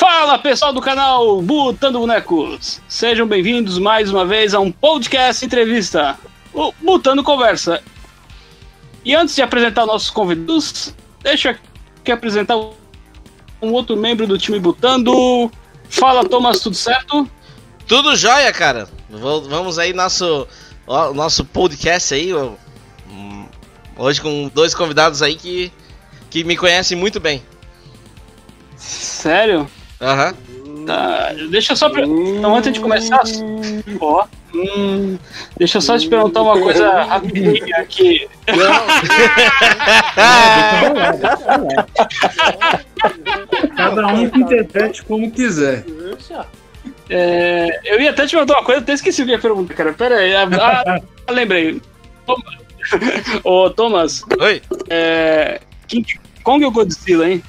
Fala pessoal do canal Botando Bonecos! Sejam bem-vindos mais uma vez a um podcast entrevista, o Botando Conversa. E antes de apresentar nossos convidados, deixa aqui apresentar um outro membro do time Botando. Fala Thomas, tudo certo? Tudo jóia, cara. Vamos aí nosso nosso podcast aí, hum, hoje com dois convidados aí que que me conhecem muito bem. Sério? Aham. Tá, deixa eu só. Então, antes de começar. Ó. Hum, deixa eu só te perguntar uma coisa rapidinha aqui. Cada um que interprete como quiser. É, eu ia até te perguntar uma coisa, até esqueci o que ia perguntar, cara. Pera aí. Ah, lembrei. Ô, Thomas. Oi. É, King Kong ou Godzilla, hein?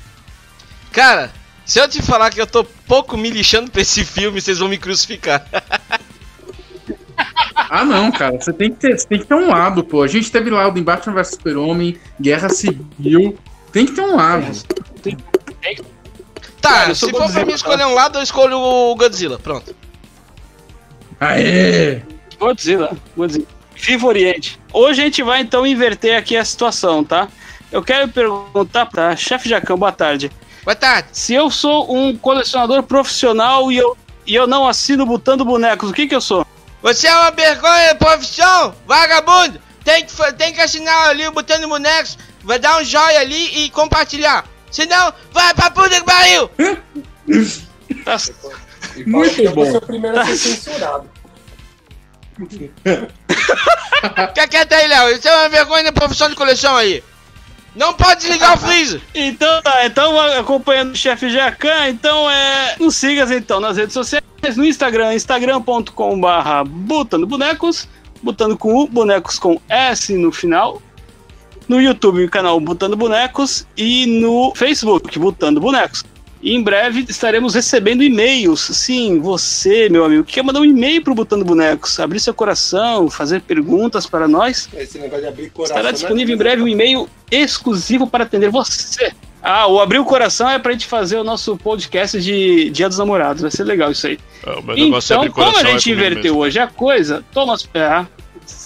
Cara, se eu te falar que eu tô pouco me lixando pra esse filme, vocês vão me crucificar. Ah, não, cara. Você tem que ter, você tem que ter um lado, pô. A gente teve lá o Batman vs Super-Homem, Guerra Civil. Tem que ter um lado. Tá, Cara, se for pra mim escolher um lado, eu escolho o Godzilla. Pronto. Aê! Godzilla. Godzilla. Viva Oriente. Hoje a gente vai então inverter aqui a situação, tá? Eu quero perguntar pra chefe Jacão, boa tarde. Boa tarde. Se eu sou um colecionador profissional e eu, e eu não assino botando bonecos, o que que eu sou? Você é uma vergonha de profissão, vagabundo! Tem que, tem que assinar ali o botando bonecos, vai dar um joia ali e compartilhar. Senão, vai pra puta que pariu! tá. Muito bom. Você é o primeiro a ser censurado. Fica quieto aí, Léo. Isso é uma vergonha de profissão de coleção aí. Não pode desligar o freezer! Então tá, então acompanhando o chefe Jacan, então é. Nos siga então nas redes sociais, no Instagram, instagram.com barra botando bonecos, botando com U, bonecos com S no final. No YouTube, o canal Botando Bonecos e no Facebook, Botando Bonecos. E em breve estaremos recebendo e-mails. Sim, você, meu amigo, que quer mandar um e-mail pro Botando Bonecos, abrir seu coração, fazer perguntas para nós. Esse negócio de abrir coração. Estará disponível em breve um e-mail exclusivo para atender você. Ah, o Abrir o Coração é pra gente fazer o nosso podcast de Dia dos Namorados. Vai ser legal isso aí. É, então, como a gente é inverteu hoje a coisa, Thomas. É,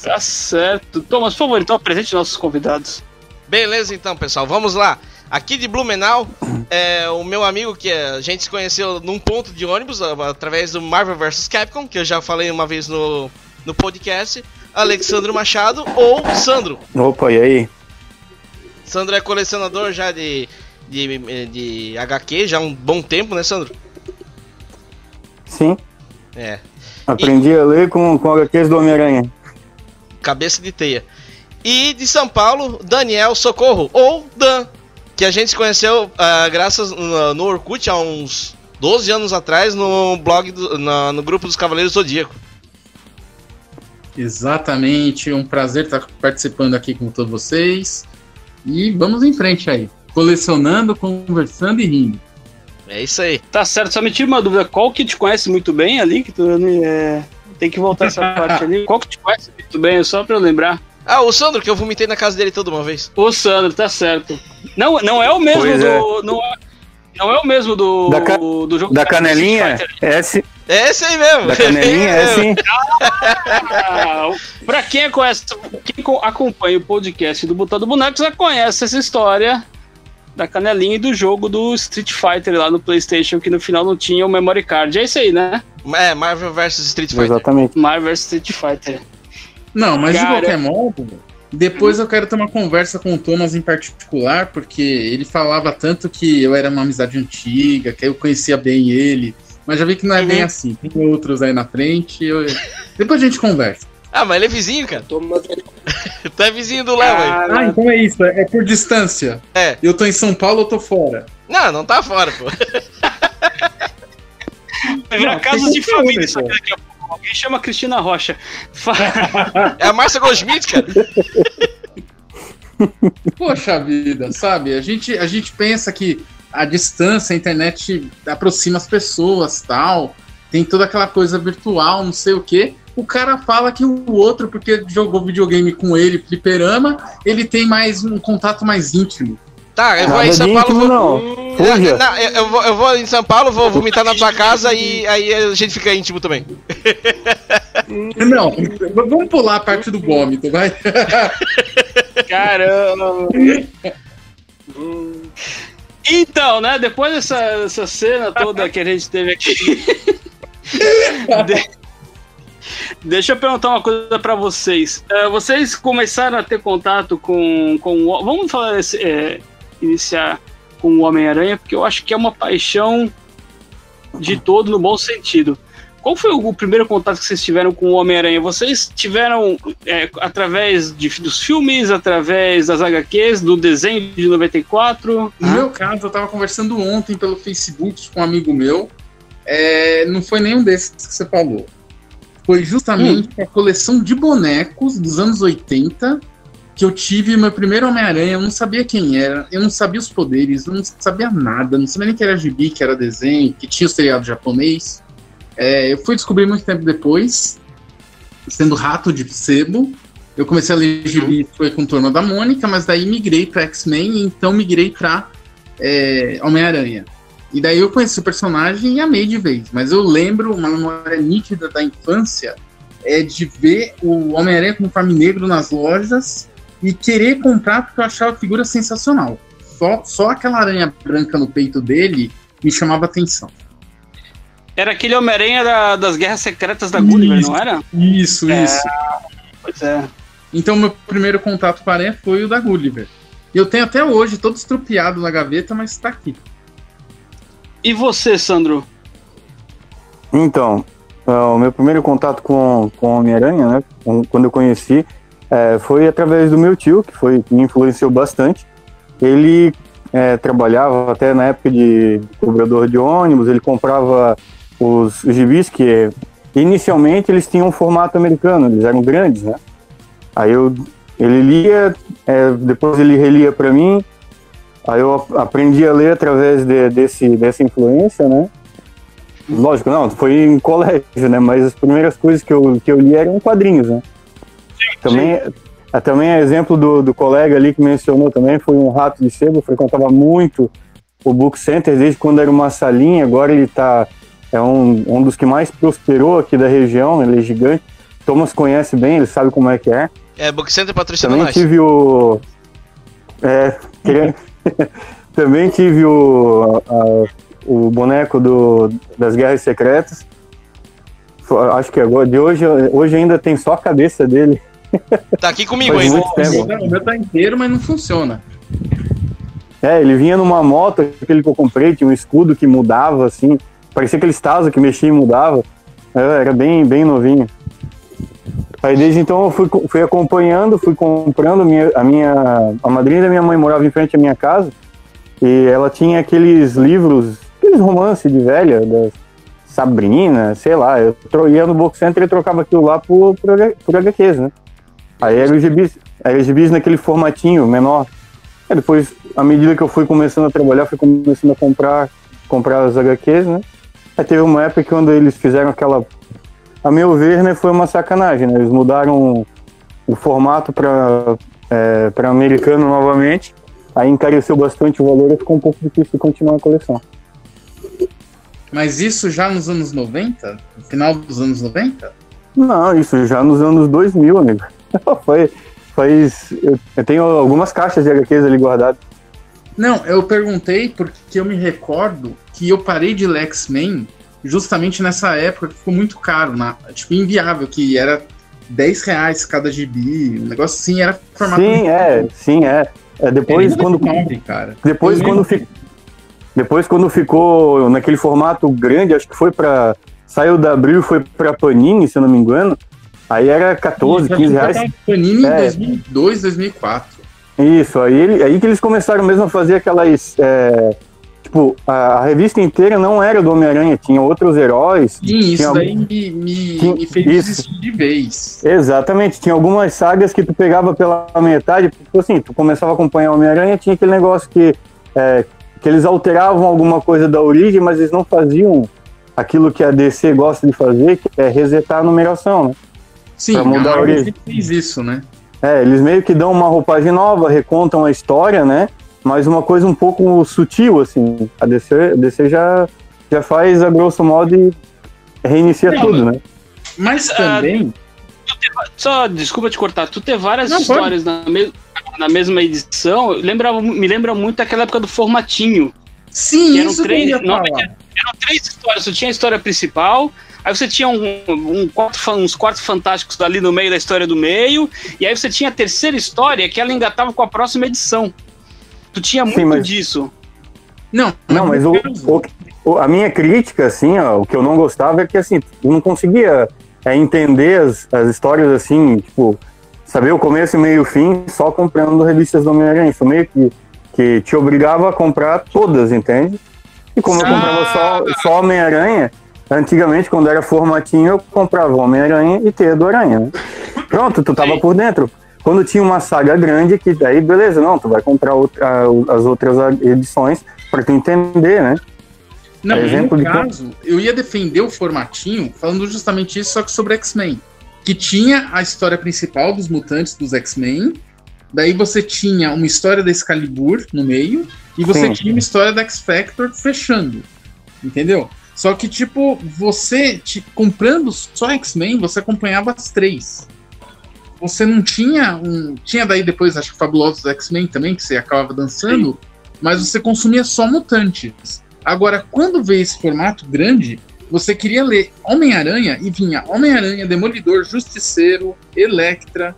tá certo. Thomas, por favor, então apresente nossos convidados. Beleza, então, pessoal, vamos lá. Aqui de Blumenau, é, o meu amigo que a gente se conheceu num ponto de ônibus através do Marvel vs Capcom, que eu já falei uma vez no, no podcast, Alexandro Machado ou Sandro. Opa, e aí? Sandro é colecionador já de, de, de HQ, já há um bom tempo, né, Sandro? Sim. É. Aprendi e... a ler com, com HQs do Homem-Aranha. Cabeça de teia. E de São Paulo, Daniel Socorro, ou Dan, que a gente se conheceu uh, graças no, no Orkut há uns 12 anos atrás no blog, do, na, no grupo dos Cavaleiros Zodíaco. Exatamente, um prazer estar participando aqui com todos vocês. E vamos em frente aí, colecionando, conversando e rindo. É isso aí. Tá certo, só me tira uma dúvida, qual que te conhece muito bem ali? Que tu, é, tem que voltar essa parte ali. Qual que te conhece muito bem, só pra eu lembrar? Ah, o Sandro, que eu vomitei na casa dele toda uma vez. O Sandro, tá certo. Não, não é o mesmo pois do. É. Não, é, não é o mesmo do, da ca... do jogo da canelinha? É esse. É esse aí mesmo. Da canelinha, é sim. Ah, pra quem, conhece, quem acompanha o podcast do Botão do Boneco já conhece essa história da canelinha e do jogo do Street Fighter lá no PlayStation, que no final não tinha o memory card. É isso aí, né? É, Marvel vs Street Fighter. Exatamente. Marvel vs Street Fighter. Não, mas Cara... de qualquer modo, depois eu quero ter uma conversa com o Thomas em particular, porque ele falava tanto que eu era uma amizade antiga, que eu conhecia bem ele. Mas já vi que não é uhum. bem assim. Tem outros aí na frente. Eu... Depois a gente conversa. Ah, mas ele é vizinho, cara. tu é vizinho do Léo aí. Ah, então é isso. É por distância. É. Eu tô em São Paulo, eu tô fora. Não, não tá fora, pô. Vai virar casos de família isso aqui daqui a pouco. Alguém chama Cristina Rocha. é a Márcia Goldsmith, cara. Poxa vida, sabe? A gente, a gente pensa que a distância, a internet aproxima as pessoas, tal. Tem toda aquela coisa virtual, não sei o quê. O cara fala que o outro, porque jogou videogame com ele, fliperama, ele tem mais um contato mais íntimo. Tá, eu vou aí, São Paulo. Vou... Fuja. Não, eu, eu vou, eu vou em São Paulo, vou vomitar na tua casa e aí a gente fica íntimo também. Não, vamos pular a parte do vômito, vai. Caramba! Então, né, depois dessa, dessa cena toda que a gente teve aqui. de- Deixa eu perguntar uma coisa pra vocês. Eh, vocês começaram a ter contato com. com o- vamos falar esse, eh, iniciar com o Homem-Aranha, porque eu acho que é uma paixão de todo no bom sentido. Qual foi o primeiro contato que vocês tiveram com o Homem-Aranha? Vocês tiveram é, através de- dos filmes, através das HQs, do desenho de 94? No meu caso, eu tava conversando ontem pelo Facebook com um amigo meu. É, não foi nenhum desses que você falou. Foi justamente a coleção de bonecos dos anos 80 que eu tive meu primeiro Homem-Aranha. Eu não sabia quem era, eu não sabia os poderes, eu não sabia nada, não sabia nem que era gibi, que era desenho, que tinha o seriado japonês. É, eu fui descobrir muito tempo depois, sendo rato de sebo. Eu comecei a ler gibi, foi com Turma da Mônica, mas daí migrei para X-Men então migrei para é, Homem-Aranha. E daí eu conheci o personagem e amei de vez. Mas eu lembro, uma memória nítida da infância, é de ver o Homem-Aranha com o Farm Negro nas lojas e querer comprar porque eu achava a figura sensacional. Só, só aquela aranha branca no peito dele me chamava atenção. Era aquele Homem-Aranha da- das Guerras Secretas da Gulliver, não era? Isso, É. isso. Pois é. Então, meu primeiro contato com a aranha foi o da Gulliver. Eu tenho até hoje, todo estrupiado na gaveta, mas tá aqui. E você, Sandro? Então, ah, o meu primeiro contato com, com Homem-Aranha, né, quando eu conheci, eh, foi através do meu tio, que foi que me influenciou bastante. Ele eh, trabalhava até na época de cobrador de ônibus, ele comprava os, gibis que inicialmente eles tinham um formato americano, eles eram grandes, né? Aí eu, ele lia, eh, depois ele relia para mim, aí eu ap- aprendi a ler através de- desse, dessa influência, né? Lógico, não, foi em colégio, né? Mas as primeiras coisas que eu, que eu li eram quadrinhos, né? Também, é, também é exemplo do, do colega ali que mencionou também, foi um rato de sebo, frequentava muito o Book Center desde quando era uma salinha, agora ele tá, é um, um dos que mais prosperou aqui da região, ele é gigante. Thomas conhece bem, ele sabe como é que é. É, Book Center patrocina Também nós. tive o. É, queria- também tive o, a- o boneco do, das Guerras Secretas. Acho que agora, de hoje, hoje ainda tem só a cabeça dele. Tá aqui comigo ainda. O meu, tá inteiro, mas não funciona. É, ele vinha numa moto, aquele que eu comprei, tinha um escudo que mudava, assim. Parecia aquele Tazo que mexia e mudava. É, Era bem, bem novinho. Aí desde então eu fui, fui acompanhando, fui comprando. a Minha, a minha. A madrinha da minha mãe morava em frente à minha casa. E ela tinha aqueles livros, aqueles romances de velha, da Sabrina, sei lá. Eu ia no Book Center e trocava aquilo lá por, por, por HQs, né? Aí era o gibis, era gibis naquele formatinho menor. Aí depois, à medida que eu fui começando a trabalhar, fui começando a comprar, comprar as HQs, né? Aí teve uma época que quando eles fizeram aquela. A meu ver, né, foi uma sacanagem, né? Eles mudaram o formato para é, para americano novamente. Aí encareceu bastante o valor e ficou um pouco difícil continuar a coleção. Mas isso já nos anos 90? No final dos anos 90? Não, isso já nos anos 2000, amigo. Foi, faz. Eu, eu tenho algumas caixas de HQs ali guardadas. Não, eu perguntei porque eu me recordo que eu parei de ler X-Men justamente nessa época que ficou muito caro, na, tipo, inviável, que era 10 reais cada gibi, um negócio assim, era formato Sim, é, sim, é. É, depois, Era quando, 99, cara. Depois quando, fi- depois, quando ficou naquele formato grande, acho que foi pra. Saiu da Abril e foi pra Panini, se eu não me engano. Aí era 14, 15 reais. Panini em É. 2002, 2004. Isso, aí, ele- aí que eles começaram mesmo a fazer aquelas. é, tipo, a, a revista inteira não era do Homem-Aranha, tinha outros heróis. Sim, isso Tinha daí me, me, Sim, me fez isso. desistir de vez. Exatamente, tinha algumas sagas que tu pegava pela metade, tipo assim, tu começava a acompanhar o Homem-Aranha, tinha aquele negócio que, é, que eles alteravam alguma coisa da origem, mas eles não faziam aquilo que a DC gosta de fazer, que é resetar a numeração, né? Sim, Pra mudar a Marvel origem. sempre fez isso, né? É, eles meio que dão uma roupagem nova, recontam a história, né? mas uma coisa um pouco sutil, assim. A DC, a DC já, já faz a grosso modo e reinicia Não, tudo, né? Mas Ah, também. Só, desculpa te cortar, tu ter várias Não, histórias na, mes- na mesma edição, lembrava, me lembra muito aquela época do formatinho. Sim, que eram isso três- que eu ia não, falar. Eram três histórias, tu tinha a história principal, aí você tinha um, um quarto, fa- uns quartos fantásticos ali no meio da história do meio, e aí você tinha a terceira história que ela engatava com a próxima edição. Tu tinha muito Sim, mas- disso. Não, Não, mas o, o- o- a minha crítica, assim, ó, o que eu não gostava é que, assim, eu não conseguia é, entender as, as histórias, assim, tipo, saber o começo, meio e o fim só comprando revistas do Homem-Aranha. Isso meio que, que te obrigava a comprar todas, entende? E como eu comprava só, só Homem-Aranha, antigamente, quando era formatinho, eu comprava Homem-Aranha e Teia do Aranha, né? Pronto, tu tava Sim. por dentro. Quando tinha uma saga grande, que daí, beleza, não, tu vai comprar outra- as outras edições pra tu entender, né? Não, exemplo no de- caso, eu ia defender o formatinho falando justamente isso, só que sobre X-Men. Que tinha a história principal dos mutantes dos X-Men, daí você tinha uma história da Excalibur no meio, e você Sim. tinha uma história da X-Factor fechando. Entendeu? Só que, tipo, você te- comprando só X-Men, você acompanhava as três. Você não tinha um. Tinha daí depois, acho que Fabulosos X-Men também, que você acabava dançando, mas você consumia só mutantes. Agora, quando veio esse formato grande, você queria ler Homem-Aranha e vinha Homem-Aranha, Demolidor, Justiceiro, Electra.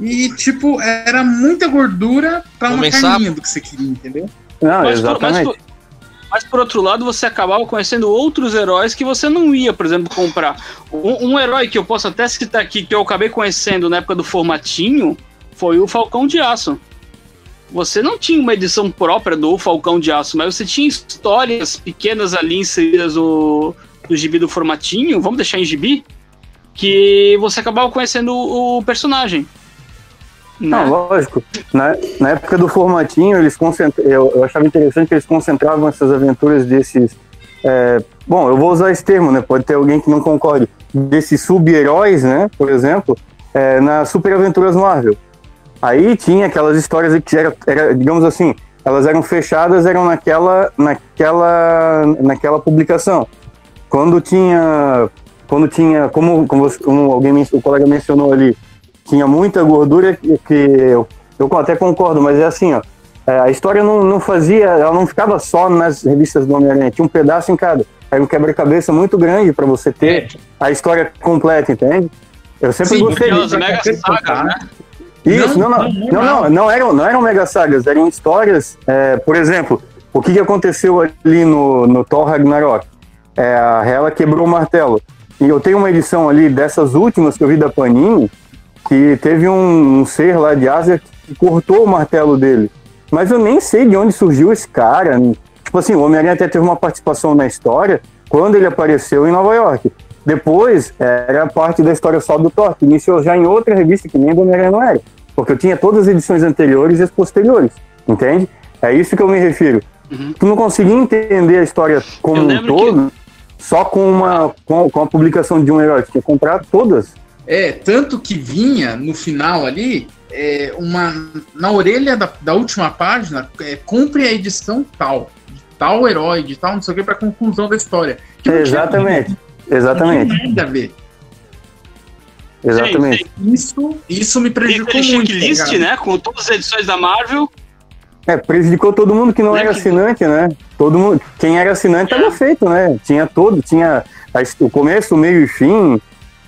E, tipo, era muita gordura pra uma Homem carninha do que você queria, entendeu? Não, Mas por, mas, exatamente. por, mas por outro lado, você acabava conhecendo outros heróis que você não ia, por exemplo, comprar. Um, um herói que eu posso até citar aqui, que eu acabei conhecendo na época do formatinho, foi o Falcão de Aço. Você não tinha uma edição própria do Falcão de Aço, mas você tinha histórias pequenas ali inseridas no, no gibi do formatinho, vamos deixar em gibi, que você acabava conhecendo o, personagem. Não, Né? lógico. Na, na época do formatinho, eles concentra... eu, eu achava interessante que eles concentravam essas aventuras desses. é, bom, eu vou usar esse termo, né? Pode ter alguém que não concorde. Desses sub-heróis, né? Por exemplo, é, nas Super Aventuras Marvel. Aí tinha aquelas histórias que era, era, digamos assim, elas eram fechadas, eram naquela, naquela, naquela publicação. Quando tinha, quando tinha, como, como, como alguém, o colega mencionou ali, tinha muita gordura que, que eu, eu até concordo, mas é assim, ó, é, a história não, não fazia, ela não ficava só nas revistas do Homem-Aranha, tinha um pedaço em cada. Era um quebra-cabeça muito grande para você ter a história completa, entende? Eu sempre Sim, gostei disso. mega sagas, né? Isso, não, Não, não, não, não, eram, não eram mega sagas, eram histórias, é, por exemplo, o que, que aconteceu ali no, no Thor Ragnarok? É, a Hela quebrou o martelo. E eu tenho uma edição ali dessas últimas que eu vi da Panini, que teve um, um ser lá de Ásia que cortou o martelo dele. Mas eu nem sei de onde surgiu esse cara. Tipo assim, o Homem-Aranha até teve uma participação na história quando ele apareceu em Nova York. Depois, era parte da história só do Thor, que iniciou já em outra revista que nem do Homem-Aranha não era. Porque eu tinha todas as edições anteriores e as posteriores, entende? É isso que eu me refiro. Uhum. Tu não conseguia entender a história como um todo só com, uma, com, com a publicação de um herói. Tu tinha que comprar todas. É, tanto que vinha no final ali, é, uma na orelha da, da última página, é, compre a edição tal, de tal herói, de tal não sei o que, pra conclusão da história. Tinha Exatamente. Não Exatamente. tinha nada a ver. Exatamente. Sim, Isso, isso me Tem prejudicou aquele muito. tá checklist, né? Com todas as edições da Marvel. É, prejudicou todo mundo que não Lembra era que- assinante, né? Todo mundo, quem era assinante estava feito, né? Tinha todo, tinha o começo, o meio e fim.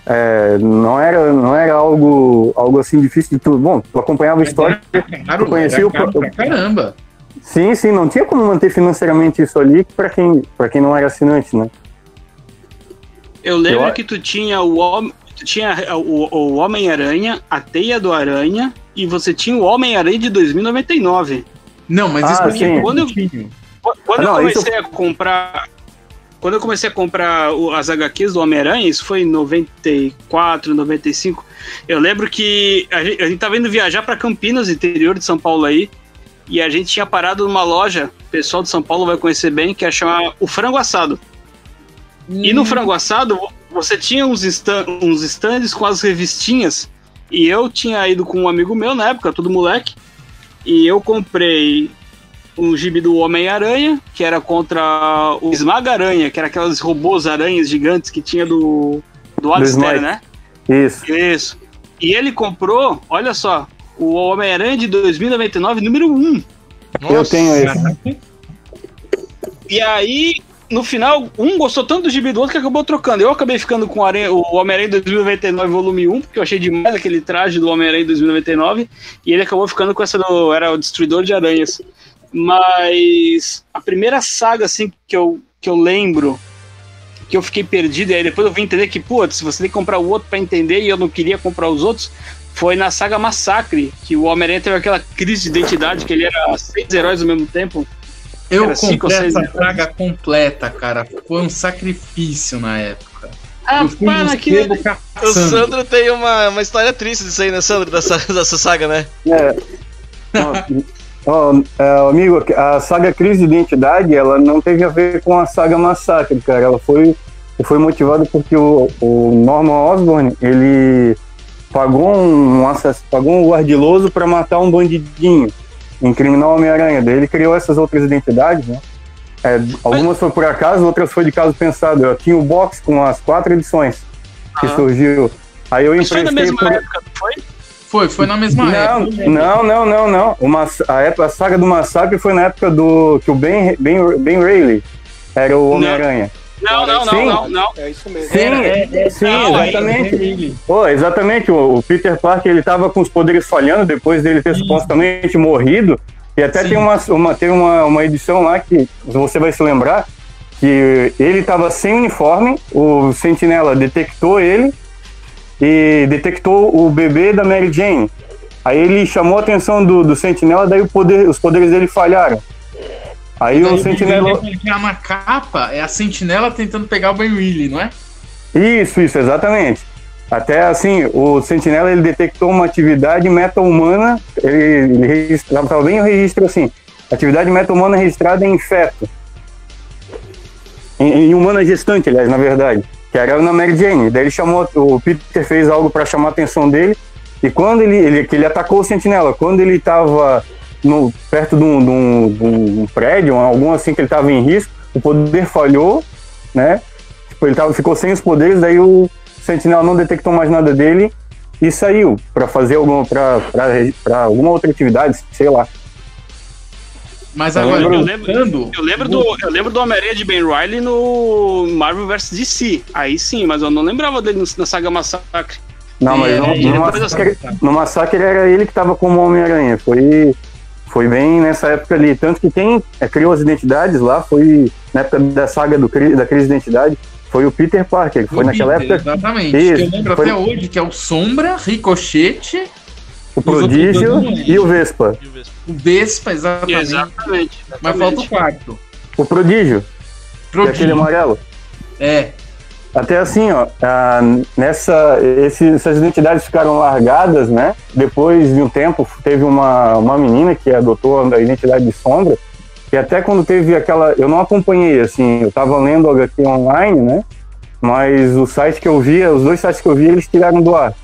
É, não era, não era algo, algo assim difícil de tudo. Bom, tu acompanhava a história. Claro, Eu conheci era o- caro pra caramba. Sim, sim, não tinha como manter financeiramente isso ali para quem, para quem não era assinante, né? Eu lembro Eu- que tu tinha o Hom- tu tinha o, o Homem-Aranha, a Teia do Aranha, e você tinha o Homem-Aranha de 2099. Não, mas Ah, isso aqui sim. é Quando eu- Quando Ah, não, eu isso- comecei a comprar. Quando eu comecei a comprar o- as HQs do Homem-Aranha, isso foi em 94, 95. Eu lembro que a gente, a gente tava indo viajar para Campinas, interior de São Paulo aí, e a gente tinha parado numa loja, o pessoal de São Paulo vai conhecer bem, que é chamar o Frango Assado. E Hum. no Frango Assado, você tinha uns, stan uns stands com as revistinhas. E eu tinha ido com um amigo meu na época, tudo moleque. E eu comprei um gibi do Homem-Aranha, que era contra o Esmaga-Aranha, que era aquelas robôs aranhas gigantes que tinha do, do Alistair, né? Isso. Isso. E ele comprou, olha só, o Homem-Aranha de 2099, número 1. Eu tenho esse. E aí, no final, um gostou tanto do gibi do outro que acabou trocando. Eu acabei ficando com o Aranha- o Homem-Aranha 2099 volume 1, porque eu achei demais aquele traje do Homem-Aranha 2099, e ele acabou ficando com essa do. Era o Destruidor de Aranhas. Mas a primeira saga, assim, que eu, que eu lembro, que eu fiquei perdido, e aí depois eu vim entender que, putz, você tem que comprar o outro pra entender, e eu não queria comprar os outros, foi na saga Massacre, que o Homem-Aranha teve aquela crise de identidade, que ele era seis heróis ao mesmo tempo. Eu Era comprei essa anos. saga completa, cara. Foi um sacrifício na época. Ah, naquele, sebo O. Sandro tem uma, uma história triste disso aí, né, Sandro? Dessa, dessa saga, né? É. ó, é, amigo, a saga Crise de Identidade, ela não teve a ver com a saga Massacre, cara. Ela foi, foi motivada porque o, o Norman Osborn, ele pagou um, assass- pagou um guardiloso para matar um bandidinho, incriminar o Homem-Aranha. Daí ele criou essas outras identidades, né? É, algumas foi por acaso, outras foi de caso pensado. Eu tinha o box com as quatro edições que Ah. surgiu. Aí eu Mas foi na mesma por... época, não foi? Foi, foi na mesma Não, época. não, não, não, não. Uma, a, época, a saga do massacre foi na época do que o Ben, ben, ben Reilly era o Homem-Aranha. Não, não, não, Sim. não, não. É isso mesmo. Sim, é- é- sim, não, exatamente. Pô, exatamente. O, Peter Parker ele tava com os poderes falhando depois dele ter Isso. supostamente morrido. E até Sim. tem, uma, uma, tem uma, uma edição lá que você vai se lembrar que ele tava sem uniforme, o Sentinela detectou ele e detectou o bebê da Mary Jane. Aí ele chamou a atenção do, do Sentinela, daí poder, os poderes dele falharam. Aí o Sentinela. Que na capa é a sentinela tentando pegar o Ben Reilly, não é? Isso, isso, exatamente. Até assim, o Sentinela ele detectou uma atividade meta-humana, ele, ele registrava, estava bem o registro assim, atividade meta-humana registrada em feto. Em, em humana gestante, aliás, na verdade, que era na Mary Jane. Daí ele chamou, o Peter fez algo para chamar a atenção dele, e quando ele, ele, que ele atacou o Sentinela, quando ele estava perto de um, de, um, de um prédio, algum assim que ele estava em risco, o poder falhou, né? Tipo, ele tava, ficou sem os poderes, daí o Sentinela não detectou mais nada dele e saiu para fazer alguma para alguma outra atividade, sei lá. Mas Eu agora, lembro- Eu lembro, eu lembro do, eu lembro do Homem-Aranha de Ben Riley no Marvel vs DC. Aí sim, mas eu não lembrava dele na saga Massacre. Não, mas É, no, no, massacre, no massacre era ele que tava como Homem-Aranha. Foi, foi bem nessa época ali. Tanto que quem é, criou as identidades lá foi na época da saga do, da crise de identidade. Foi o Peter Parker. Foi o naquela Peter, época Exatamente. Isso, que eu lembro foi- até hoje, que é o Sombra, Ricochete, o Prodígio e o Vespa. o Vespa, exatamente. Exatamente. Mas falta o quarto. O Prodígio, que é aquele Prodígio. amarelo. É, Até assim, ó, nessa, esse- essas identidades ficaram largadas, né? Depois de um tempo, teve uma, uma menina que adotou a identidade de Sombra, e até quando teve aquela. Eu não acompanhei, assim, eu tava lendo o HQ online, né? Mas o site que eu via, os dois sites que eu via, eles tiraram do ar.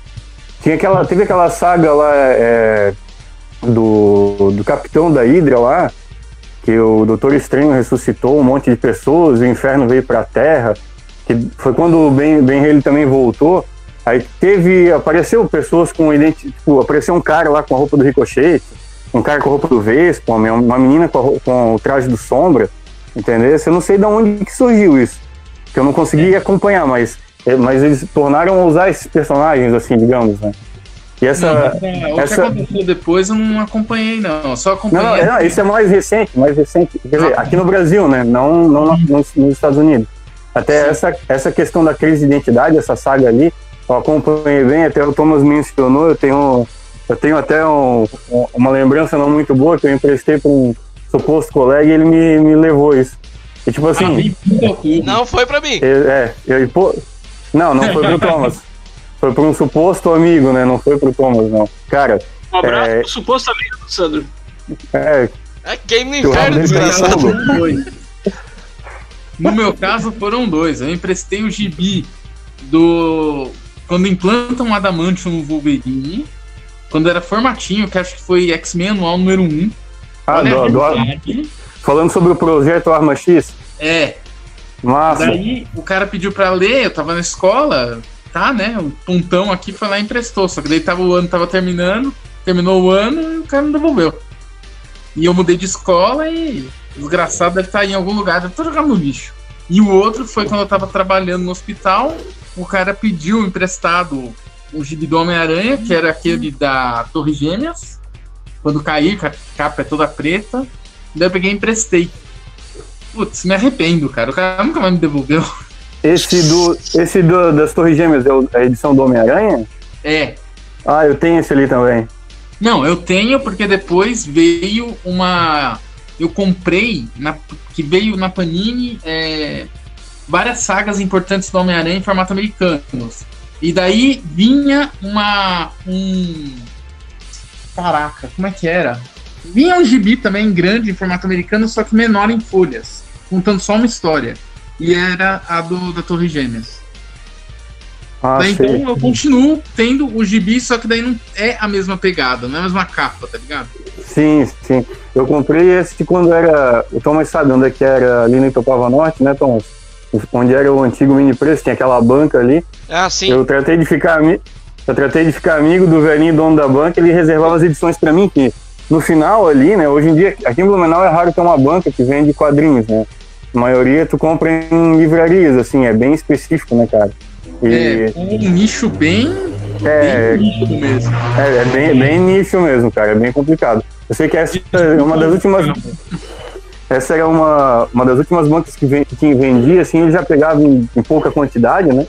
Tinha aquela, teve aquela saga lá é, do, do capitão da Hydra lá, que o Doutor Estranho ressuscitou um monte de pessoas, o inferno veio pra Terra que foi quando o Ben, ben Haley também voltou, aí teve, apareceu pessoas com identi tipo, apareceu um cara lá com a roupa do Ricochet, um cara com a roupa do Vespa, uma, menina com, a com o traje do Sombra, entendeu? Eu não sei de onde que surgiu isso, que eu não consegui acompanhar, mas, mas eles tornaram a usar esses personagens, assim, digamos, né? E essa... não, mas, é, o essa- que aconteceu depois eu não acompanhei, não. Eu só acompanhei. não, não, isso é mais recente, mais recente. Quer dizer, Ah. aqui no Brasil, né? Não, não nos, nos Estados Unidos. Até Sim. essa, essa questão da crise de identidade, essa saga ali, eu acompanhei bem, até o Thomas mencionou, eu tenho, eu tenho até um- um- uma lembrança não muito boa que eu emprestei para um suposto colega e ele me, me levou isso. E tipo Ah, assim, clube. Não foi pra mim. eu- é, eu, pô, não, não foi pro Thomas. Foi para um suposto amigo, né? Não foi pro Thomas, não. Cara, Um abraço É. pro suposto amigo do Sandro. é, É game no inferno, desgraçado. Dois. No meu caso, foram dois. Eu emprestei o gibi do. Quando implantam o Adamantium no Wolverine. Quando era formatinho, que acho que foi X-Men anual número 1. Ah, Olha a do- do- falando sobre o projeto Arma X. É, Massa. daí o cara pediu pra ler, eu tava na escola, tá, né? O pontão aqui foi lá e emprestou. Só que daí tava, o ano tava terminando, terminou o ano e o cara não devolveu. E eu mudei de escola e o desgraçado deve estar em algum lugar, deve estar jogando no lixo. E o outro foi quando eu tava trabalhando no hospital, o cara pediu emprestado o gibi do Homem-Aranha, que era aquele da Torre Gêmeas. Quando caí, a capa é toda preta. Daí eu peguei e emprestei. Putz, me arrependo, cara. O cara nunca mais me devolveu. Esse, do, esse do, das Torres Gêmeas é o- a edição do Homem-Aranha? É. Ah, eu tenho esse ali também. Não, eu tenho porque depois veio uma. Eu comprei, na, que veio na Panini, é, várias sagas importantes do Homem-Aranha em formato americano. E daí vinha uma. Um. Caraca, como é que era? Vinha um gibi também grande em formato americano, só que menor em folhas, contando só uma história. E era a do da Torre Gêmeas. Ah, Daí, então eu continuo tendo o gibi, só que daí não é a mesma pegada, não é a mesma capa, tá ligado? Sim, sim. Eu comprei esse quando era. O Thomas sabe onde é que era ali no Itopava Norte, né, Thomas? Onde era o antigo mini preço, tinha aquela banca ali. Ah, sim. Eu tratei de ficar eu tratei de ficar amigo do velhinho dono da banca, ele reservava as edições pra mim, que no final ali, né, hoje em dia, aqui em Blumenau é raro ter uma banca que vende quadrinhos, né? A maioria tu compra em livrarias, assim, é bem específico, né, cara? E É, um nicho bem, é, bem nicho mesmo. é, é bem, bem nicho mesmo, cara, é bem complicado. Eu sei que essa é uma das últimas. Essa era uma, uma das últimas bancas que, ven- que vendia, assim, ele já pegava em, em pouca quantidade, né?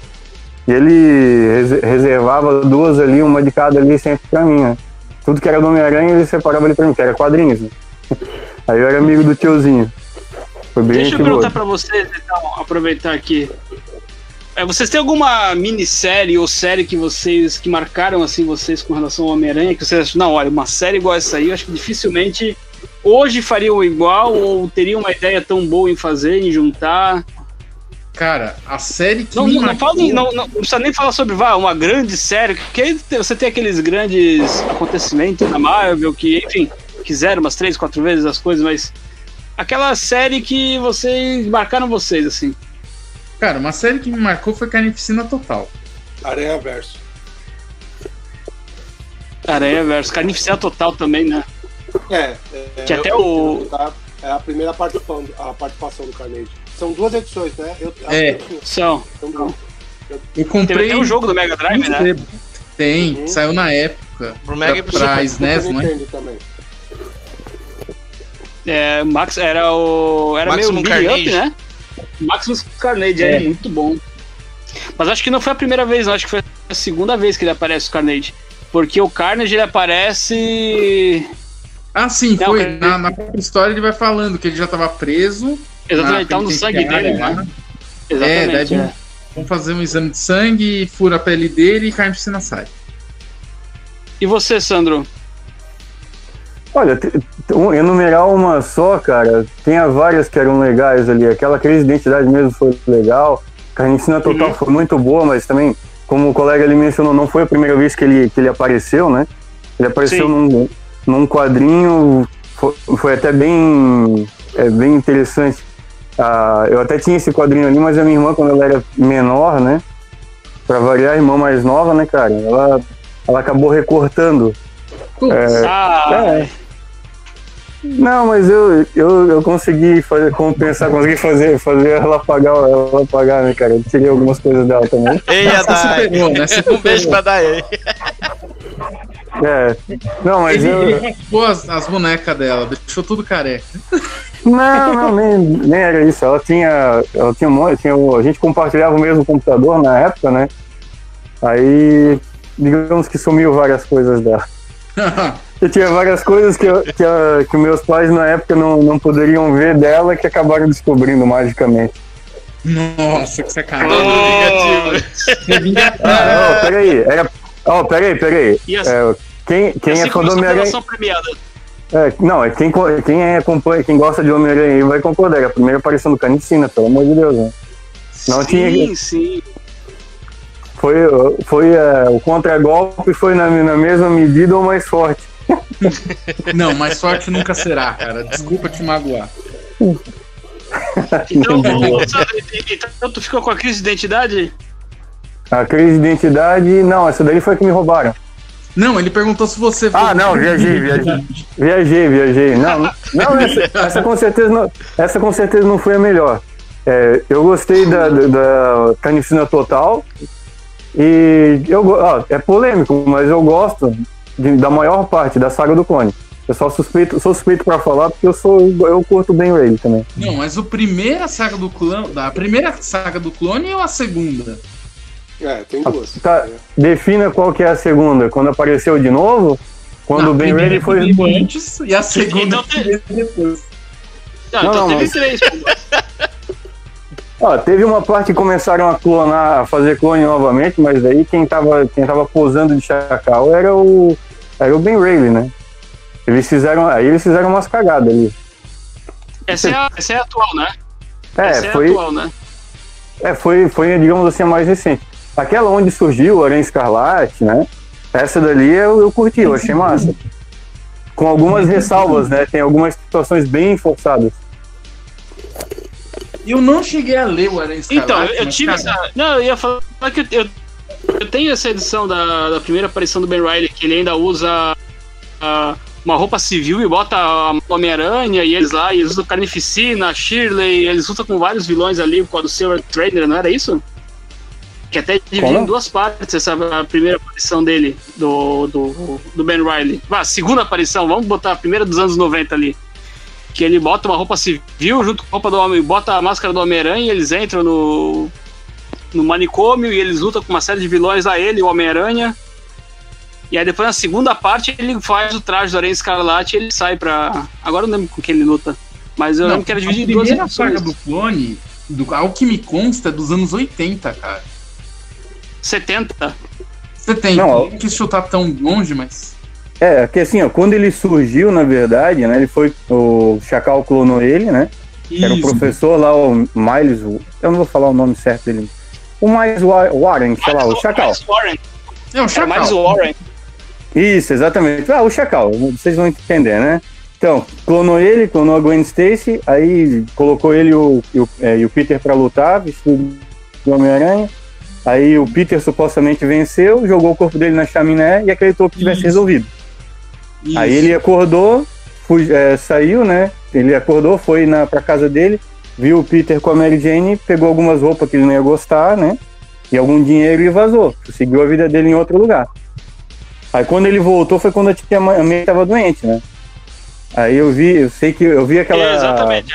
E ele res- reservava duas ali, uma de cada ali sempre pra mim, né? Tudo que era do Homem-Aranha ele separava ali pra mim, que era quadrinhos, né? Aí eu era amigo do tiozinho. Foi bem Deixa eu perguntar pra vocês, então, aproveitar aqui. É, vocês têm alguma minissérie ou série que vocês que marcaram assim vocês com relação ao Homem-Aranha? Que vocês acham, não, olha, uma série igual essa aí, eu acho que dificilmente hoje fariam igual ou teriam uma ideia tão boa em fazer, em juntar. Cara, a série que Não, me não, não, fala não, não, não precisa nem falar sobre vá, uma grande série, porque você tem aqueles grandes acontecimentos na Marvel que, enfim, quiseram umas três, quatro vezes as coisas, mas aquela série que vocês marcaram vocês, assim. Cara, uma série que me marcou foi Carnificina Total. Aranha Verso. Aranha versus Carnificina Total também, né? É, é, Que eu- até o- tá? É a primeira participação, a participação do Carnage. São duas edições, né? Eu, É. que São. Eu Teve comprei. até um jogo do Mega Drive, né? Tem, Uhum. saiu na época. Pro Mega e pro pra Super. SNES, Super não é? Nintendo também. É, Max era o. Era Maximum meio beat up, Carnage. né? Maximus Carnage, É. é. muito bom. Mas acho que não foi a primeira vez, não. Acho que foi a segunda vez que ele aparece o Carnage. Porque o Carnage ele aparece. Ah, sim, Não, foi. Na, na própria história ele vai falando que ele já tava preso. Exatamente, na tá no sangue dele, lá. né? É, Exatamente. daí é. vão fazer um exame de sangue, fura a pele dele e Carnificina sai. E você, Sandro? Olha, um- enumerar uma só, cara, tinha várias que eram legais ali. Aquela crise de identidade mesmo foi legal. Carnificina Total Uhum. foi muito boa, mas também, como o colega ali mencionou, não foi a primeira vez que ele, que ele apareceu, né? Ele apareceu Sim. num, num quadrinho, foi, foi até bem, é, bem interessante. Ah, eu até tinha esse quadrinho ali, mas a minha irmã, quando ela era menor, né? Pra variar, a irmã mais nova, né, cara? Ela, ela acabou recortando Putz, Ah, é. Não, mas eu, eu, eu consegui fazer, compensar, consegui fazer, fazer ela pagar, ela pagar, né, cara? Eu tirei algumas coisas dela também. Ei, Adai. superou, né? Um beijo pra Adai. É. Não, mas ele, eu. ele raspou as, as bonecas dela, deixou tudo careca. Não, não, nem, nem era isso. Ela tinha. Ela tinha um monte, tinha, a gente compartilhava o mesmo computador na época, né? Aí, digamos que sumiu várias coisas dela. Eu tinha várias coisas que, eu- que, a- que meus pais na época não, não poderiam ver dela que acabaram descobrindo magicamente. Nossa, que sacanagem. vingativo. É vingativo. Ah, ó, peraí. Era... Ó, peraí, peraí. E assim, É, quem quem assim é fã do Homem-Aranha. É, não, é quem, quem, é, acompanha, quem gosta de Homem-Aranha aí vai concordar. É a primeira aparição do Carnificina, pelo amor de Deus. Né? Não sim, tinha- sim. Foi, foi é, o contragolpe foi na, na mesma medida ou mais forte. Não, mas sorte nunca será, cara. Desculpa te magoar. Então, então tu ficou com a crise de identidade? A crise de identidade, não, essa daí foi que me roubaram. Não, ele perguntou se você. Ah, não, viajei, viajei. Viajei, viajei. Não, não essa, essa, com certeza não, essa com certeza não foi a melhor. É, eu gostei da, da, da Carnificina Total. E eu, é polêmico, mas eu gosto de, da maior parte da saga do clone. Eu só suspeito, sou suspeito para falar porque eu sou eu curto bem o também. Não, mas o primeira saga do clone, a primeira saga do clone ou a segunda? É, tem duas. Tá, defina qual que é a segunda. Quando apareceu de novo? Quando não, o Ben Reilly foi. antes e a segunda então, depois. Não, não, então não, teve mas... três. Ó, teve uma parte que começaram a clonar, a fazer clone novamente, mas daí quem tava, quem tava posando de chacal era o, era o Ben Reilly, né? Eles fizeram, aí eles fizeram umas cagadas ali. Essa é a, essa é a atual, né? É, essa foi, é a atual, né? É, foi, foi, digamos assim, a mais recente. Aquela onde surgiu o Aranha Escarlate, né? Essa dali eu, eu curti, eu achei massa. Com algumas ressalvas, né? Tem algumas situações bem forçadas. Eu não cheguei a ler o Aranha Escarlate. Então, eu, eu tive cara... essa. Não, eu ia falar que eu, eu tenho essa edição da, da primeira aparição do Ben Riley, que ele ainda usa uh, uma roupa civil e bota a Homem-Aranha e eles lá, e eles usam Carnificina, Shirley, eles lutam com vários vilões ali, com a do Silver Trainer, não era isso? Que até dividiu em duas partes essa primeira aparição dele, do, do, do Ben Riley. Ah, segunda aparição, vamos botar a primeira dos anos 90 ali. Que ele bota uma roupa civil junto com a roupa do homem, bota a máscara do Homem-Aranha e eles entram no, no manicômio e eles lutam com uma série de vilões a ele, o Homem-Aranha. E aí depois na segunda parte ele faz o traje do Aranha Escarlate e ele sai pra. Agora eu não lembro com quem ele luta. Mas eu não, lembro que era dividido em duas. A saga do clone, do, ao que me consta, é dos anos 80, cara. 70. 70. Não, não quis chutar tão longe, mas. É, que assim, ó, quando ele surgiu, na verdade, né? Ele foi. O Chacal clonou ele, né? Isso. Era o professor lá, o Miles. Eu não vou falar o nome certo dele. O Miles Warren, sei lá, o Chacal. Miles Warren. É, o Chacal. Miles Warren. Isso, exatamente. Ah, o Chacal, vocês vão entender, né? Então, clonou ele, clonou a Gwen Stacy, aí colocou ele e o, e o, é, e o Peter para lutar, vestido de Homem-Aranha. Aí o Peter supostamente venceu, jogou o corpo dele na chaminé e acreditou que tivesse Isso. resolvido. Isso. Aí ele acordou, é, saiu, né? Ele acordou, foi na, pra casa dele, viu o Peter com a Mary Jane, pegou algumas roupas que ele não ia gostar, né? E algum dinheiro e vazou. Seguiu a vida dele em outro lugar. Aí quando ele voltou foi quando a tia May estava doente, né? Aí eu vi, eu sei que eu vi aquela. É, exatamente.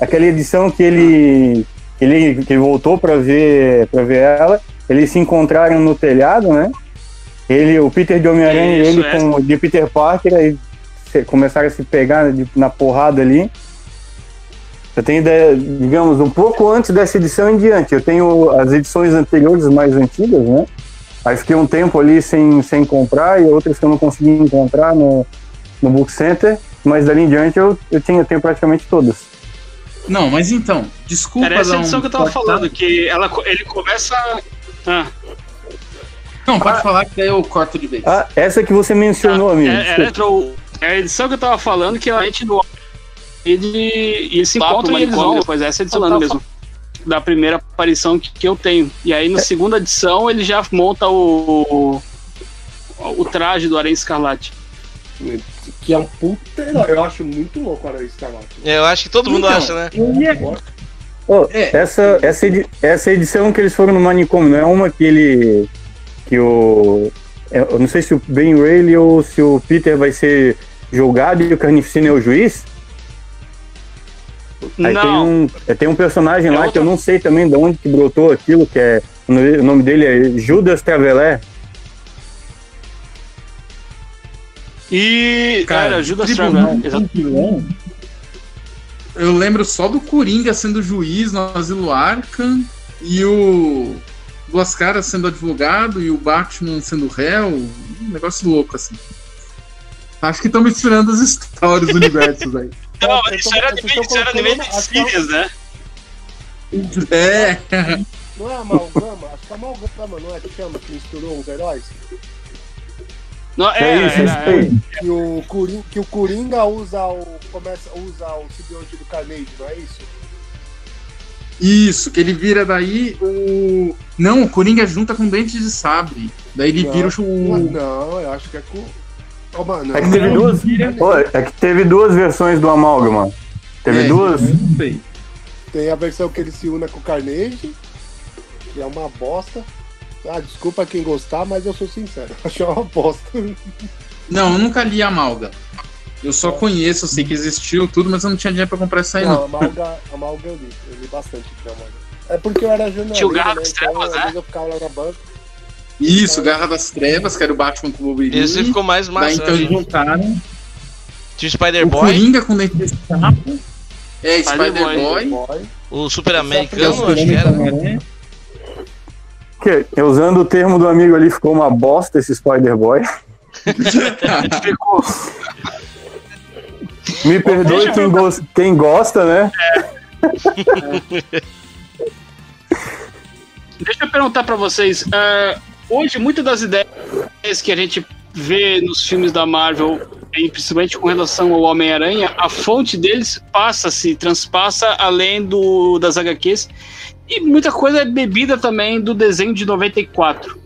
aquela edição que ele ele, que ele voltou para ver para ver ela. Eles se encontraram no telhado, né? Ele, o Peter de Homem-Aranha e ele é. com o de Peter Parker, aí começaram a se pegar na porrada ali. Eu tenho ideia, digamos, um pouco antes dessa edição em diante. Eu tenho as edições anteriores, mais antigas, né? Aí fiquei um tempo ali sem, sem comprar e outras que eu não consegui encontrar no, no Book Center, mas dali em diante eu, eu tinha, eu tenho praticamente todas. Não, mas então, desculpa. Era essa edição um... que eu tava falando, que ela, ele começa. Ah. Não, pode ah, falar que daí eu corto de vez. Ah, essa que você mencionou, ah, amigo. É, é, é, a edição que eu tava falando que a gente no. E, e eles se encontram e eles vão depois. Essa edição falando mesmo. Da primeira aparição que, que eu tenho. E aí, na é. segunda edição, ele já monta o. O traje do Aranha Escarlate que é um puta. Eu acho muito louco o Aranha Escarlate. É, eu acho que todo mundo então, acha, né? Oh, é. essa, essa, edi essa edição que eles foram no manicômio, não é uma que ele. que o. É, eu não sei se o Ben Rayleigh ou se o Peter vai ser julgado e o Carnificina é o juiz? Aí não. tem um, é, tem um personagem é lá que eu não sei também de onde que brotou aquilo, que é. O nome dele é Judas Travelé. E. Cara, cara Judas Tribunal, Eu lembro só do Coringa sendo juiz no Asilo Arkham e o Duas Caras sendo advogado e o Batman sendo réu. Um negócio louco, assim. Acho que estão misturando as histórias do universo aí. Não, isso era de isso era anime de Sirius, né? É. Não é amalgama? Acho que é amalgama, não é que chama, que misturou os heróis? Não, É, é, isso, é é, isso aí. Que o, Coringa, que o Coringa usa o. Começa, usa o simbionte do Carnage, não é isso? Isso, que ele vira daí o. Não, o Coringa junta com dentes de sabre. Daí ele Não. vira o. não, eu acho que é com. Oh, mano, É que teve não. duas, Pô, é que teve duas versões do Amálgama. Teve É, duas. eu não sei. Tem a versão que ele se una com o Carnage, que é uma bosta. Ah, desculpa quem gostar, mas eu sou sincero. Achei uma bosta. Não, eu nunca li a Malga. Eu só conheço, eu sei que existiu tudo, mas eu não tinha dinheiro pra comprar isso aí, Não, não. a Malga, a Malga eu li. Eu li bastante de Malga. É porque eu era jornalista, Tinha o Garra né? das Então, Trevas, às né? vezes eu ficava lá na banca. Isso, Garra das Trevas, que era o Batman com o Wolverine. Esse ficou mais Daí massa. então né? eles juntaram Tinha o o Spider-Boy, Coringa com dente de sapo. É, Spider-Boy. Boy. o Super é Americano, acho que era. né? Que, usando o termo do amigo ali, ficou uma bosta esse Spider-Boy. Ficou. Me perdoe quem, gos- quem gosta, né? Deixa eu perguntar pra vocês. é, hoje, muitas das ideias que a gente vê nos filmes da Marvel, e principalmente com relação ao Homem-Aranha, a fonte deles passa-se, transpassa além do, das HQs. E muita coisa é bebida também do desenho de 94.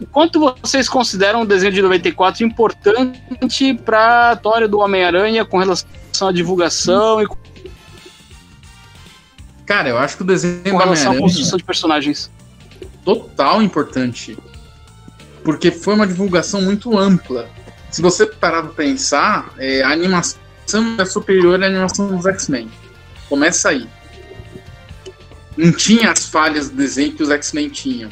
O quanto vocês consideram o desenho de 94 importante para a história do Homem-Aranha com relação à divulgação e com Cara, eu acho que o desenho da relação à construção de personagens? total importante. Porque foi uma divulgação muito ampla. Se você parar pra pensar, é, a animação é superior à animação dos X-Men. Começa aí. Não tinha as falhas do desenho que os X-Men tinham.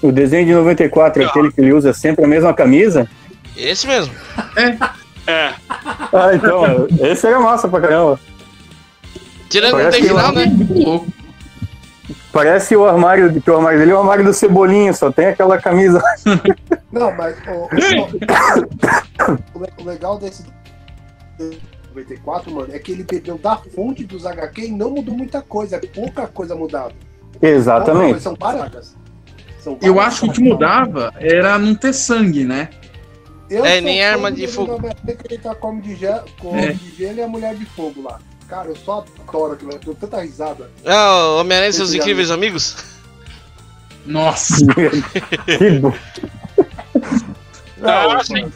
O desenho de 94 é aquele que ele usa sempre a mesma camisa. Esse mesmo. É. Ah, então, esse era massa pra caramba. Tirando o Parece que final, né? Louco. Parece o armário, que o armário dele é o armário do Cebolinha, só tem aquela camisa. Não, mas o, o- o o legal desse 94, mano, é que ele bebeu da fonte dos HQ e não mudou muita coisa. É pouca coisa mudada. Pouca Exatamente. coisa, São. São Eu acho que o que mudava era não ter sangue, né? Eu É, nem arma de fogo. ele tá com homem de, gel, com É. de gelo e a mulher de fogo lá. Cara, eu só adoro aquilo. Eu dou tanta risada. Ah, o Homem-Aranha e seus incríveis amigos. Nossa. que bo... Ah, Não, sim.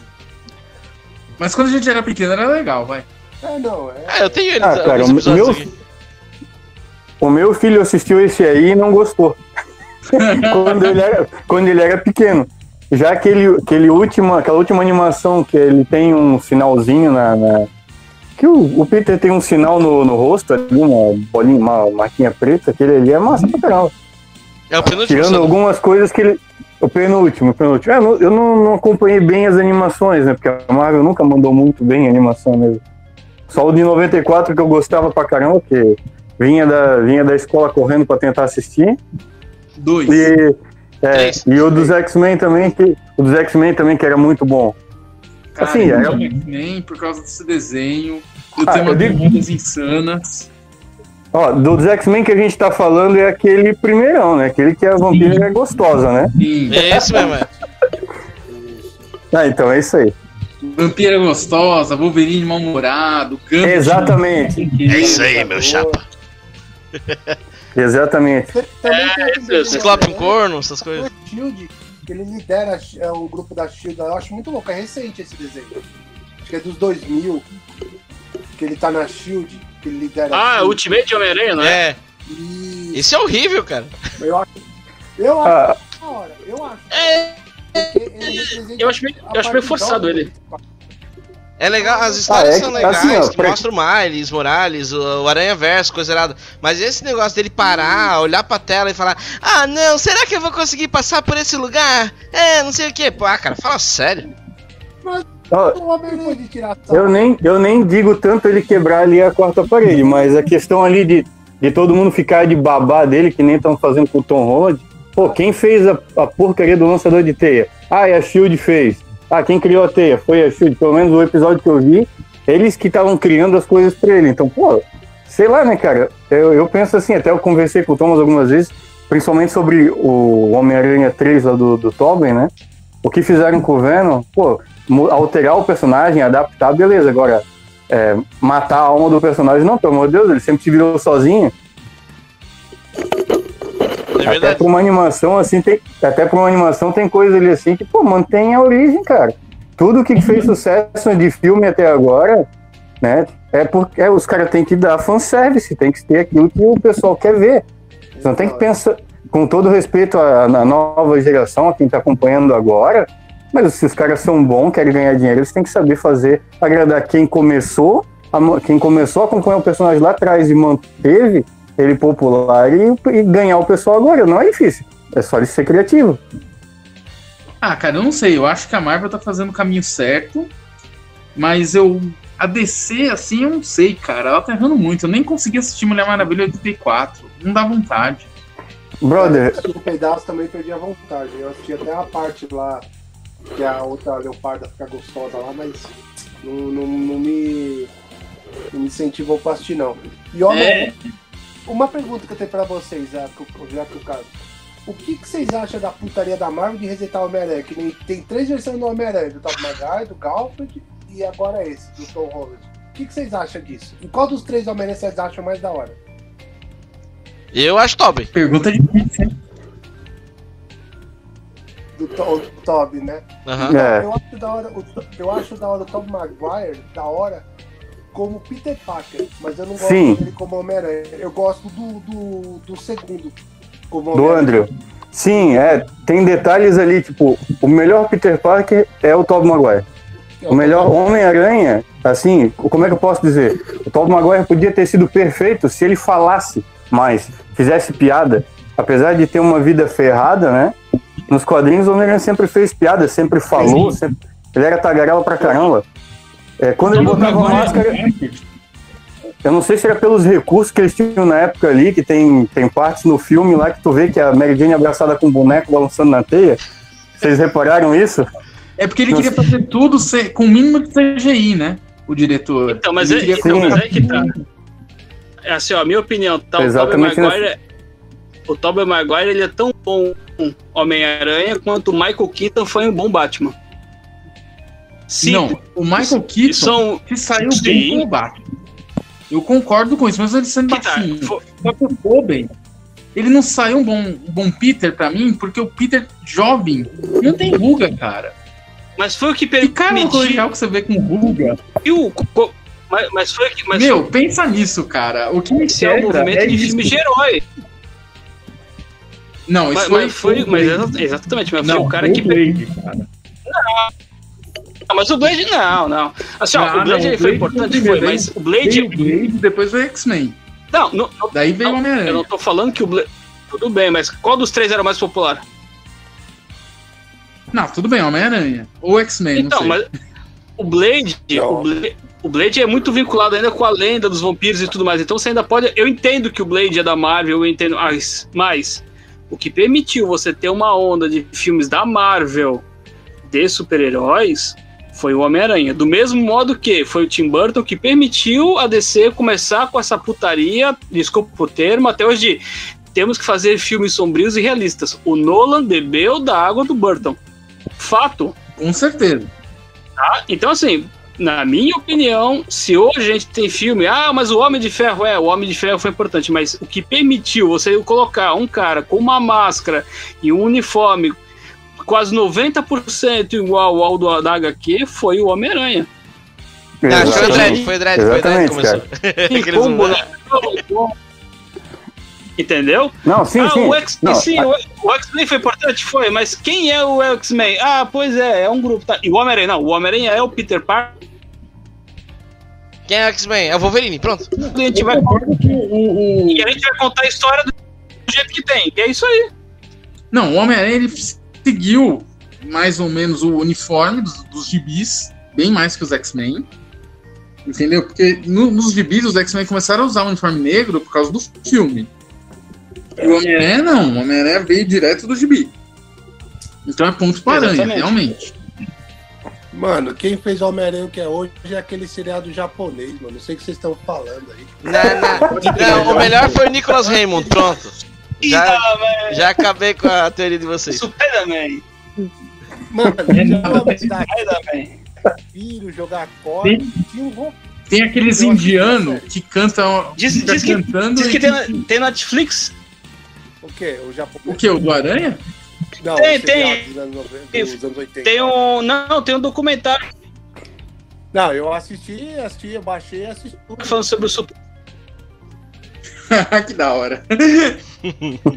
Mas quando a gente era pequeno era legal, vai. É, não. É, Ah, eu tenho ele, Ah, cara, o meu- aqui. O meu filho assistiu esse aí e não gostou. quando, ele era, quando ele era pequeno. Já aquele, aquele última, aquela última animação que ele tem um sinalzinho na. na- que o, o Peter tem um sinal no, no rosto ali, uma bolinha, uma marquinha preta, aquele ali é massa pra caramba. É o penúltimo. Tirando só. algumas coisas que ele. O penúltimo, o penúltimo. É, eu não- eu não, não acompanhei bem as animações, né? Porque a Marvel nunca mandou muito bem a animação mesmo. Só o de 94 que eu gostava pra caramba, que vinha da, vinha da escola correndo pra tentar assistir. Dois. E, é, Três. e o dos X-Men também, que. O dos X-Men também, que era muito bom. Cara, assim, é- X-Men por causa desse desenho. Do Ah, tema digo- ondas insanas. Ó, dos X-Men que a gente tá falando é aquele primeirão, né? Aquele que a vampira é gostosa, né? Sim. É esse mesmo, é. Ah, então é isso aí. Vampira gostosa, Wolverine mal-humorado, Gambit. Exatamente. É isso aí, meu chapa. Exatamente. Tem- Também tem isso, desenho Ciclope um também, corno, essas coisas. O Shield, que ele lidera é, o grupo da Shield. Eu acho muito louco. É recente esse desenho. Acho que é dos 2000. Que ele tá na Shield. Que ele lidera. Ah, Shield. Ultimate Homem-Aranha, não é? É. E Esse é horrível, cara. eu acho. Eu acho Ah, da hora. Eu acho. É. Ele Eu acho meio, eu acho meio forçado jovem ele. É legal, as histórias Ah, é são que- legais, assim, ó, que pra- mostra o Miles, Morales, o, o Aranha Verso, coisa errada. Mas esse negócio dele parar, olhar pra tela e falar: Ah, não, será que eu vou conseguir passar por esse lugar? É, não sei o que. Pô, ah, cara, fala sério. Eu nem, eu nem digo tanto ele quebrar ali a quarta parede, mas a questão ali de, de todo mundo ficar de babá dele, que nem estão fazendo com o Tom Holland. Pô, quem fez a, a porcaria do lançador de teia? Ah, e a Shield fez. Ah, quem criou a teia? Foi a Shield. Pelo menos o episódio que eu vi, eles que estavam criando as coisas pra ele. Então, pô, sei lá, né, cara? Eu, eu penso assim, até eu conversei com o Thomas algumas vezes. principalmente sobre o Homem-Aranha 3 lá do, do Tobin, né? O que fizeram com o Venom, pô, alterar o personagem, adaptar, beleza. Agora, é, matar a alma do personagem, não, pelo amor de Deus, ele sempre se virou sozinho. É até pra uma animação, assim, tem. Até pra uma animação tem coisa ali assim que, pô, mantém a origem, cara. Tudo que fez sucesso de filme até agora, né? É porque é, os caras têm que dar fanservice, tem que ter aquilo que o pessoal quer ver. Você não tem que pensar, com todo respeito à, à nova geração, a quem está acompanhando agora, mas se os caras são bons, querem ganhar dinheiro, eles têm que saber fazer, agradar quem começou, a, quem começou a acompanhar o personagem lá atrás e manteve ele popular e, e ganhar o pessoal agora. Não é difícil, é só ele ser criativo. Ah, cara, eu não sei. Eu acho que a Marvel tá fazendo o caminho certo, mas eu a DC, assim, eu não sei, cara. Ela tá errando muito. Eu nem consegui assistir Mulher Maravilha 84. Não dá vontade. Brother. Um pedaço também perdi a vontade. Eu assisti até a parte lá que a outra leoparda fica gostosa lá, mas não, não, não me. Não me incentivou pra assistir, não. E olha, é. Uma pergunta que eu tenho pra vocês, já que, já que o caso. O que, que, vocês acham da putaria da Marvel de resetar o Homem-Aranha? Que tem três versões do Homem-Aranha, do Top Maguire, do Galfred e agora esse, do Tom Holland. O que, que vocês acham disso? E qual dos três Homem-Aranha vocês acham mais da hora? Eu acho top. Pergunta difícil, hein? Do, to, do Toby, né? Uhum. É. Eu, acho da hora, o, eu acho da hora o Tom Maguire, da hora, como Peter Parker, mas eu não gosto Sim. dele como Homem-Aranha. Eu gosto do, do, do segundo. Como Do Andrew. Sim, é. Tem detalhes ali, tipo, o melhor Peter Parker é o Tobey Maguire. O melhor Homem-Aranha, assim, como é que eu posso dizer? O Tobey Maguire podia ter sido perfeito se ele falasse mais, fizesse piada. Apesar de ter uma vida ferrada, né? Nos quadrinhos o Homem-Aranha sempre fez piada, sempre falou, sempre... ele era tagarela pra caramba. É, quando ele botava a máscara, eu não sei se era pelos recursos que eles tinham na época ali, que tem, tem partes no filme lá que tu vê que a Mary Jane abraçada com um boneco balançando na teia. Vocês repararam isso? É porque ele queria fazer tudo com o mínimo de CGI, né? O diretor. Então, mas, ele é, então, mas é que tá. É assim, ó, a minha opinião, tá, o Tobey Maguire, o Tobey Maguire ele é tão bom Homem-Aranha quanto o Michael Keaton foi um bom Batman. Sim, não, o Michael Keaton são, que saiu sim. bem como Batman. Eu concordo com isso, mas ele sendo tá, baixinho. Só que o Tobey, ele não saiu um bom, um bom Peter pra mim, porque o Peter jovem não tem ruga, cara. Mas foi o que Que cara permitiu. legal que você vê com ruga. co- Mas, mas foi o que. Mas Meu, pensa nisso, cara. O que me esse é o movimento é de isso. filme de herói. Não, isso Mas, foi, mas foi, mas Blade. exa- exatamente, mas não, foi o cara foi que. o Blade, cara. Ah, mas o Blade não, não. Assim, ó, Ah, o Blade não, ele o foi Blade importante, foi mas o Blade. O Blade, depois o X-Men. Não, não, não, Daí veio o eu Homem-Aranha. não tô falando que o Blade. Tudo bem, mas qual dos três era o mais popular? Não, tudo bem, Homem-Aranha. Ou X-Men, Então, não sei. mas o Blade, o Blade, o Blade é muito vinculado ainda com a lenda dos vampiros e tudo mais. Então você ainda pode. Eu entendo que o Blade é da Marvel, eu entendo. Mas, mas o que permitiu você ter uma onda de filmes da Marvel de super-heróis foi o Homem-Aranha. Do mesmo modo que foi o Tim Burton que permitiu a DC começar com essa putaria, desculpa o termo, até hoje. Temos que fazer filmes sombrios e realistas. O Nolan bebeu da água do Burton. Fato. Com certeza. Tá? Então, assim, na minha opinião, se hoje a gente tem filme, ah, mas o Homem de Ferro é, o Homem de Ferro foi importante, mas o que permitiu você colocar um cara com uma máscara e um uniforme quase 90% igual ao do da HQ foi o Homem-Aranha. Ah, acho que foi o Dredd, foi o Dredd, foi o Dredd que começou. Bonecos. boneco. Entendeu? Não, sim, ah, sim. o X, Não, sim, o, o X-Men foi importante, foi, mas quem é o X-Men? Ah, pois é, é um grupo, tá? E o Homem-Aranha, não, o Homem-Aranha é o Peter Parker, Quem é o X-Men? É o Wolverine, pronto. a gente vai E a gente vai contar a história do jeito que tem. E é isso aí. Não, o Homem-Aranha ele seguiu mais ou menos o uniforme dos, dos gibis, bem mais que os X-Men. Entendeu? Porque no- nos gibis os X-Men começaram a usar o uniforme negro por causa do filme. E o Homem-Aranha não, o Homem-Aranha veio direto do gibi. Então é ponto para aranha, realmente. Mano, quem fez o Homem-Aranha que é hoje é aquele seriado japonês, mano. Não sei o que vocês estão falando aí. Não, não, não, o melhor foi o Nicholas Raymond, pronto. Já, já acabei com a teoria de vocês. Spider-Man. Mano, Spider-Man. filho, jogar corda, tinha um. Tem aqueles indianos que- que cantam. Diz, fica diz que, cantando diz que tem, tem Netflix. O quê? O Japão. O que? O do Aranha? Não, Tem, tem. seriado dos anos 90, dos anos 80. Tem um. Não, tem um documentário Não, eu assisti, assisti, eu baixei e assisti. falando sobre o Super. que da hora.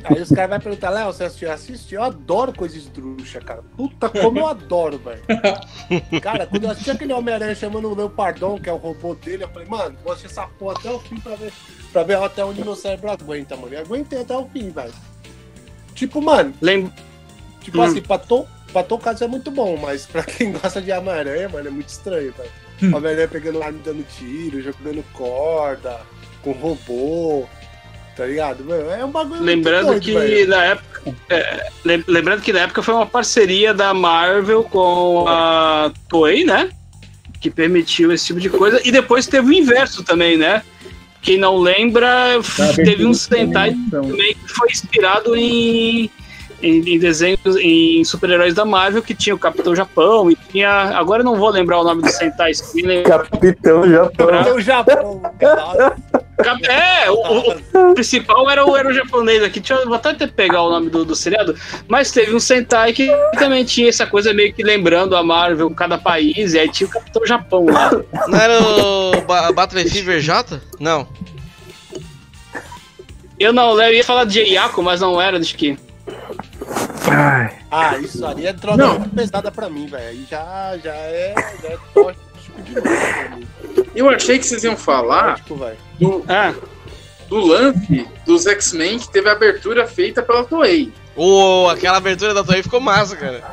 Aí os caras vão perguntar, Léo, você assistiu? Assisti, eu adoro coisas esdrúxulas, cara. Puta, como eu adoro, velho. Cara, quando eu assisti aquele Homem-Aranha chamando o Leopardon, que é o robô dele, eu falei, mano, vou assistir essa porra até o fim pra ver, pra ver até onde meu cérebro aguenta, mano. E aguentei até o fim, velho. Tipo, mano, Lem... tipo Hum. assim, pra, to, pra tocar isso é muito bom, mas pra quem gosta de Homem-Aranha, mano, é muito estranho, velho. Hum. Homem-Aranha pegando arma e dando tiro, jogando corda, com robô. Tá ligado? Mano, é um bagulho muito Lembrando doido, que velho. na época. é, lem- lembrando que na época foi uma parceria da Marvel com a Toei, né? Que permitiu esse tipo de coisa. E depois teve o inverso também, né? Quem não lembra, teve um Sentai também que foi inspirado em, em, em desenhos, em super-heróis da Marvel, que tinha o Capitão Japão e tinha. Agora eu não vou lembrar o nome do Sentai. Capitão Japão. Tem o Japão. Cap- É, o, o- principal era o, era o japonês aqui. Deixa eu vou até pegar o nome do, do seriado. Mas teve um Sentai que também tinha essa coisa meio que lembrando a Marvel, cada país, e aí tinha o Capitão Japão lá. Não era o ba Battle Fever J? Não. Eu não, eu ia falar de Yako, mas não era, deixa que. Ai, Ah, isso ali é droga muito pesada pra mim, velho. Aí já, já é, já é tóxico demais pra mim. Eu achei que vocês iam falar velho. do, Ah, do lance dos X-Men que teve a abertura feita pela Toei. Ô, aquela abertura da Toei ficou massa, cara.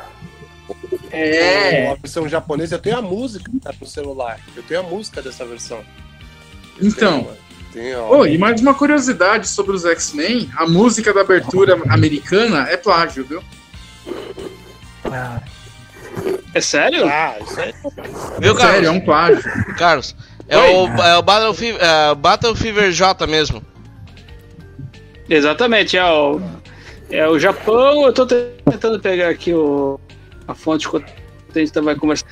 É. A versão japonesa, eu tenho a música tá, no celular. Eu tenho a música dessa versão. Eu Então. tenho, ó. Oh, e mais uma curiosidade sobre os X-Men: a música da abertura americana é plágio, viu? É sério? Ah, isso aí. Viu, Carlos? Sério, é um plágio. Carlos, é o, é o Battle, Fever, é, Battle Fever J mesmo. Exatamente, é o, é o Japão. Eu tô tentando pegar aqui o, a fonte enquanto a gente vai conversar.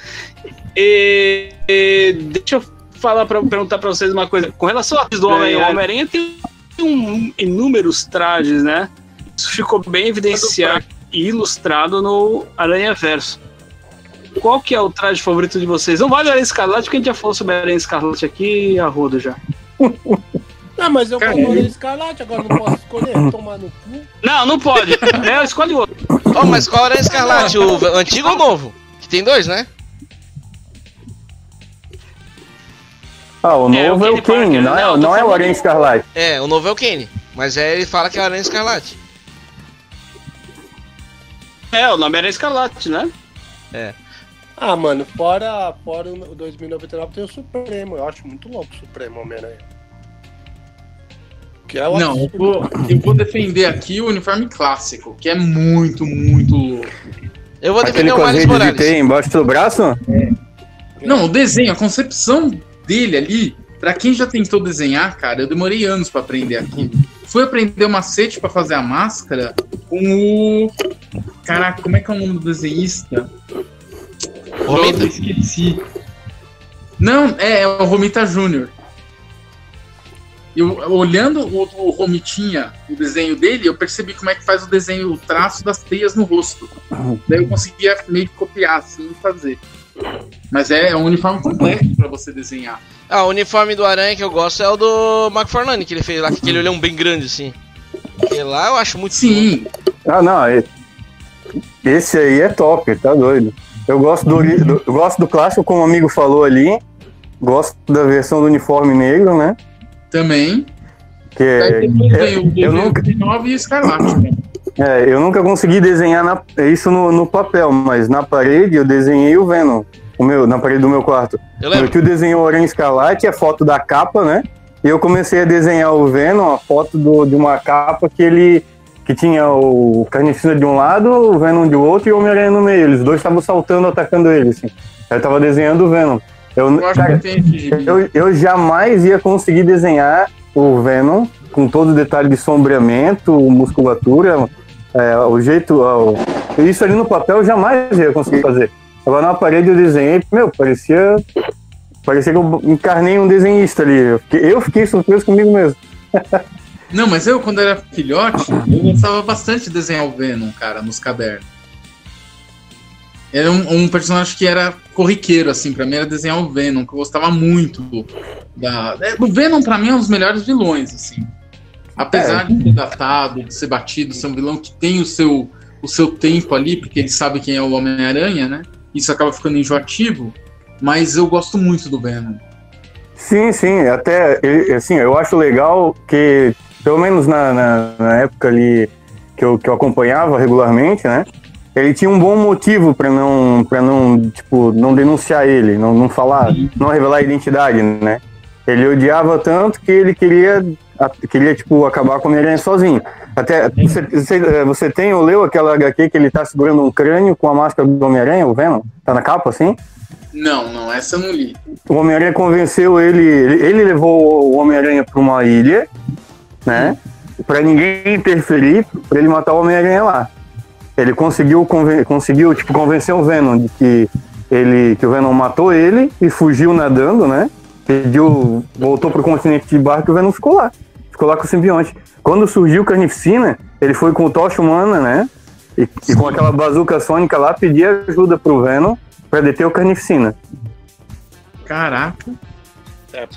E, e deixa eu falar para perguntar para vocês uma coisa. Com relação ao do Homem- o Homem-Aranha, tem um, inúmeros trajes, né? Isso ficou bem evidenciado e ilustrado no Aranha Verso. Qual que é o traje favorito de vocês? Não vale Aranha Escarlate, porque a gente já falou sobre Aranha Escarlate aqui a roda já. Ah, mas eu vou ele- escarlate, agora não posso escolher, tomar no cu. Não, não pode. É, escolhe outro. Oh, mas qual era o Escarlate? O antigo ou o novo? Que tem dois, né? Ah, o É, o novo é o Kenny Parker, Kane, não, não, é, não é o Aranha Escarlate. É, o novo é o Kane. Mas é, ele fala que é o Aranha Escarlate. É, o nome era Escarlate, né? Ah, mano, fora, fora o 2099 tem o Supremo. Eu acho muito louco o Supremo Homem-Aranha. Que é o Não, eu vou, eu vou defender aqui o uniforme clássico, que é muito, muito louco. Eu vou Aquele defender o com as Miles Morales. teia embaixo do braço? Não, o desenho, a concepção dele ali, pra quem já tentou desenhar, cara, eu demorei anos pra aprender aquilo. Fui aprender o macete pra fazer a máscara com o. Caraca, como é que é o nome do desenhista? Romita. Nossa, esqueci. Não, é, é o Romita Júnior. Eu, olhando o, o Romitinha, o desenho dele, eu percebi como é que faz o desenho, o traço das teias no rosto. Daí eu conseguia meio que copiar assim e fazer. Mas é, é um uniforme completo pra você desenhar. Ah, o uniforme do Aranha que eu gosto é o do McFarlane, que ele fez lá, com aquele olhão bem grande assim. Aquele lá eu acho muito Sim, Ah, não. Esse aí é top, tá doido. Eu gosto do, do- eu gosto do clássico, como o amigo falou ali. Gosto da versão do uniforme negro, né? também. Que é, eu nunca- 2009 e o Escarlate. né? é, eu nunca consegui desenhar na- isso no, no papel, mas na parede eu desenhei o Venom. O meu, na parede do meu quarto. Eu Meu tio desenhou o Aranha Escarlate, a foto da capa, né? E eu comecei a desenhar o Venom, a foto do- de uma capa que ele. Que tinha o Carnificina de um lado, o Venom de outro e o Homem-Aranha no meio. Eles dois estavam saltando, atacando ele, assim. Aí eu tava desenhando o Venom. Eu, Eu cara, eu, eu jamais ia conseguir desenhar o Venom com todo o detalhe de sombreamento, musculatura, é, o jeito. Ó, isso ali no papel eu jamais ia conseguir fazer. Agora na parede eu desenhei, meu, parecia. Parecia que eu encarnei um desenhista ali. Eu fiquei, eu fiquei surpreso comigo mesmo. Não, mas eu, quando era filhote, eu gostava bastante de desenhar o Venom, cara, nos cadernos. Era um, um, personagem que era corriqueiro, assim, pra mim era desenhar o Venom, que eu gostava muito. Da... É, o Venom, pra mim, é um dos melhores vilões, assim. Apesar é. de ser datado, de ser batido, ser um vilão que tem o seu, o seu tempo ali, porque ele sabe quem é o Homem-Aranha, né? Isso acaba ficando enjoativo, mas eu gosto muito do Venom. Sim, sim, até, assim, eu acho legal que, pelo menos na, na, na época ali que eu, que eu acompanhava regularmente, né? ele tinha um bom motivo para não para não tipo não denunciar ele não, não falar não revelar a identidade né? Ele odiava tanto que ele queria queria tipo acabar com o Homem-Aranha sozinho. Até você, você, você tem ou leu aquela HQ que ele tá segurando um crânio com a máscara do Homem-Aranha o Venom? Tá na capa assim? Não não essa eu não li. O Homem-Aranha convenceu ele ele, ele levou o Homem-Aranha para uma ilha né para ninguém interferir para ele matar o Homem-Aranha lá ele conseguiu, conseguiu tipo, convencer o Venom de que, ele, que o Venom matou ele e fugiu nadando, né? Pediu, voltou pro continente de barco e o Venom ficou lá. Ficou lá com o simbionte. Quando surgiu Carnificina, ele foi com o tocha humana, né? E, e, com aquela bazuca sônica lá, pedir ajuda pro Venom pra deter o Carnificina. Caraca.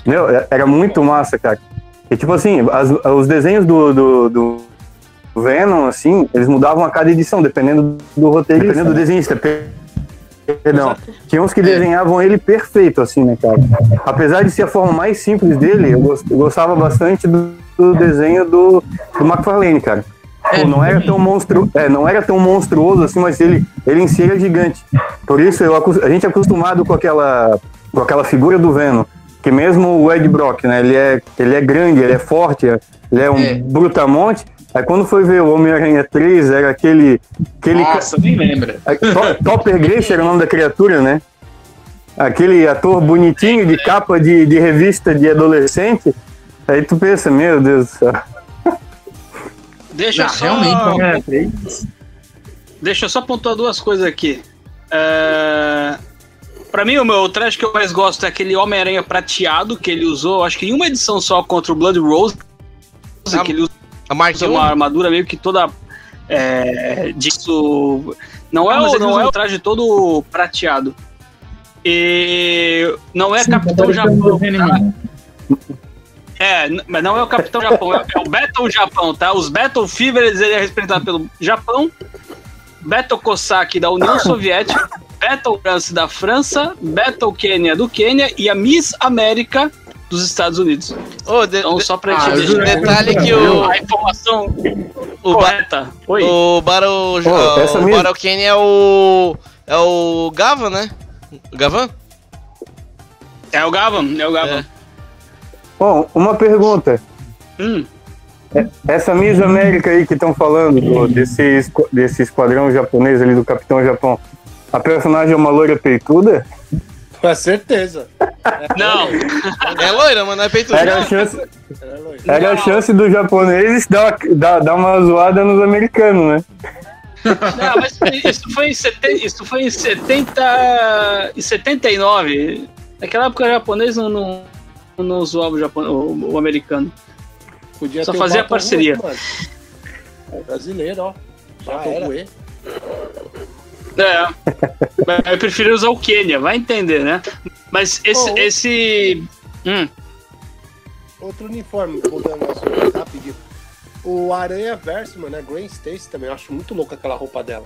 Meu, é, era muito massa, cara. E tipo assim, as, os desenhos do, do, do Venom, assim, eles mudavam a cada edição, dependendo do roteiro, dependendo do desenhista. Perdão. Tinha uns que desenhavam ele perfeito, assim, né, cara? Apesar de ser a forma mais simples dele, eu gostava bastante do, do desenho do, do McFarlane, cara. Pô, não era tão monstru... É, não era tão monstruoso assim, mas ele, ele em si era gigante. Por isso eu, a gente é acostumado com aquela, com aquela figura do Venom. Que mesmo o Ed Brock, né? Ele é, ele é grande, ele é forte, ele é um é. brutamonte, Aí quando foi ver o Homem-Aranha 3, era aquele. aquele Nossa, ca... nem lembra. Topper Grace era o nome da criatura, né? Aquele ator bonitinho de capa de, de revista de adolescente. Aí tu pensa, meu Deus do céu. Deixa eu só. Realmente, é, Deixa eu só pontuar duas coisas aqui. É... Pra mim, o meu traje que eu mais gosto é aquele Homem-Aranha prateado que ele usou, acho que em uma edição só contra o Blood Rose. Ah, que ele usou a Mark uma armadura meio que toda é, disso. Não é, o, não é o traje todo prateado. E não é Sim, Capitão Japão. Tá? É, mas não é o Capitão Japão, é, é o Battle Japão, tá? Os Battle Fevers ele é representado pelo Japão, Battle Cossack da União Soviética, Battle France da França, Battle Kenya do Quênia e a Miss América dos Estados Unidos. Oh, de, então, só pra ah, te dizer. Detalhe que o. A informação o correta. Oi. O Battle, oh, essa o Battle Kenny é o. É o Gavan, né? Gavan? É o Gavan, é o Gavan. É. Bom, uma pergunta. Hum. É, essa Miss América aí que estão falando do, desse, desse esquadrão japonês ali do Capitão Japão, a personagem é uma loira peituda? Com certeza. Não. É loira, mano, não é peito Era a chance, era a chance do japonês dar, dar, dar uma zoada nos americanos, né? Não, mas isso foi em, seten, isso foi em 70 e 79. Naquela época o japonês não, não, não zoava o, japonês, o, o americano. Podia Só fazia parceria. é brasileiro, ó. Já era. É. Eu prefiro usar o Quênia, vai entender, né? Mas esse. Oh, esse... Hum. Outro uniforme, mudando o assunto rapidinho. O Aranha Verso, mano, a Gwen Stacy também. Eu acho muito louca aquela roupa dela.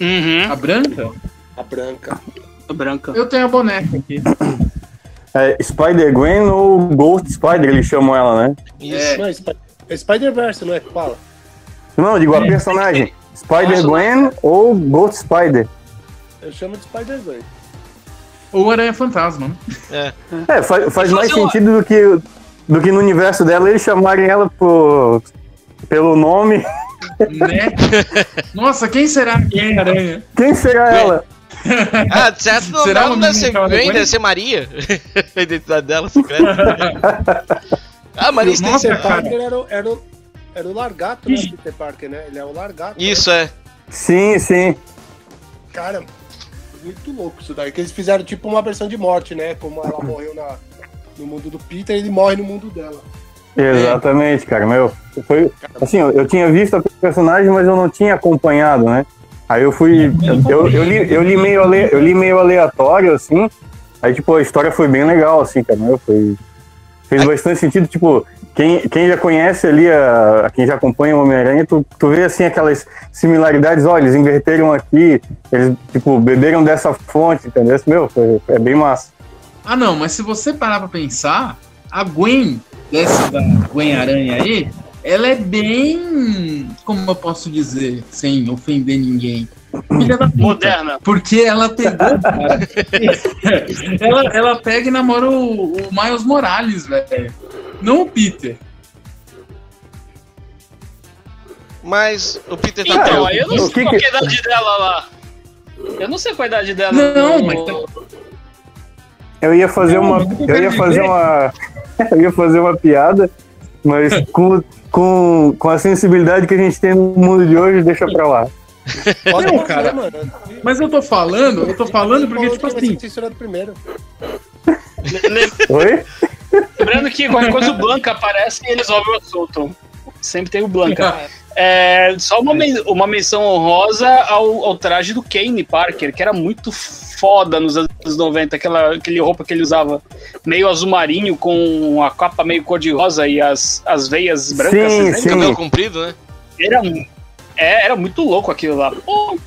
Uhum. A branca? A branca. A branca. Eu tenho a boneca aqui. É, Spider-Gwen ou Ghost Spider, eles chamam ela, né? Isso, é. não, é Spider-Verse, não é que fala? Não, digo a personagem. Spider-Gwen ou Ghost Spider? Eu chamo de Spider-Gwen. Ou Aranha Fantasma, né? É, é faz, faz mais sentido do que, do que no universo dela eles chamarem ela por, pelo nome. Né? Nossa, quem será quem, Aranha? Quem será ela? Ah, certo não, Será não deve ser Gwen, deve ser Maria. a identidade dela secreta. Ah, têm Nossa. Parker era, o- era, o- era o largato, né? Peter Parker, né? Ele é o largato. Isso, é. Sim, sim. Cara, muito louco isso daí. Que eles fizeram tipo uma versão de morte, né? Como ela morreu na, no mundo do Peter, ele morre no mundo dela. Exatamente, cara. Meu, foi. Assim, eu, eu tinha visto a personagem, mas eu não tinha acompanhado, né? Aí eu fui. Eu, eu, li, eu, li, meio ale, eu li meio aleatório, assim. Aí, tipo, a história foi bem legal, assim, cara. Meu, foi. Fez bastante sentido, tipo, quem, quem já conhece ali, a, a quem já acompanha o Homem-Aranha, tu, tu vê, assim, aquelas similaridades, ó, eles inverteram aqui, eles, tipo, beberam dessa fonte, entendeu? Meu, foi, é bem massa. Ah, não, mas se você parar pra pensar, a Gwen, dessa da Gwen Aranha aí, ela é bem. Como eu posso dizer, sem ofender ninguém? Filha da puta. Moderna. Porque ela pegou, cara. ela, ela pega e namora o, o Miles Morales, velho. Não o Peter. Mas o Peter tá Então, tão- aí eu não sei que qual que- é a idade dela lá. Eu não sei qual a idade dela. Não, no- mas tá- Eu ia fazer uma. eu ia fazer uma. Eu ia fazer uma piada, mas com, com, com a sensibilidade que a gente tem no mundo de hoje, deixa pra lá. Pode Não, cara. Mas eu tô falando, eu tô falando porque, tipo assim. Oi? Lembrando que qualquer coisa o Blanca aparece e eles ouvem o assunto. Sempre tem o Blanca. É, só uma, men- uma menção honrosa ao, ao traje do Kane Parker, que era muito foda nos anos 90, aquela aquele roupa que ele usava meio azul marinho com a capa meio cor-de-rosa e as, as veias brancas. Sim, sim. cabelo comprido, né? Era, é, era muito louco aquilo lá. Pô,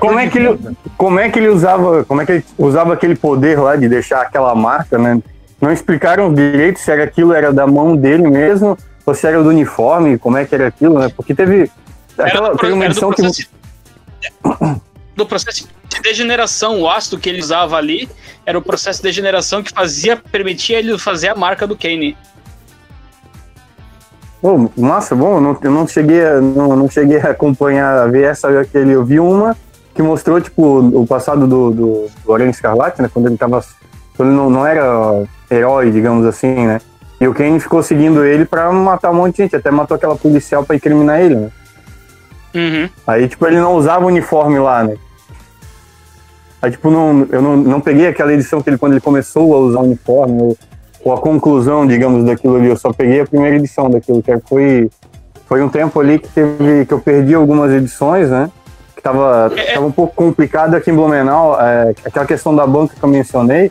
Como é que ele, como é que ele usava, como é que ele usava aquele poder lá de deixar aquela marca, né? Não explicaram direito se era aquilo era da mão dele mesmo ou se era do uniforme, como é que era aquilo, né? Porque teve era aquela do, teve uma era do edição que processo, do processo de degeneração. O ácido que ele usava ali era o processo de degeneração que fazia, permitia ele fazer a marca do Kane. Massa, bom, não, eu não cheguei a, não, não cheguei a acompanhar, a ver essa aquele, eu vi uma que mostrou, tipo, o passado do, do, do Aranha Escarlate, né, quando ele tava, quando ele não, não era herói, digamos assim, né, e o Kane ficou seguindo ele pra matar um monte de gente, até matou aquela policial pra incriminar ele, né, Uhum. aí, tipo, ele não usava uniforme lá, né, aí, tipo, não, eu não, não peguei aquela edição que ele, quando ele começou a usar uniforme, ou, ou a conclusão, digamos, daquilo ali, eu só peguei a primeira edição daquilo, que foi foi um tempo ali que teve que eu perdi algumas edições, né? Que tava, É, é. tava um pouco complicado aqui em Blumenau, é, aquela questão da banca que eu mencionei.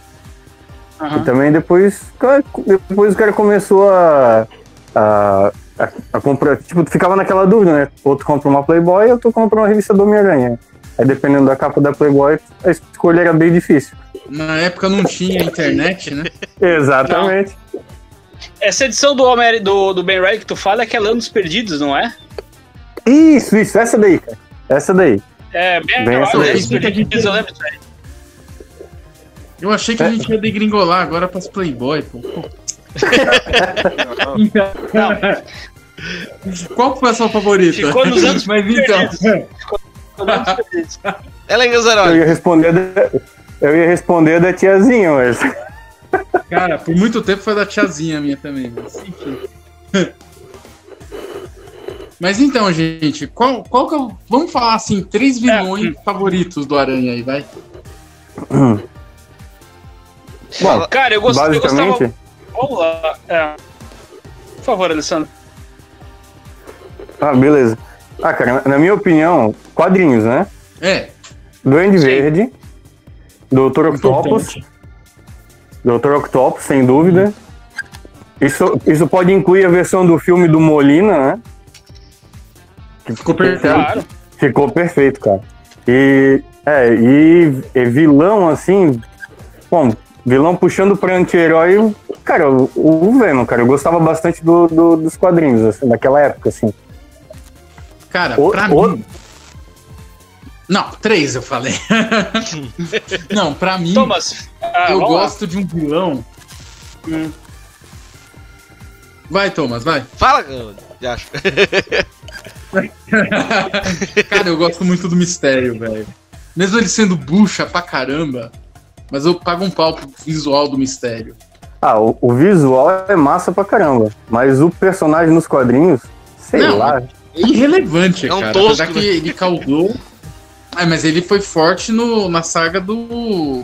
Aham. E também depois, depois o cara começou a, a, a, a comprar, tipo, tu ficava naquela dúvida, né? Ou tu compra uma Playboy ou tu compra uma revista do Homem-Aranha. Aí dependendo da capa da Playboy, a escolha era bem difícil. Na época não tinha internet, né? Exatamente. Essa edição do, Homem do, do Ben Reilly que tu fala é aquela Anos Perdidos, não é? Isso, isso, essa daí, cara. Essa daí. É, bem, Bem essa Anos daí. Perdidos, eu lembro disso aí. Eu achei que a gente ia degringolar agora pras Playboy, pô. Qual foi a sua favorita? Ficou nos anos Mas então. Ela é Eu Ganzaroli. ia responder da, eu ia responder da tiazinha, mas. cara, por muito tempo foi da tiazinha minha também, mas enfim. Mas então, gente, qual, qual que é o... Vamos falar assim, três vilões favoritos do Aranha aí, vai? Bom, Cara, eu, gost, eu basicamente. gostava. Vamos lá. É. Por favor, Alessandro. Ah, beleza. Ah, cara, na- minha opinião, quadrinhos, né? É, Duende Sim. Verde, Doutor Octopus. Doutor Octopus, sem dúvida. Isso, isso pode incluir a versão do filme do Molina, né? Que Ficou perfeito. Claro. Ficou perfeito, cara. E, é, e, e vilão, assim, bom, vilão puxando pra anti-herói, cara, o, o Venom, cara, eu gostava bastante do, do- dos quadrinhos, assim, daquela época, assim. Cara, O- pra o- mim. Não, três eu falei. Não, pra mim, Thomas, ah, eu vamos lá. gosto de um vilão. Hum. Vai, Thomas, vai. Fala, eu acho. Cara, eu gosto muito do mistério, velho. Mesmo ele sendo bucha pra caramba, mas eu pago um pau pro visual do mistério. Ah, o, o visual é massa pra caramba. Mas o personagem nos quadrinhos, sei Não, lá. É irrelevante, É um cara. tosco, que ele causou. Ah, mas ele foi forte no, na saga do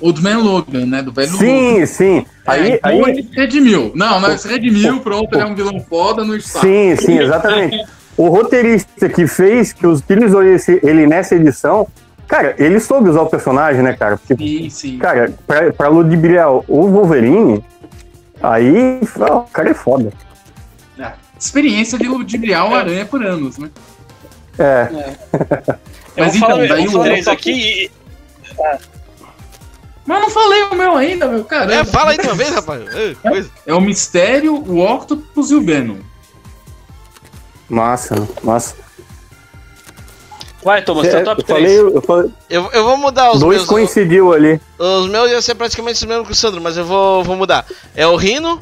Old Man Logan, né? Do velho Logan. Sim, sim. É, Aí, então aí, ele se redimiu. Não, se redimiu, pronto, ele é um vilão foda no estado. sim, sim, exatamente. O roteirista que fez, que utilizou esse, ele nessa edição, cara, ele soube usar o personagem, né, cara? Porque, Sim, sim. cara, pra, pra ludibriar o Wolverine, aí, ó, o cara é foda. É, Experiência de ludibriar o aranha por anos, né? É, Eu Mas vou falar, então, daí eu o- três aqui e. Mas eu não falei o meu ainda, meu cara. É, fala aí de uma vez, rapaz. Coisa. É o Mistério, o Octopus e o Venom. massa, massa. Vai, Thomas, É, teu eu, top falei, 3. eu falei, Eu, eu vou mudar os dois meus. coincidiu ali. Os meus iam ser praticamente os mesmos que o Sandro, mas eu vou, vou mudar. É o Rino,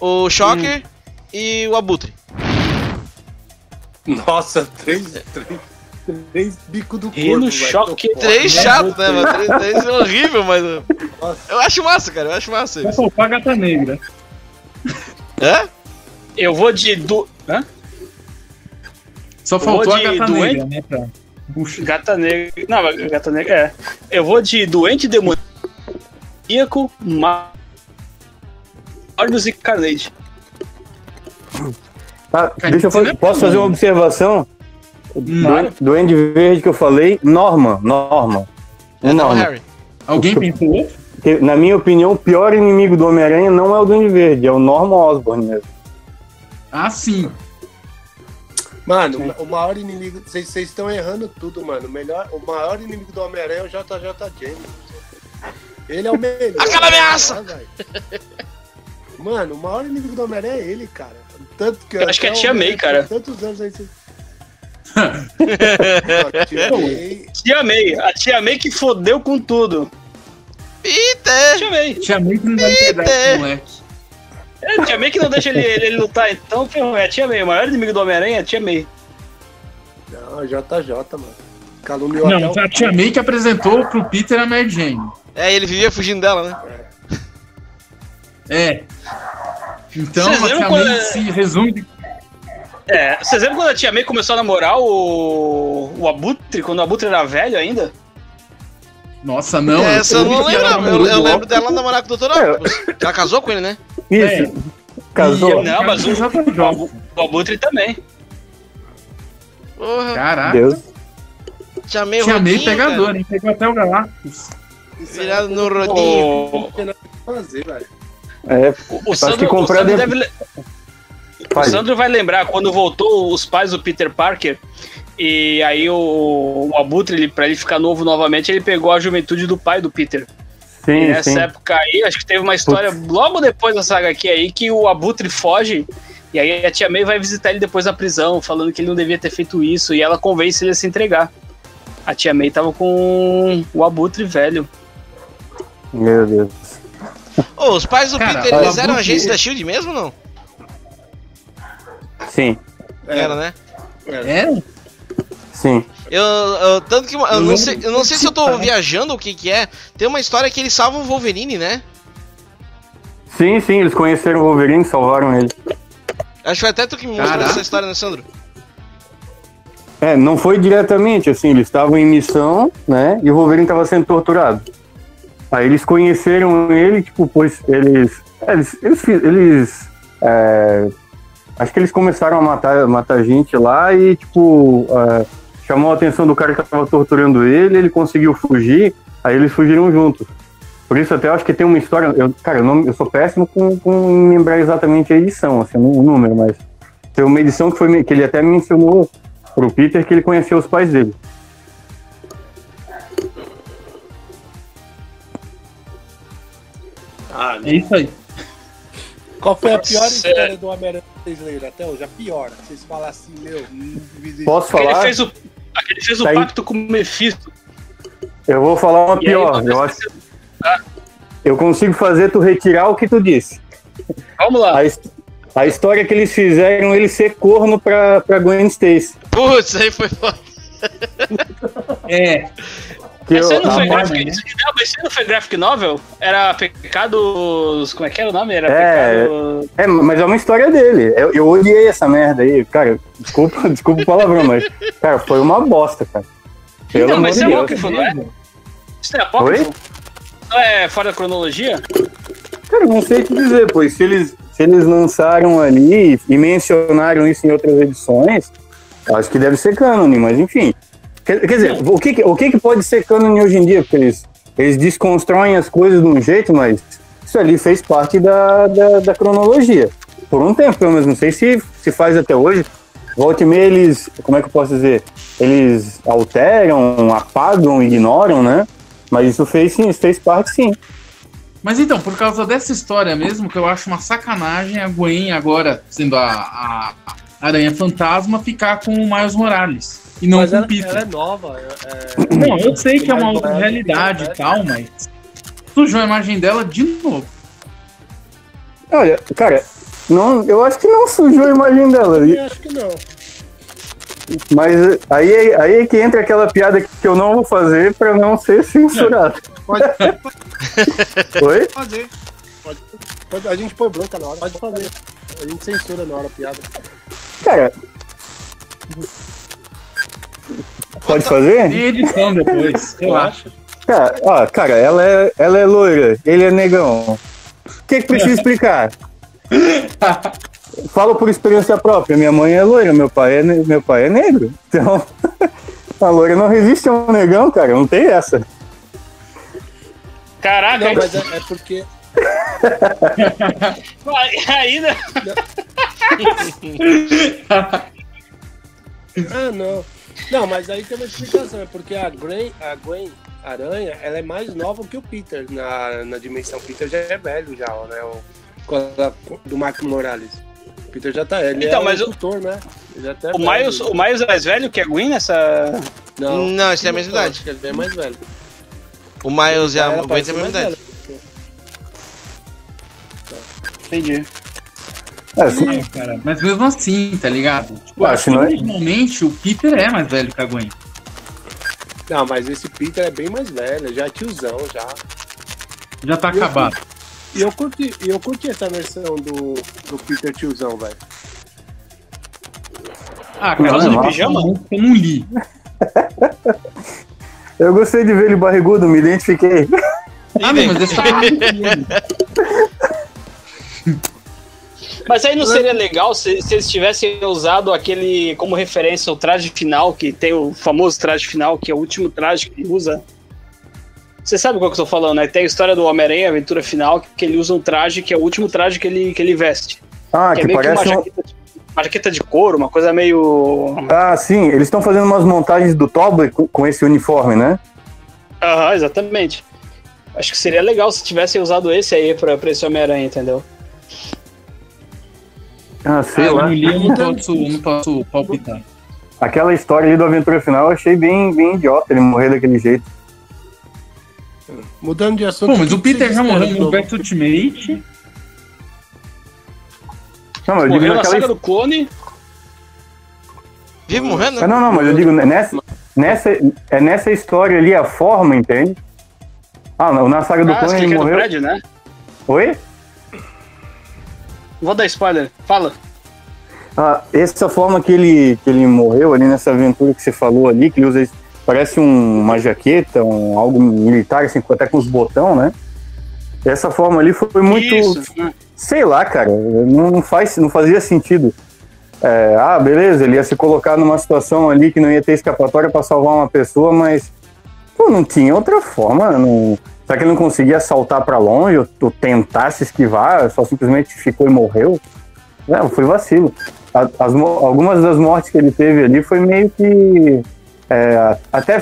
o Shocker e o Abutre. Nossa, três, três, três bico do corpo. Rino, choque. Três chato, né, mano? Três, três é horrível, mas. eu- Nossa. Eu acho massa, cara. Eu acho massa Vai isso. soltar a gata negra. Hã? Eu vou de. Du... Hã? Só faltou a de gata doente. negra, né? Pra... Puxa. Gata negra. Não, gata negra. É. Eu vou de doente demoníaco, Mardos e Carnage. Cara, deixa eu fazer, posso fazer uma observação? Claro. Do Duende Verde que eu falei, Norma, Norma. É, Norma. Harry. Alguém? Que, na minha opinião, o pior inimigo do Homem-Aranha não é o Duende Verde, é o Norman Osborn mesmo. Ah, sim. Mano, o maior inimigo. Vocês estão errando tudo, mano. O, melhor, o maior inimigo do Homem-Aranha é o JJ James. Ele é o melhor. Aquela ameaça! cara, velho. Mano, o maior inimigo do Homem-Aranha é ele, cara. Tanto que Eu acho que é Tia May, cara. Tantos anos aí. você- Não, Tia May. Tia May. A Tia May que fodeu com tudo. Peter! Tia May. Tinha muito que não vai pegar esse moleque. É, Tia May que não deixa ele, ele, ele lutar, então ferrou. É Tia May. O maior inimigo do Homem-Aranha é Tia May. Não, JJ, mano. Caluniou Não, até o- a Tia May que apresentou pro Peter a Mary Jane. É, ele vivia fugindo dela, né? É. Então, a Tia quando- May se resume. É, vocês lembram quando a Tia May começou a namorar o, o Abutre, quando o Abutre era velho ainda? Nossa, não. É, Essa eu não lembro, eu, eu o lembro dela namorar com o Dr. É. Octopus. Ela casou com ele, né? Isso, É. casou. E- Não, mas o, o, o Abutre também. Porra, Caraca. Deus. chamei o Tia May Rodinho, pegador, cara. hein? Pegou até o Galactus. Virado no rodinho. O, pra fazer, velho. É, o, Sandro, que o, Sandro deve, o. Sandro vai lembrar quando voltou os pais do Peter Parker e aí o, o Abutre, ele, pra ele ficar novo novamente, ele pegou a juventude do pai do Peter. E Sim, nessa sim. época aí, acho que teve uma história logo depois da saga aqui aí que o Abutre foge e aí a tia May vai visitar ele depois da prisão, falando que ele não devia ter feito isso e ela convence ele a se entregar. A tia May tava com o Abutre velho. Meu Deus. Ô, os pais do Cara, Peter, eles eram Abutre- agentes da SHIELD mesmo ou não? Sim, Era, né? É? Sim. Eu, eu- tanto que eu, Eu não sei, eu não sei se eu tô viajando ou o que que é. Tem uma história que eles salvam o Wolverine, né? Sim, sim, eles conheceram o Wolverine, salvaram ele. Acho que foi até tu que me mostrou Caraca. essa história, né, Sandro? É, não foi diretamente, assim, eles estavam em missão, né, e o Wolverine estava sendo torturado. Aí eles conheceram ele, tipo, pois eles... é, Eles... eles, eles, é, acho que eles começaram a matar, matar gente lá e, tipo, é, chamou a atenção do cara que estava torturando ele, ele conseguiu fugir, aí eles fugiram juntos. Por isso até eu acho que tem uma história... Eu, cara, eu, não, eu sou péssimo com, com lembrar exatamente a edição, assim, o número, mas... Tem uma edição que, foi, que ele até mencionou pro Peter que ele conheceu os pais dele. Ah, É isso aí. Qual foi a pior Nossa, história do Homem-Aranha que vocês leram até hoje? A pior. Vocês falam assim, meu. hum, Posso falar? fez o, aquele fez o Tá aí. pacto com o Mephisto. Eu vou falar uma E aí, pior. talvez Eu, acho, você- eu consigo fazer tu retirar o que tu disse. Vamos lá. A, his- a história que eles fizeram ele ser corno pra, pra Gwen Stacy. Putz, aí foi foda. É. Esse não, foi graphic, né? esse foi graphic novel? Era Pecados. Como é que era o nome? Era É. Pecado. é, mas é uma história dele. Eu, eu odiei essa merda aí, cara. Desculpa, desculpa o palavrão, mas, cara, foi uma bosta, cara. Pelo Então, mas de é apócrifo, não é? Isso é apócrifo? Não é fora da cronologia? Cara, não sei o que dizer, pois se eles, se eles lançaram ali e mencionaram isso em outras edições, acho que deve ser cânone, mas enfim. Quer, quer dizer, o que, o que, pode ser cânone hoje em dia? Porque eles, eles desconstroem as coisas de um jeito, mas isso ali fez parte da, da, da cronologia. Por um tempo, pelo menos, não sei se, se faz até hoje. Volta e meia eles, como é que eu posso dizer? Eles alteram, apagam, ignoram, né? Mas isso fez sim, isso fez parte sim. Mas então, por causa dessa história mesmo, que eu acho uma sacanagem a Gwen, agora sendo a- a Aranha Fantasma, ficar com o Miles Morales. E não Mas com ela, Peter. ela é nova. é- Não, eu sei que é uma outra Morales, realidade e tal, mas sujou a imagem dela de novo. Olha, cara, não, eu acho que não sujou a imagem dela. Eu acho que não. Mas aí, aí é que entra aquela piada que eu não vou fazer pra não ser censurado. Pode, Oi? pode fazer. Pode, pode- a gente põe bronca na hora. Pode fazer. A gente censura na hora a piada. Cara. Pode fazer? Tem edição depois, relaxa. Cara, ó, cara, ela é, ela é loira, ele é negão. O que, que precisa explicar? Falo por experiência própria. Minha mãe é loira, meu pai é, ne- meu pai é negro. Então, a loira não resiste a um negão, cara. Não tem essa. Caraca, Não, mas é, é porque. ainda. Ah, não. Não, mas aí tem uma explicação. É porque a Gwen, a Gwen Aranha, ela é mais nova que o Peter na, na dimensão. O Peter já é velho, já, né? O, do Marco Morales. O Peter já tá. Ele Então, é mas o- tutor, né? Ele já tá O velho. Miles, o Miles é mais velho que a Gwen nessa. Não, Não, esse é a mesma idade. Ele é mais velho. O Miles e a Gwen têm a mesma mais idade. velha. Entendi. É, assim, É, cara, mas mesmo assim, tá ligado? Tipo, Ah, que não é- o Peter é mais velho que a Gwen. Não, mas esse Peter é bem mais velho, já é tiozão, já. Já tá Eu- acabado. E eu curti, e eu curti essa versão do, do Peter tiozão, velho. Ah, Não, cara, não, eu, pijama? eu não li. eu gostei de ver ele barrigudo, me identifiquei. Ah, não, mas esse tá Mas aí não seria legal se, se eles tivessem usado aquele como referência o traje final, que tem o famoso traje final, que é o último traje que ele usa. Você sabe qual que eu tô falando, né? Tem a história do Homem-Aranha, aventura final, que ele usa um traje que é o último traje que ele, que ele veste. Ah, que que, é meio que uma parece um. jaqueta, de, uma jaqueta de couro, uma coisa meio. Ah, sim, eles estão fazendo umas montagens do Toby com, com esse uniforme, né? Aham, exatamente. Acho que seria legal se tivessem usado esse aí pra, pra esse Homem-Aranha, entendeu? Ah, Ah, sei eu lá. não li, eu não posso, não posso palpitar. Aquela história ali do Aventura Final eu achei bem, bem idiota ele morrer daquele jeito. Mudando de assunto. Pô, mas o Peter já morreu no. Universo Ultimate. Não, mas eu digo Morreu na naquela saga do clone. Vive morrendo? Ah, não, não, mas eu digo, nessa, nessa, é nessa história ali a forma, entende? Ah, não, na saga do Ah, clone ele morreu. prédio, né? Oi? Vou dar spoiler. Fala. Ah, essa forma que ele, que ele morreu ali nessa aventura que você falou ali, que ele usa. Parece um- uma jaqueta, um, algo militar, assim, até com os botão, né? Essa forma ali foi muito. Isso. Sei lá, cara, não, faz, não fazia sentido. É, ah, beleza, ele ia se colocar numa situação ali que não ia ter escapatória para salvar uma pessoa, mas pô, não tinha outra forma. Não... Será que ele não conseguia saltar para longe ou, ou tentar se esquivar, só simplesmente ficou e morreu? Não, foi vacilo. As algumas das mortes que ele teve ali foi meio que. é, até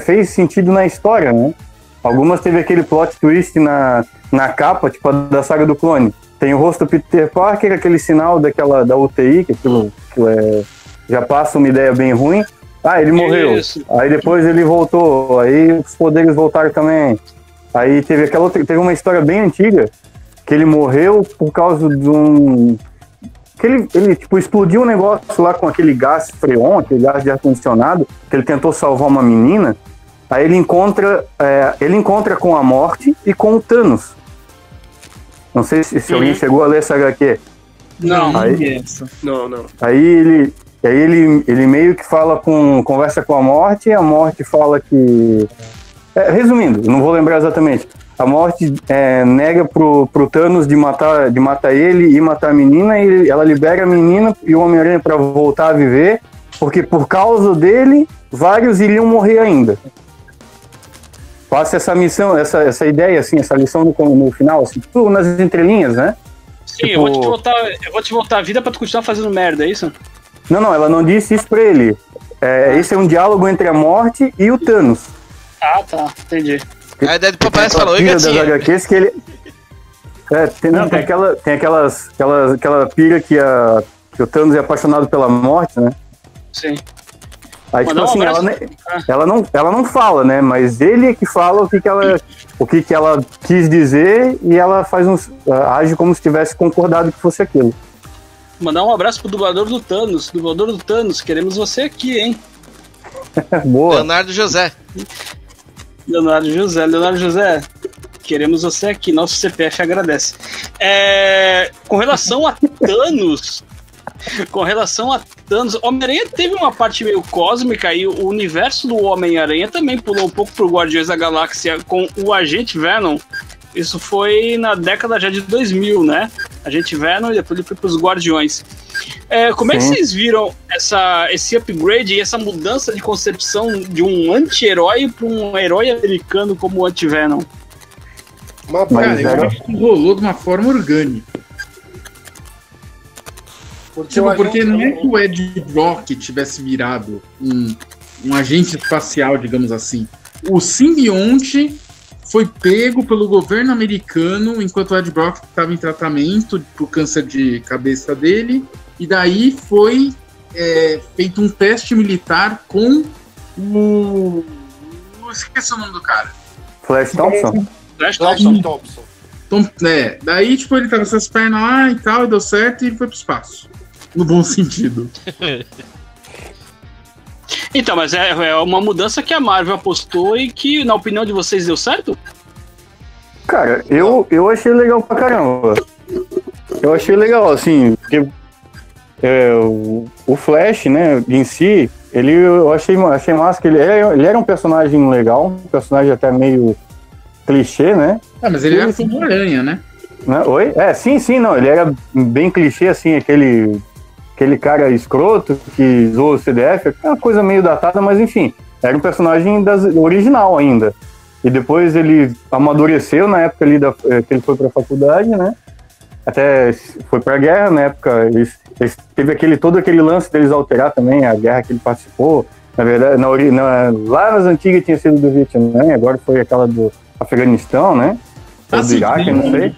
fez sentido na história, né? Algumas teve aquele plot twist na, na capa, tipo a da saga do clone. Tem o rosto do Peter Parker, aquele sinal daquela da UTI, que aquilo, aquilo é, já passa uma ideia bem ruim. Ah, ele morreu. Isso. Aí depois ele voltou, aí os poderes voltaram também. Aí teve aquela outra, teve uma história bem antiga que ele morreu por causa de um que ele, ele tipo explodiu um negócio lá com aquele gás freon, aquele gás de ar condicionado, que ele tentou salvar uma menina. Aí ele encontra, é, ele encontra com a morte e com o Thanos. Não sei se, se alguém chegou a ler essa HQ. Não, Não, Aí- é. Não, não. Aí ele, aí ele, ele meio que fala com. conversa com a morte, e a morte fala que. É, resumindo, não vou lembrar exatamente. A morte é, nega pro, pro Thanos de matar, de matar ele e matar a menina, e ela libera a menina e o Homem-Aranha pra voltar a viver, porque por causa dele, vários iriam morrer ainda. Passa essa missão, essa, essa ideia, assim, essa lição no, no final, assim, tudo nas entrelinhas, né? Sim, eu, vou te Tipo- voltar, eu vou te voltar a vida pra tu continuar fazendo merda, é isso? Não, não, ela não disse isso pra ele. É, esse é um diálogo entre a morte e o Thanos. Ah, tá, entendi. Aí Deadpool aparece e Aquela fala, oi pira das. HQs que ele. É, tem, não, tem, aquela, tem aquelas, aquelas, aquela pira que, a, que o Thanos é apaixonado pela morte, né? Sim. Aí, tipo Mandar um assim, ela, ne- ela, não, ela não fala, né? Mas ele é que fala o que, que, ela, o que, que ela quis dizer e ela faz uns. age como se tivesse concordado que fosse aquilo. Mandar um abraço pro dublador do Thanos. Dublador do Thanos, queremos você aqui, hein? Boa. Leonardo José. Leonardo José. Leonardo José, queremos você aqui. Nosso CPF agradece. É, com relação a Thanos. Com relação a Thanos, Homem-Aranha teve uma parte meio cósmica e o universo do Homem-Aranha também pulou um pouco pro Guardiões da Galáxia com o Agente Venom. Isso foi na década já de 2000, né? Agente Venom e depois ele foi pros Guardiões. É, como é que Sim. vocês viram essa, esse upgrade e essa mudança de concepção de um anti-herói para um herói americano como o Anti-Venom? Mas, Mas Cara, eu acho que rolou de uma forma orgânica. porque Tipo, porque não é que o Ed Brock tivesse virado um, um agente espacial, digamos assim. O simbionte foi pego pelo governo americano enquanto o Ed Brock estava em tratamento pro câncer de cabeça dele. E daí foi é, feito um teste militar com o. Esqueci o nome do cara. Flash Thompson? Flash Thompson. Thompson. É, daí, tipo, ele tava com essas pernas lá e tal, e deu certo, e ele foi pro espaço. No bom sentido. Então, mas é, é uma mudança que a Marvel apostou e que, na opinião de vocês, deu certo? Cara, eu, eu achei legal pra caramba. Eu achei legal, assim, porque é, o, o Flash, né, em si, ele eu achei, achei massa que ele era, ele era um personagem legal, um personagem até meio clichê, né? Ah, mas ele era como aranha, né? Né? Oi? É, sim, sim, não. Ele era bem clichê, assim, aquele, aquele cara escroto que zoou o CDF, é uma coisa meio datada, mas enfim, era um personagem das, original ainda. E depois ele amadureceu na época ali da, eh, que ele foi pra faculdade, né? Até foi pra guerra, na época, eles, eles- teve aquele, todo aquele lance deles alterar também a guerra que ele participou. Na verdade, na, na- lá nas antigas tinha sido do Vietnã, agora foi aquela do Afeganistão, né? Ou do Iraque, não sei. né?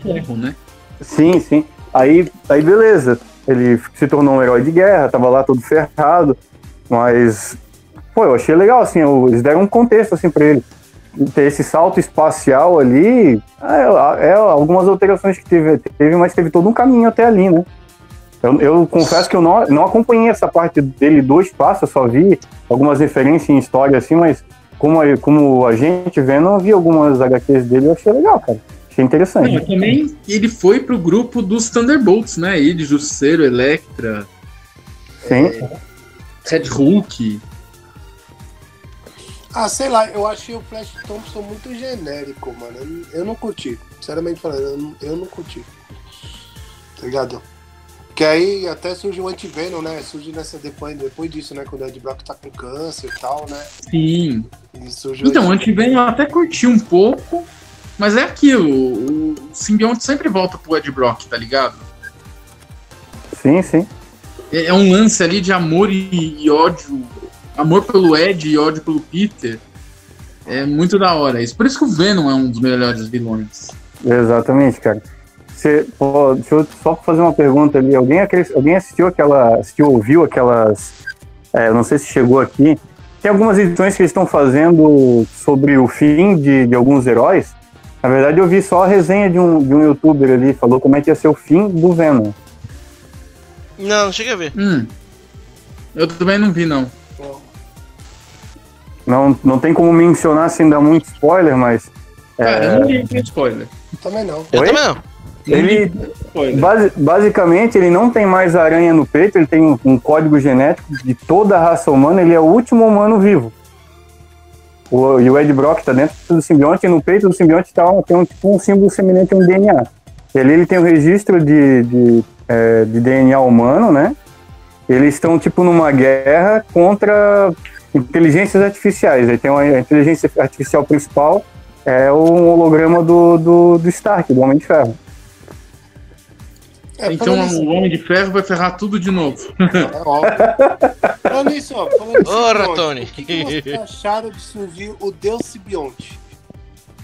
Sim, sim. Aí, aí beleza. Ele se tornou um herói de guerra, tava lá todo ferrado, mas pô, eu achei legal assim, eles deram um contexto assim para ele. Ter esse salto espacial ali, é, é algumas alterações que teve, teve, mas teve todo um caminho até ali, né? Eu, eu confesso que eu não, não acompanhei essa parte dele do espaço, eu só vi algumas referências em história assim, mas como como a gente vendo, eu vi algumas HQs dele eu achei legal, cara. Achei interessante. Não, mas também ele foi pro grupo dos Thunderbolts, né? Ele, Justiceiro, Electra, Sim. Red Hulk. Ah, sei lá, eu achei o Flash Thompson muito genérico, mano. Eu, não- eu não curti. Sinceramente falando, eu não, eu não curti. Tá ligado? Que aí até surge o Antivenom, né? Surge nessa depois, depois disso, né? Quando o Ed Brock tá com câncer e tal, né? Sim. E surge o Então, Anti- Antivenom eu até curti um pouco, mas é aquilo. O simbionte sempre volta pro Ed Brock, tá ligado? Sim, sim. É, é um lance ali de amor e, e ódio. Amor pelo Ed e ódio pelo Peter. É muito da hora isso. Por isso que o Venom é um dos melhores vilões. Exatamente, cara. Você, pô, deixa eu só fazer uma pergunta ali. Alguém, aquele- alguém assistiu aquela. Assistiu, ouviu aquelas. é, não sei se chegou aqui. Tem algumas edições que eles estão fazendo sobre o fim de, de alguns heróis. Na verdade, eu vi só a resenha de um, de um youtuber ali, falou como é que ia ser o fim do Venom. Não, não cheguei a ver. Hum. Eu também não vi, não. não, não tem como mencionar sem dar muito spoiler, mas. Cara, é, ninguém tem spoiler. Também não. Eu Oi? também não. ele, basi- basicamente, ele não tem mais aranha no peito, ele tem um, um código genético de toda a raça humana, ele é o último humano vivo. O, e o Ed Brock tá dentro do simbionte, e no peito do simbionte tá, um- tem um, tipo um símbolo semelhante a um DNA. E ali ele tem o registro de, de, é, de DNA humano, né? Eles estão, tipo, numa guerra contra inteligências artificiais. Aí tem uma a inteligência artificial principal, é o holograma do, do, do Stark, do Homem de Ferro. É, Então o Homem de Ferro vai ferrar tudo de novo. É óbvio. Falando nisso, ó, falando de Ora, simbionte, Tony. O que, que vocês acharam de surgir o Deus Sibionte?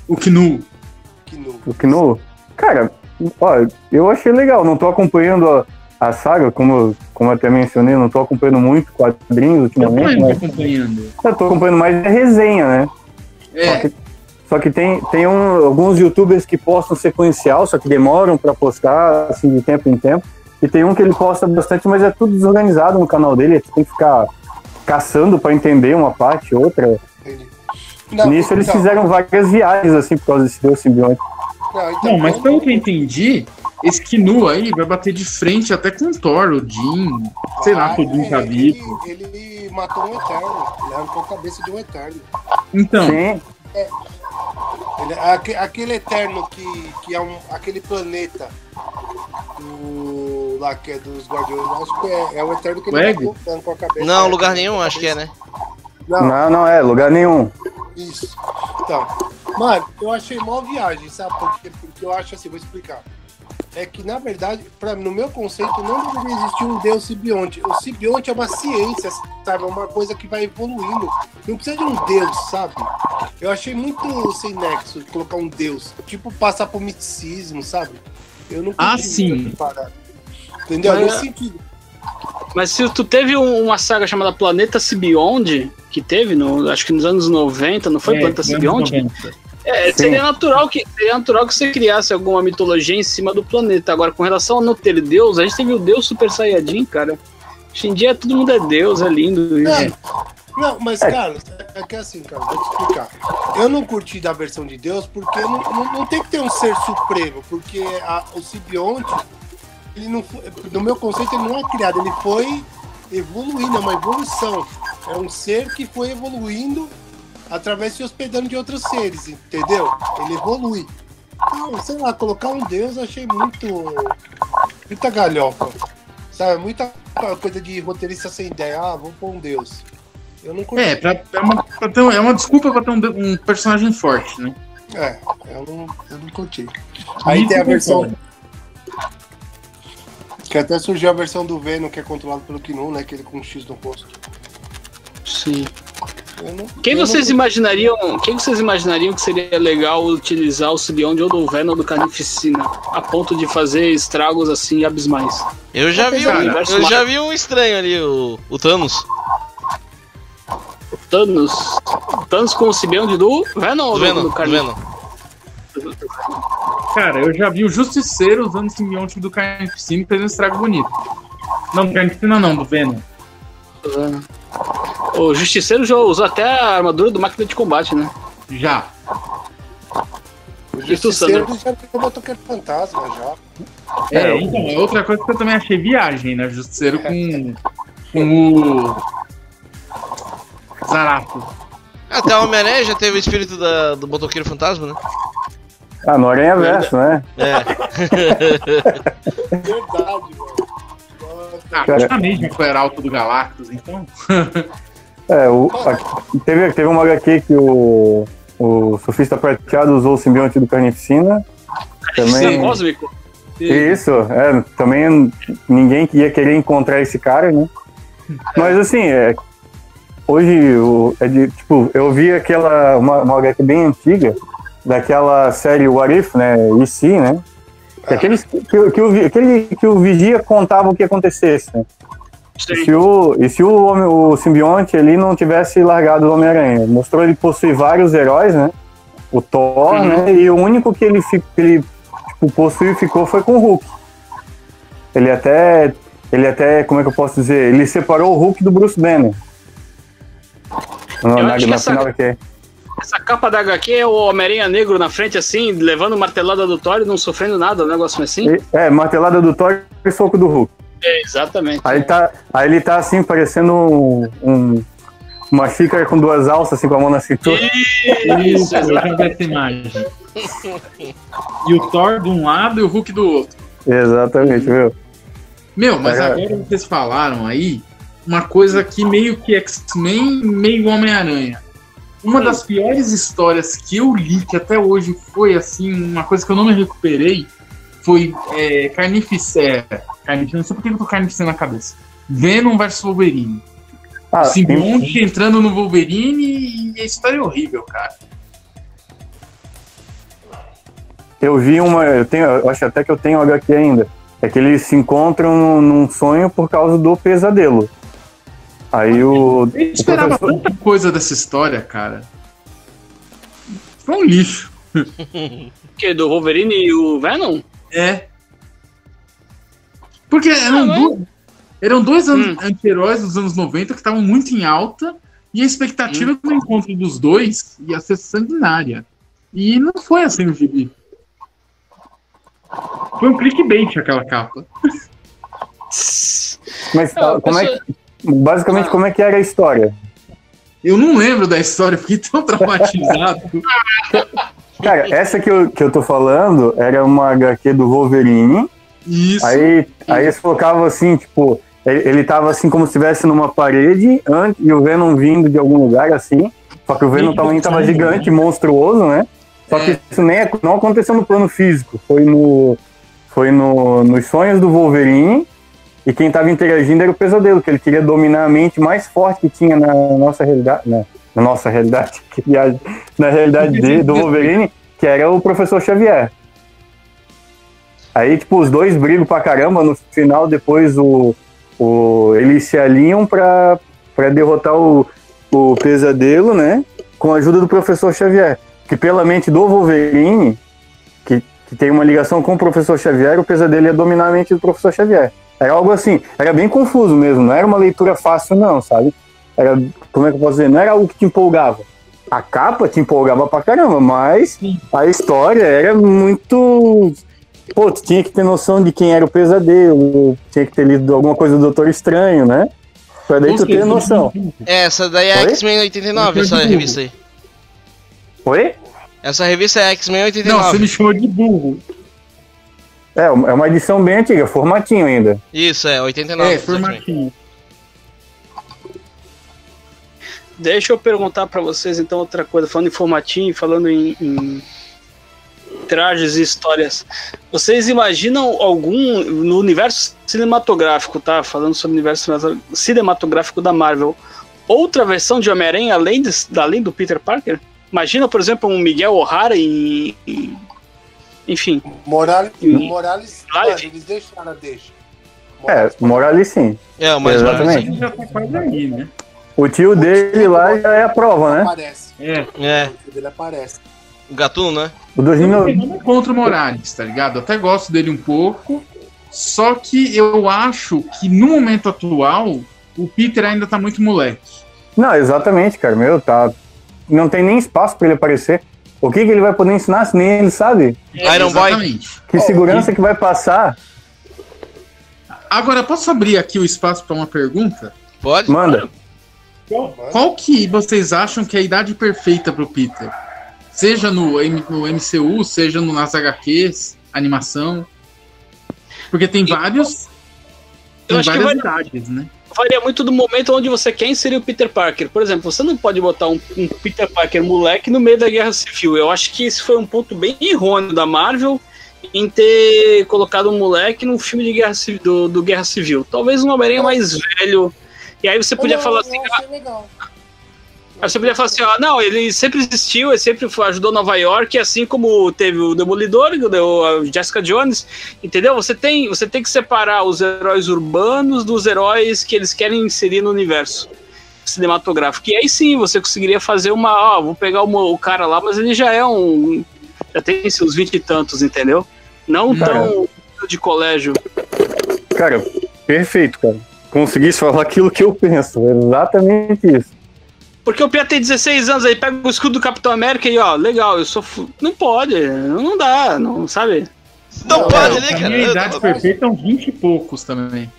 O Knu. Que no... O Kno? Cara, ó, eu achei legal. Não tô acompanhando a, a saga, como, como eu até mencionei, não tô acompanhando muito quadrinhos Eu ultimamente, tô mas acompanhando. eu tô acompanhando mais a resenha, né? Só É, que, só que tem, tem um- alguns youtubers que postam sequencial, só que demoram pra postar, assim, de tempo em tempo. E tem um que ele posta bastante, mas é tudo desorganizado no canal dele. Você tem que ficar caçando pra entender uma parte, outra. Não, Nisso eles então, fizeram várias viagens, assim, por causa desse Deus simbionte. Não, então, não, mas pelo que eu entendi, esse Knu aí vai bater de frente até com o Thor, o Jim, sei lá, com o Jim ele, ele matou um Eterno. Ele arrancou a cabeça de um Eterno. Então, Sim, Ele, aque- aquele Eterno que, que é um, aquele planeta do, lá que é dos Guardiões, acho que é, é o Eterno que ele matou, arrancou a cabeça. Não, É, lugar nenhum, acho que é, né? Não, não, não é, lugar nenhum. Isso. Então, mano, eu achei mó viagem, sabe? Porque, porque eu acho assim, vou explicar. É que, na verdade, pra, no meu conceito, não deveria existir um Deus simbionte. O simbionte é uma ciência, sabe? É uma coisa que vai evoluindo. Não precisa de um Deus, sabe? Eu achei muito sem nexo colocar um Deus. Tipo, passar por misticismo, sabe? Eu não Ah, sim. Entendeu? Mas- Nesse sentido. Mas se tu teve um- uma saga chamada Planeta Sibionde, que teve, no, acho que nos anos 90, não foi é, Planeta? 90. É, seria natural, que, seria natural que você criasse alguma mitologia em cima do planeta. Agora, com relação a não ter Deus, a gente teve o Deus Super Saiyajin, cara. Hoje em dia todo mundo é Deus, é lindo. isso. É. Não, mas, cara, é que assim, cara, vou te explicar. Eu não curti da versão de Deus porque não, não, não tem que ter um ser supremo, porque a- o simbionte, ele não foi, no meu conceito, ele não é criado, ele foi evoluindo, é uma evolução. É um ser que foi evoluindo através de se hospedando de outros seres, entendeu? Ele evolui. Então, sei lá, colocar um Deus eu achei muito. muita galhofa. Sabe? Muita coisa de roteirista sem ideia. Ah, vou pôr um Deus. Eu não curti. É, pra, é, uma, pra ter é uma desculpa pra ter um, um personagem forte, né? É, eu não, eu não curti. Aí tem a versão. Que até surgiu a versão do Venom, que é controlado pelo Kinu, né? Aquele com um X no rosto. Sim. Eu não- Quem não vocês curti. imaginariam? Quem vocês imaginariam que seria legal utilizar o Sibionde ou do Venom do Carnificina a ponto de fazer estragos assim abismais? Eu já vi um, eu já vi um estranho ali, o, o Thanos. O Thanos. o Thanos com o Sibionde do Venom Do Venom, do? Venom. Cara, eu já vi o Justiceiro usando o simbionte do Carnificina e fazendo um estrago bonito. Não, do Carnificina não, do Venom. O Justiceiro já usou até a armadura do máquina de combate, né? Já. O tu, Justiceiro já pegou motoqueiro fantasma já. É, então, é outra coisa que eu também achei viagem, né? Justiceiro com, com o. Zarato. Até o Homem-Aranha já teve o espírito da- do motoqueiro fantasma, né? Ah, no Aranha Verso, né? É. Verdade, mano. Ah, praticamente foi Arauto do Galactus, então. É, o, a- teve, teve uma HQ que o, o surfista prateado usou o simbionte do Carnificina. Carnificina Também. cósmico? Isso, é, também ninguém ia querer encontrar esse cara, né? Mas assim, é, hoje, o- é de, tipo, eu vi aquela, uma, uma HQ bem antiga, daquela série What If, né, E.C., né? Que, aqueles, que, que, o, aquele, que o Vigia contava o que acontecesse, né? E se o, e se o, homem, o simbionte ali não tivesse largado o Homem-Aranha? Mostrou ele possuir vários heróis, né? O Thor, Uhum. né? E o único que ele, que ele tipo, possuiu e ficou foi com o Hulk. Ele até, ele até, como é que eu posso dizer? Ele separou o Hulk do Bruce Banner. No, na, na essa- final aqui. Essa capa da HQ é o Homem-Aranha negro na frente, assim, levando martelada do Thor e não sofrendo nada, um negócio assim. E- É, martelada do Thor e soco do Hulk. É, exatamente. Aí, tá, aí ele tá assim, parecendo um, um- uma xícara com duas alças, assim, com a mão na cintura. Isso, eu já vi essa imagem. E o Thor de um lado e o Hulk do outro. Exatamente, viu? Meu, mas É. agora vocês falaram aí uma coisa que meio que X-Men, meio Homem-Aranha. Uma das piores histórias que eu li, que até hoje foi assim, uma coisa que eu não me recuperei, foi é. Carnificina, não sei por que eu tô Carnificina na cabeça. Venom vs Wolverine. Ah, simbionte entrando no Wolverine e a história é horrível, cara. eu vi uma. Eu, tenho, eu acho até que eu tenho HQ ainda. É que eles se encontram num sonho por causa do pesadelo. Aí o. Eu esperava professor- tanta coisa dessa história, cara. Foi um lixo. Que do Wolverine e o Venom? É. Porque eram, Ah, du- eram dois Hum. anti-heróis dos anos 90 que estavam muito em alta e a expectativa Hum. do encontro dos dois ia ser sanguinária. E não foi assim no gibi. Foi um clickbait aquela capa. Mas Não, ah, como é que. Basicamente, Ah. como é que era a história? Eu não lembro da história, fiquei tão traumatizado. Cara, essa que eu, que eu tô falando era uma HQ do Wolverine. Isso. Aí, aí eles colocavam assim, tipo, ele, ele tava assim como se estivesse numa parede antes, e o Venom vindo de algum lugar assim. Só que o Venom também tava gigante, monstruoso, né? Só que É. isso nem não aconteceu no plano físico. Foi no. Foi no, nos sonhos do Wolverine. E quem tava interagindo era o pesadelo, que ele queria dominar a mente mais forte que tinha na nossa realidade. Na, na nossa realidade, que viagem. Na realidade de, do Wolverine, que era o professor Xavier. Aí, tipo, os dois brigam pra caramba. No final, depois, o, o, eles se alinham pra, pra derrotar o, o pesadelo, né? Com a ajuda do professor Xavier. Que pela mente do Wolverine, que, tem uma ligação com o professor Xavier, o pesadelo ia dominar a mente do professor Xavier. Era algo assim, era bem confuso mesmo, não era uma leitura fácil, não, sabe? Era, como é que eu posso dizer? Não era algo que te empolgava. A capa te empolgava pra caramba, mas Sim. a história era muito. Pô, tu tinha que ter noção de quem era o pesadelo, tinha que ter lido alguma coisa do Doutor Estranho, né? Pra daí tu ter noção. É, essa daí é? X-Men 89, Eu essa revista aí. Oi? Essa revista é X-Men Não, 89. você me chamou de burro. É, é uma edição bem antiga, formatinho ainda. Isso, é, 89. É, formatinho. Deixa eu perguntar pra vocês então outra coisa, falando em formatinho, falando em, em trajes e histórias. Vocês imaginam algum no universo cinematográfico, tá? Falando sobre o universo cinematográfico da Marvel, outra versão de Homem-Aranha além, de- além do Peter Parker? Imagina, por exemplo, um Miguel O'Hara e, e- enfim, Morales, Hum. Morales Live. eles deixaram, deixa. É, Morales sim. É, o mais Exatamente. Já tá quase aí, né? O tio dele lá já é a prova, né? Aparece. É. É, O dele aparece. o Gatuno, né? O Eu 2000, não contra o Morales, tá ligado? Eu até gosto dele um pouco. Só que eu acho que no momento atual, o Peter ainda tá muito moleque. Não, exatamente, cara. Meu, tá. Não tem nem espaço pra ele aparecer. O que, que ele vai poder ensinar se nem ele sabe? Iron Boy. Exatamente. Que Oh, segurança que vai passar? Agora, posso abrir aqui o espaço para uma pergunta? Pode? Manda. Qual que vocês acham que é a idade perfeita pro Peter? Seja no, M- no MCU, seja no, nas HQs, animação. Porque tem vários. Eu Tem acho que várias vai- idades, né? Varia muito do momento onde você quer inserir o Peter Parker. Por exemplo, você não pode botar um, um Peter Parker moleque no meio da Guerra Civil. Eu acho que esse foi um ponto bem errôneo da Marvel em ter colocado um moleque num filme de guerra Ci- do, do Guerra Civil. Talvez um Homem-Aranha mais velho. E aí você podia Eu- falar assim, achei legal. Aí você podia falar assim, ó, não, ele sempre existiu, ele sempre ajudou Nova York, assim como teve o Demolidor, o- Jessica Jones, entendeu? Você tem, você tem que separar os heróis urbanos dos heróis que eles querem inserir no universo cinematográfico. E aí sim, você conseguiria fazer uma, ó, vou pegar o, o cara lá, mas ele já é um, já tem seus vinte e tantos, entendeu? Não Cara. tão de colégio. Cara, perfeito, cara. Conseguisse falar aquilo que eu penso. Exatamente isso. Porque o Pia tem 16 anos aí, pega o escudo do Capitão América e ó, legal, eu sou. Fu... Não pode, não dá, não sabe? Não, Não, pode, a né, minha cara? idade perfeita é uns 20 e poucos também.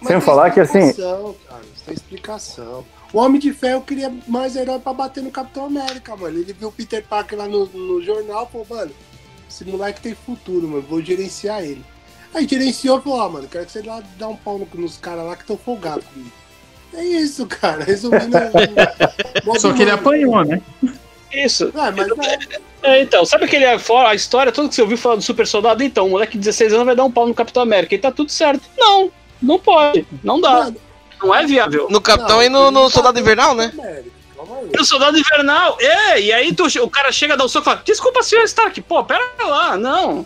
Mas Sem falar que, assim- explicação, Cara, isso tem explicação. O Homem de Ferro queria mais herói pra bater no Capitão América, mano. Ele viu o Peter Parker lá no, no jornal e falou, mano, esse moleque tem futuro, mano. Vou gerenciar ele. Aí gerenciou e falou, ó, mano, quero que você lá dá um pau no- nos caras lá que estão folgados comigo. É isso, cara. Resumindo. é- Só que ele apanhou, né? Isso. É, mas é, É, então, sabe aquele a história toda que você ouviu falar do super soldado? Então, o moleque de 16 anos vai dar um pau no Capitão América e tá tudo certo. Não, não pode, não dá, não é viável. No Capitão não, e no, no não Soldado tá Invernal, né? América. No Soldado Invernal, é, e aí tu- o cara chega, dá o soco e fala, desculpa, senhor Stark, pô, pera lá, não.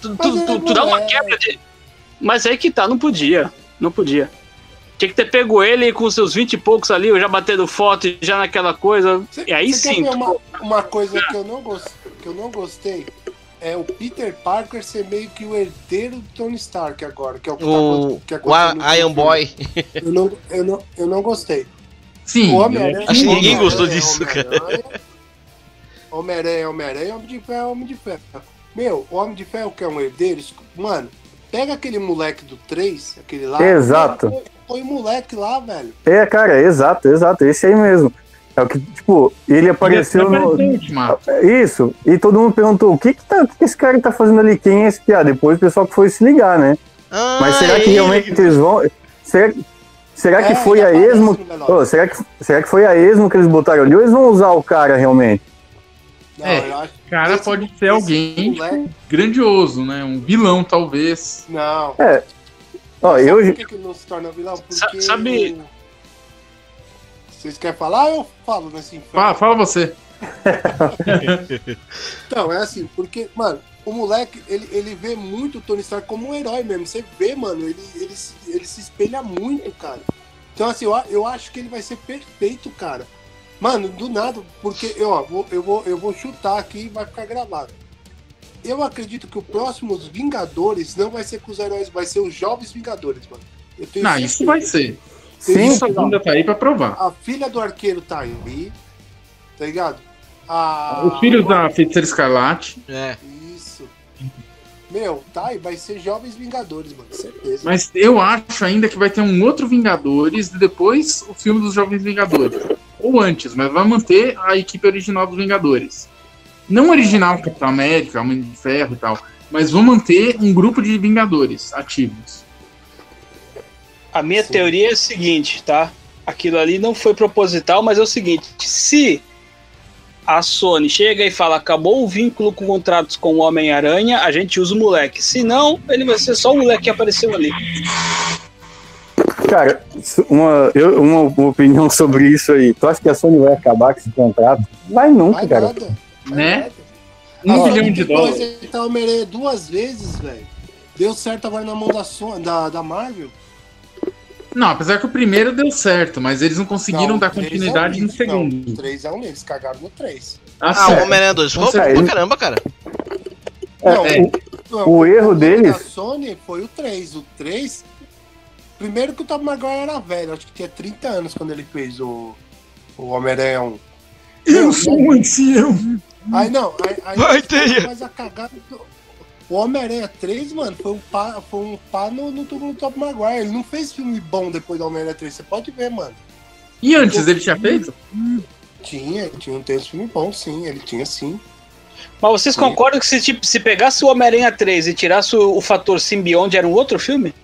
Tu, tu, Mas tu- é tu dá uma quebra de... Mas aí que tá, não podia, não podia. Tinha que ter pego ele com seus 20 e poucos ali, eu já batendo foto e já naquela coisa, Cê- e aí sim, tu- uma, uma coisa que eu, não gost, que eu não gostei é o Peter Parker ser meio que o herdeiro do Tony Stark agora, que é o que, tá, O, acon- que o no A- Iron filme. Boy. Eu não, eu, não, eu não gostei. Sim. O Homem-Aranha. Acho que ninguém gostou é disso, cara. Homem-Aranha, Homem-Aranha, Homem-Aranha, Homem de Ferro, Homem de Ferro. Meu, o Homem de Ferro que é um herdeiro, mano, pega aquele moleque do 3, aquele lá. Exato. Põe, põe o moleque lá, velho. É, cara, exato, exato, esse aí mesmo. É o que, tipo, ele apareceu no. Apareceu no. Isso, e todo mundo perguntou: o que que, tá, o que que esse cara tá fazendo ali? Quem é esse piá? Depois o pessoal que foi se ligar, né? Ah, Mas será que ele. realmente eles vão. Será, será que É, foi ele a esmo? Ô, será, que, será que foi a esmo que eles botaram ali? Ou eles vão usar o cara realmente? Não, É, eu acho Cara, esse- pode ser alguém moleque- tipo, grandioso, né? Um vilão, talvez. Não. Ó, Sabe eu. por que, que ele não se torna vilão? Porque. sabe- Vocês querem falar? Eu falo nesse inferno. Fala, fala você. Então, é assim, porque, mano, o moleque, ele, ele vê muito o Tony Stark como um herói mesmo. Você vê, mano, ele, ele, se- ele se espelha muito, cara. Então, assim, eu, eu acho que ele vai ser perfeito, cara. Mano, do nada, porque eu, ó, vou, eu, vou, eu vou chutar aqui e vai ficar gravado. Eu acredito que o próximo os Vingadores não vai ser com os heróis, vai ser os Jovens Vingadores, mano. Eu tenho Não, certeza. isso vai ser. Sim, Isso ainda tá aí pra provar. A filha do arqueiro tá aí, tá ligado? A... Os filhos da Feiticeira Escarlate. É. Isso. Meu, tá aí, vai ser Jovens Vingadores, mano, certeza. Mas eu acho ainda que vai ter um outro Vingadores e depois o filme dos Jovens Vingadores. Ou antes, mas vai manter a equipe original dos Vingadores. Não original Capitão América, Homem de Ferro e tal. Mas vão manter um grupo de Vingadores ativos. A minha Sim. teoria é a seguinte, tá? Aquilo ali não foi proposital, mas é o seguinte: se a Sony chega e fala acabou o vínculo com contratos com o Homem-Aranha, a gente usa o moleque. Se não, ele vai ser só o moleque que apareceu ali. Cara, uma, eu- uma opinião sobre isso aí. Tu acha que a Sony vai acabar com esse contrato? Vai nunca, Vai cara. nada. Né? nada. Um A bilhão Sony de dólares. acertar o Homem-Aranha duas vezes, velho. Deu certo agora na mão da, Son da, da Marvel. Não, apesar que o primeiro deu certo, mas eles não conseguiram Não, dar o continuidade é um no. Não, segundo. o 3 é um lixo, eles cagaram no 3. Ah, Ah, o. Homem-Aranha 2 ficou bom ele- pra caramba, cara. É, Não, é. Não, O erro problema deles- da Sony foi o 3. O 3. Primeiro que o Tom Maguire era velho, acho que tinha 30 anos quando ele fez o, o Homem-Aranha 1. Eu sou um ancião. Aí não, aí, aí Vai, Teia. mais a cagada. do- O Homem-Aranha 3, mano, foi um pá, foi um pá no, no tubo do Tom Maguire. Ele não fez filme bom depois do Homem-Aranha 3, você pode ver, mano. E antes ele tinha feito? Tinha, tinha um texto filme bom, sim, ele tinha sim. Mas vocês Sim. concordam que se, tipo, se pegasse o Homem-Aranha 3 e tirasse o, o fator simbionte, era um outro filme?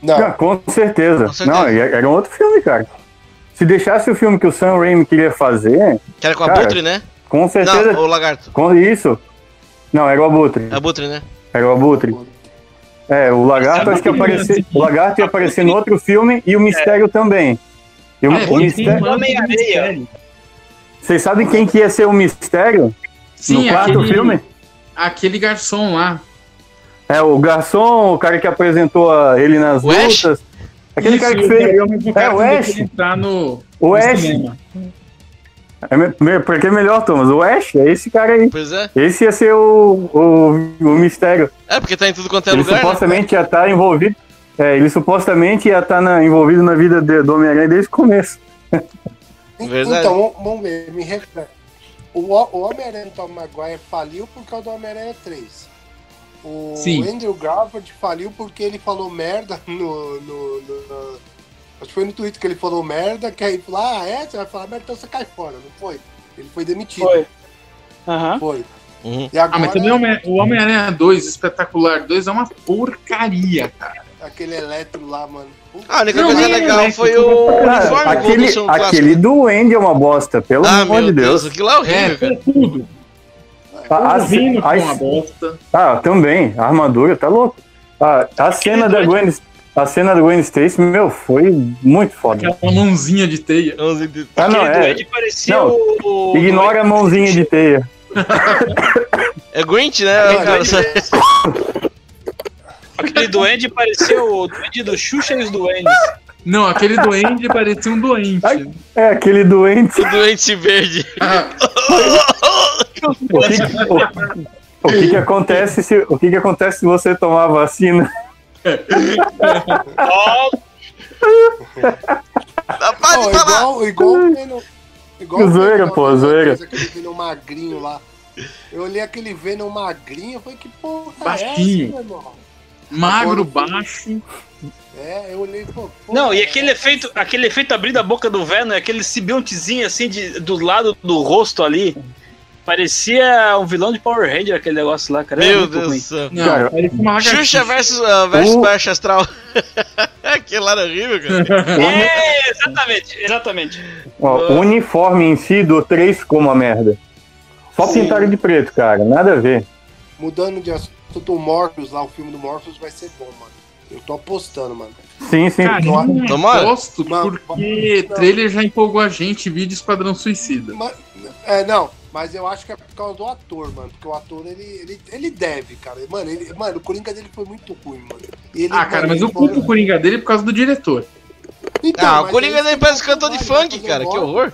Não, Ah, com certeza. Com certeza. Não, era um outro filme, cara. Se deixasse o filme que o Sam Raimi queria fazer, Que era com a Cara, né? Com certeza. Não, o Lagarto. Com isso. Não, era o Abutre. Abutre, né? Era o Abutre. É, o Lagarto acho que aparecia. O Lagarto ia aparecer no outro filme e o Mistério também. E o, É, o Mistério. Homem-Aranha. mistério. Vocês sabem quem que ia ser o Mistério Sim, no quarto aquele, filme? aquele garçom lá. É, o garçom, o cara que apresentou a- ele nas O Ash? lutas. Aquele cara que Isso, fez. É, o Ash. entrar no, O no Ash. cinema. É, porque é melhor, Thomas. O Ash é esse cara aí. Pois é. Esse ia ser o, o, o mistério. É, porque tá em tudo quanto é ele lugar, né? supostamente ia estar envolvido. É, ele supostamente ia estar na- envolvido na vida de- do Homem-Aranha desde o começo. Verdade. Então, vamos ver, me refere. O, o Homem-Aranha Tom Maguire faliu por causa do Homem-Aranha 3. O Sim. Andrew Garfield faliu porque ele falou merda no, no, no- no- Acho que foi no Twitter que ele falou merda, que aí falou, ah, é? Você vai falar merda, então você cai fora, não foi? Ele foi demitido. Foi. Aham. Foi. Uhum. E Ah, agora mas também o Homem- o Homem-Aranha 2, Espetacular 2, é uma porcaria, cara. aquele eletro lá, mano. Ah, a única Não, coisa legal é, foi né? o uniforme aquele, clássico. aquele do Andy é uma bosta, pelo Ah, amor de Deus. Deus, aquilo é horrível, É, cara. tudo. A, a, Rino a- foi uma bosta. ah, também, a armadura, tá louco. Ah, a cena da Gwen, a cena da Gwen Stacy, meu, foi muito foda. Aquela mãozinha de teia. Ah, não, Aquele é. duende parecia Não, o. Ignora a mãozinha de teia. É Grinch, né, Aquele cara? duende- Aquele duende parecia o duende do Xuxa e os duendes. Não, aquele doente parecia um doente. É aquele doente. O doente verde. Ah, O que, o, o que que acontece se o que que acontece se você tomar a vacina? Ó, falar. igual, igual o Venom. Igual Zoeira, pô, zoeira. Aquele Venom magrinho lá. Eu olhei aquele Venom magrinho, falei, que porra é Baixinho. essa, meu irmão? magro, baixo. É, eu olhei, pô, Não, e é aquele efeito, aquele efeito abrindo a boca do Venom, aquele simbiontezinho assim de, do lado do rosto ali. Parecia um vilão de Power Ranger aquele negócio lá, cara. Meu Deus do céu. Cara, lagartixa. Xuxa versus, uh, versus O- Baixa Astral. Aquilo lá era horrível, cara. É, exatamente, exatamente. Ó, o uniforme em si do 3 ficou uma merda. Só Sim. pintaram de preto, cara. Nada a ver. Mudando de assunto, o Morpheus lá, o filme do Morpheus vai ser bom, mano. Eu tô apostando, mano. Sim, sim. Cara, eu não Tomara. gosto Mano, porque não. trailer já empolgou a gente, vídeo Esquadrão Suicida. Mas, é, não, mas eu acho que é por causa do ator, mano. Porque o ator, ele, ele, ele deve, cara. Mano, ele, mano, o Coringa dele foi muito ruim, mano. Ele, Ah, cara, mano, mas eu culpo o Coringa dele por causa do diretor. Então, Ah, o Coringa você parece cantor de funk, cara. Que horror.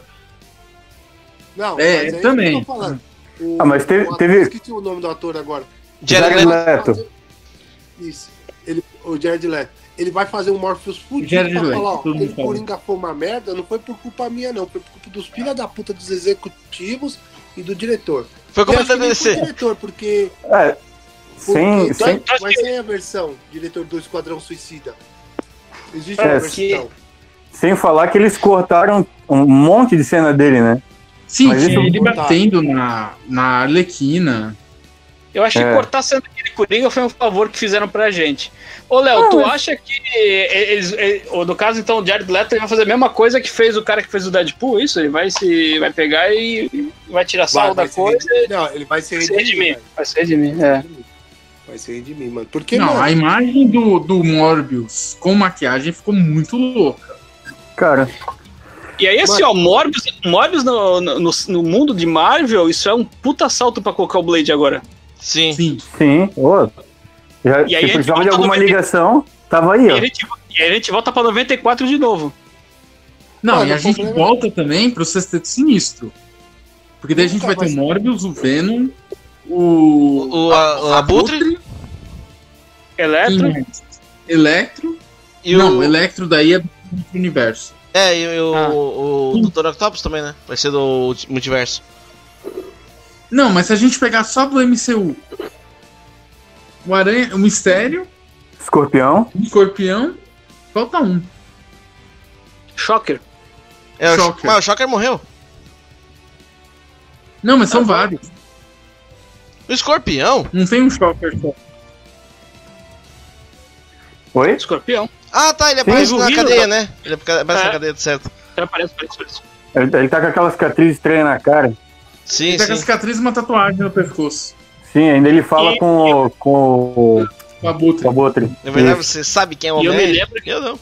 Não, É, mas é também. que eu tô falando. O, Ah, mas teve- o ator, teve- Esqueci o nome do ator agora. Jared Jared Leto. Leto. Isso. Ele, o Jared Leto. Ele vai fazer um Morpheus fudido Jared pra Leto, falar, ó, aquele. Coringa foi uma merda, não foi por culpa minha, não. Foi por culpa dos filha da puta dos executivos e do diretor. Foi acho da nem foi diretor, porque... É, sem, porque sem, Mas sem a versão, diretor do Esquadrão Suicida. Existe É, uma que- versão. sem falar que eles cortaram um monte de cena dele, né? Sim, Mas ele batendo na, na Arlequina. Eu acho É. que cortar a cena daquele Coringa foi um favor que fizeram pra gente. Ô, Léo, Ah, tu mas- acha que eles, eh, ou no caso, então, o Jared Leto vai fazer a mesma coisa que fez o cara que fez o Deadpool? Isso? Ele vai se vai pegar e vai tirar sarro da coisa redimir. Não, ele vai se e se redimir. Vai se redimir, é. Vai se redimir, mano. Porque, Não, mano, a imagem do, do Morbius com maquiagem ficou muito louca. Cara, E aí, assim, ó, Morbius, Morbius no, no, no mundo de Marvel, isso é um puta salto pra colocar o Blade agora. Sim. Sim. sim. Ô, já, E aí se precisava de alguma no ligação, tava aí, E ó. a gente, e aí a gente volta pra 94 de novo. Não, Mano, e a gente problema- volta também pro Sexteto Sinistro. Porque daí a gente vai ter o. Morbius, o Venom, o. O, a, o Abutre mais? Electro. e Não, o. Electro daí é do universo. É, e, e o, Ah. o, o Dr. Octopus também, né? Vai ser do multiverso. Não, mas se a gente pegar só do MCU, o Aranha, o Mistério, Escorpião. Escorpião, falta um. Shocker. É, o Shocker. Mas o Shocker morreu. Não, mas Ah, são vários. O Escorpião? Não tem um Shocker só. Oi? Escorpião. Ah, tá, ele aparece na cadeia, né? Ele aparece na É. cadeia, certo. Ele aparece, aparece, aparece. Ele, ele tá com aquela cicatriz estranha na cara. Sim, Ele tá com a sim. cicatriz e uma tatuagem no pescoço. Sim, ainda ele fala E- com, o- com o Com a Abutre. com o Abutre. Na verdade, você sabe quem é o E eu me homem? lembro que- Eu não.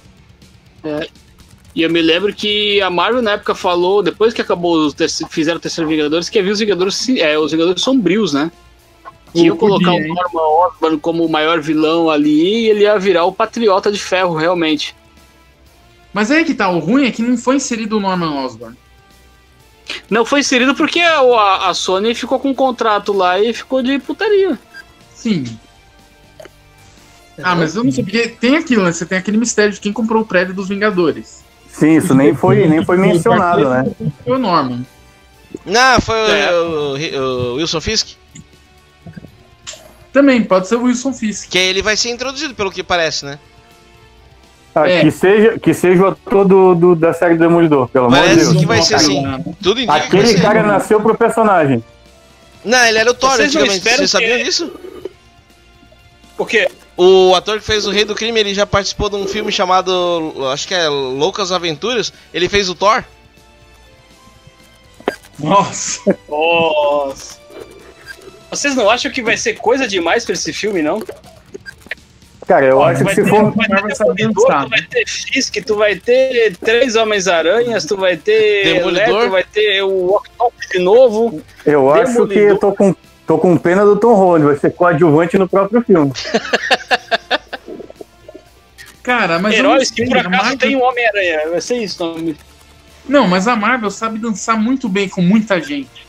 E eu me lembro que a Marvel na época falou, depois que acabou fizeram o terceiro Vingadores, que havia os Vingadores, é, os Vingadores sombrios, né? Que iam Podia, colocar o hein? Norman Osborn como o maior vilão ali e ele ia virar o patriota de ferro, realmente. Mas aí que tá, o ruim é que não foi inserido o Norman Osborn. Não foi inserido porque a, a- a Sony ficou com um contrato lá e ficou de putaria. Sim. Ah, mas eu não sei, porque tem aquilo, né? Você tem aquele mistério de quem comprou o prédio dos Vingadores. Sim, isso nem foi, nem foi mencionado, né? Foi o Norman. Não, foi o- É. o, o Wilson Fisk. Também, pode ser o Wilson Fisk. Que ele vai ser introduzido, pelo que parece, né? Ah, É. que, seja, que seja o ator do, do- da série do Demolidor, pelo amor de Parece Deus. que vai ser assim. Tudo indica que vai Aquele ser. cara nasceu pro personagem. Não, ele era o Thor Vocês não antigamente. esperam Vocês sabiam que- disso? Porque O ator que fez o Rei do Crime, ele já participou de um filme chamado, acho que é Loucas Aventuras. Ele fez o Thor. Nossa. Nossa. Vocês não acham que vai ser coisa demais pra esse filme, não? Cara, eu Olha, acho que se ter, for. vai ter Demolidor, tu vai ter Fisk, tu vai ter três Homens-Aranhas, tu vai ter Demolidor. Electro, vai ter o Octopus de novo. Eu acho que Demolidor. eu tô com, tô com pena do Tom Holland, vai ser coadjuvante no próprio filme. Cara, mas eu Heróis que por acaso Marvel- tem um Homem-Aranha. Vai ser isso o nome. Não, mas a Marvel sabe dançar muito bem com muita gente.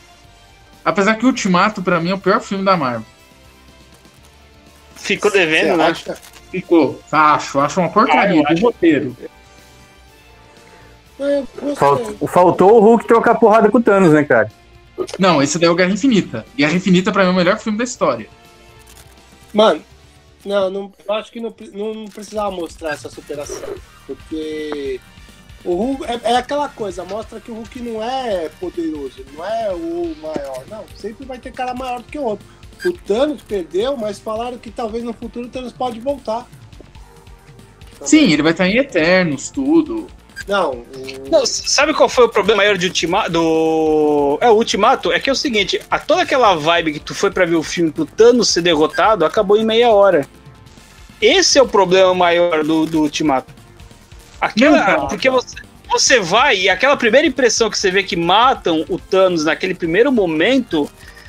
Apesar que o Ultimato, pra mim, é o pior filme da Marvel. Ficou devendo, né? acha? Ficou. Acho, acho uma Ah, porcaria eu do roteiro. Falt- Faltou o Hulk trocar porrada com o Thanos, né, cara? Não, esse daí é o Guerra Infinita. Guerra Infinita, pra mim, é o melhor filme da história. Mano, não, não, eu acho que não, não precisava mostrar essa superação. Porque o Hulk é, é aquela coisa, mostra que o Hulk não é poderoso, não é o maior. Não, sempre vai ter cara maior do que o outro. O Thanos perdeu, mas falaram que talvez no futuro o Thanos pode voltar. Sim, ele vai estar em Eternos, tudo. Não, o- Não, sabe qual foi o problema maior de Ultimato? Do... É, o Ultimato é que é o seguinte: a, toda aquela vibe que tu foi pra ver o filme pro Thanos ser derrotado acabou em meia hora. Esse é o problema maior do, do Ultimato. Aquela, Não, porque você, você vai e aquela primeira impressão que você vê que matam o Thanos naquele primeiro momento,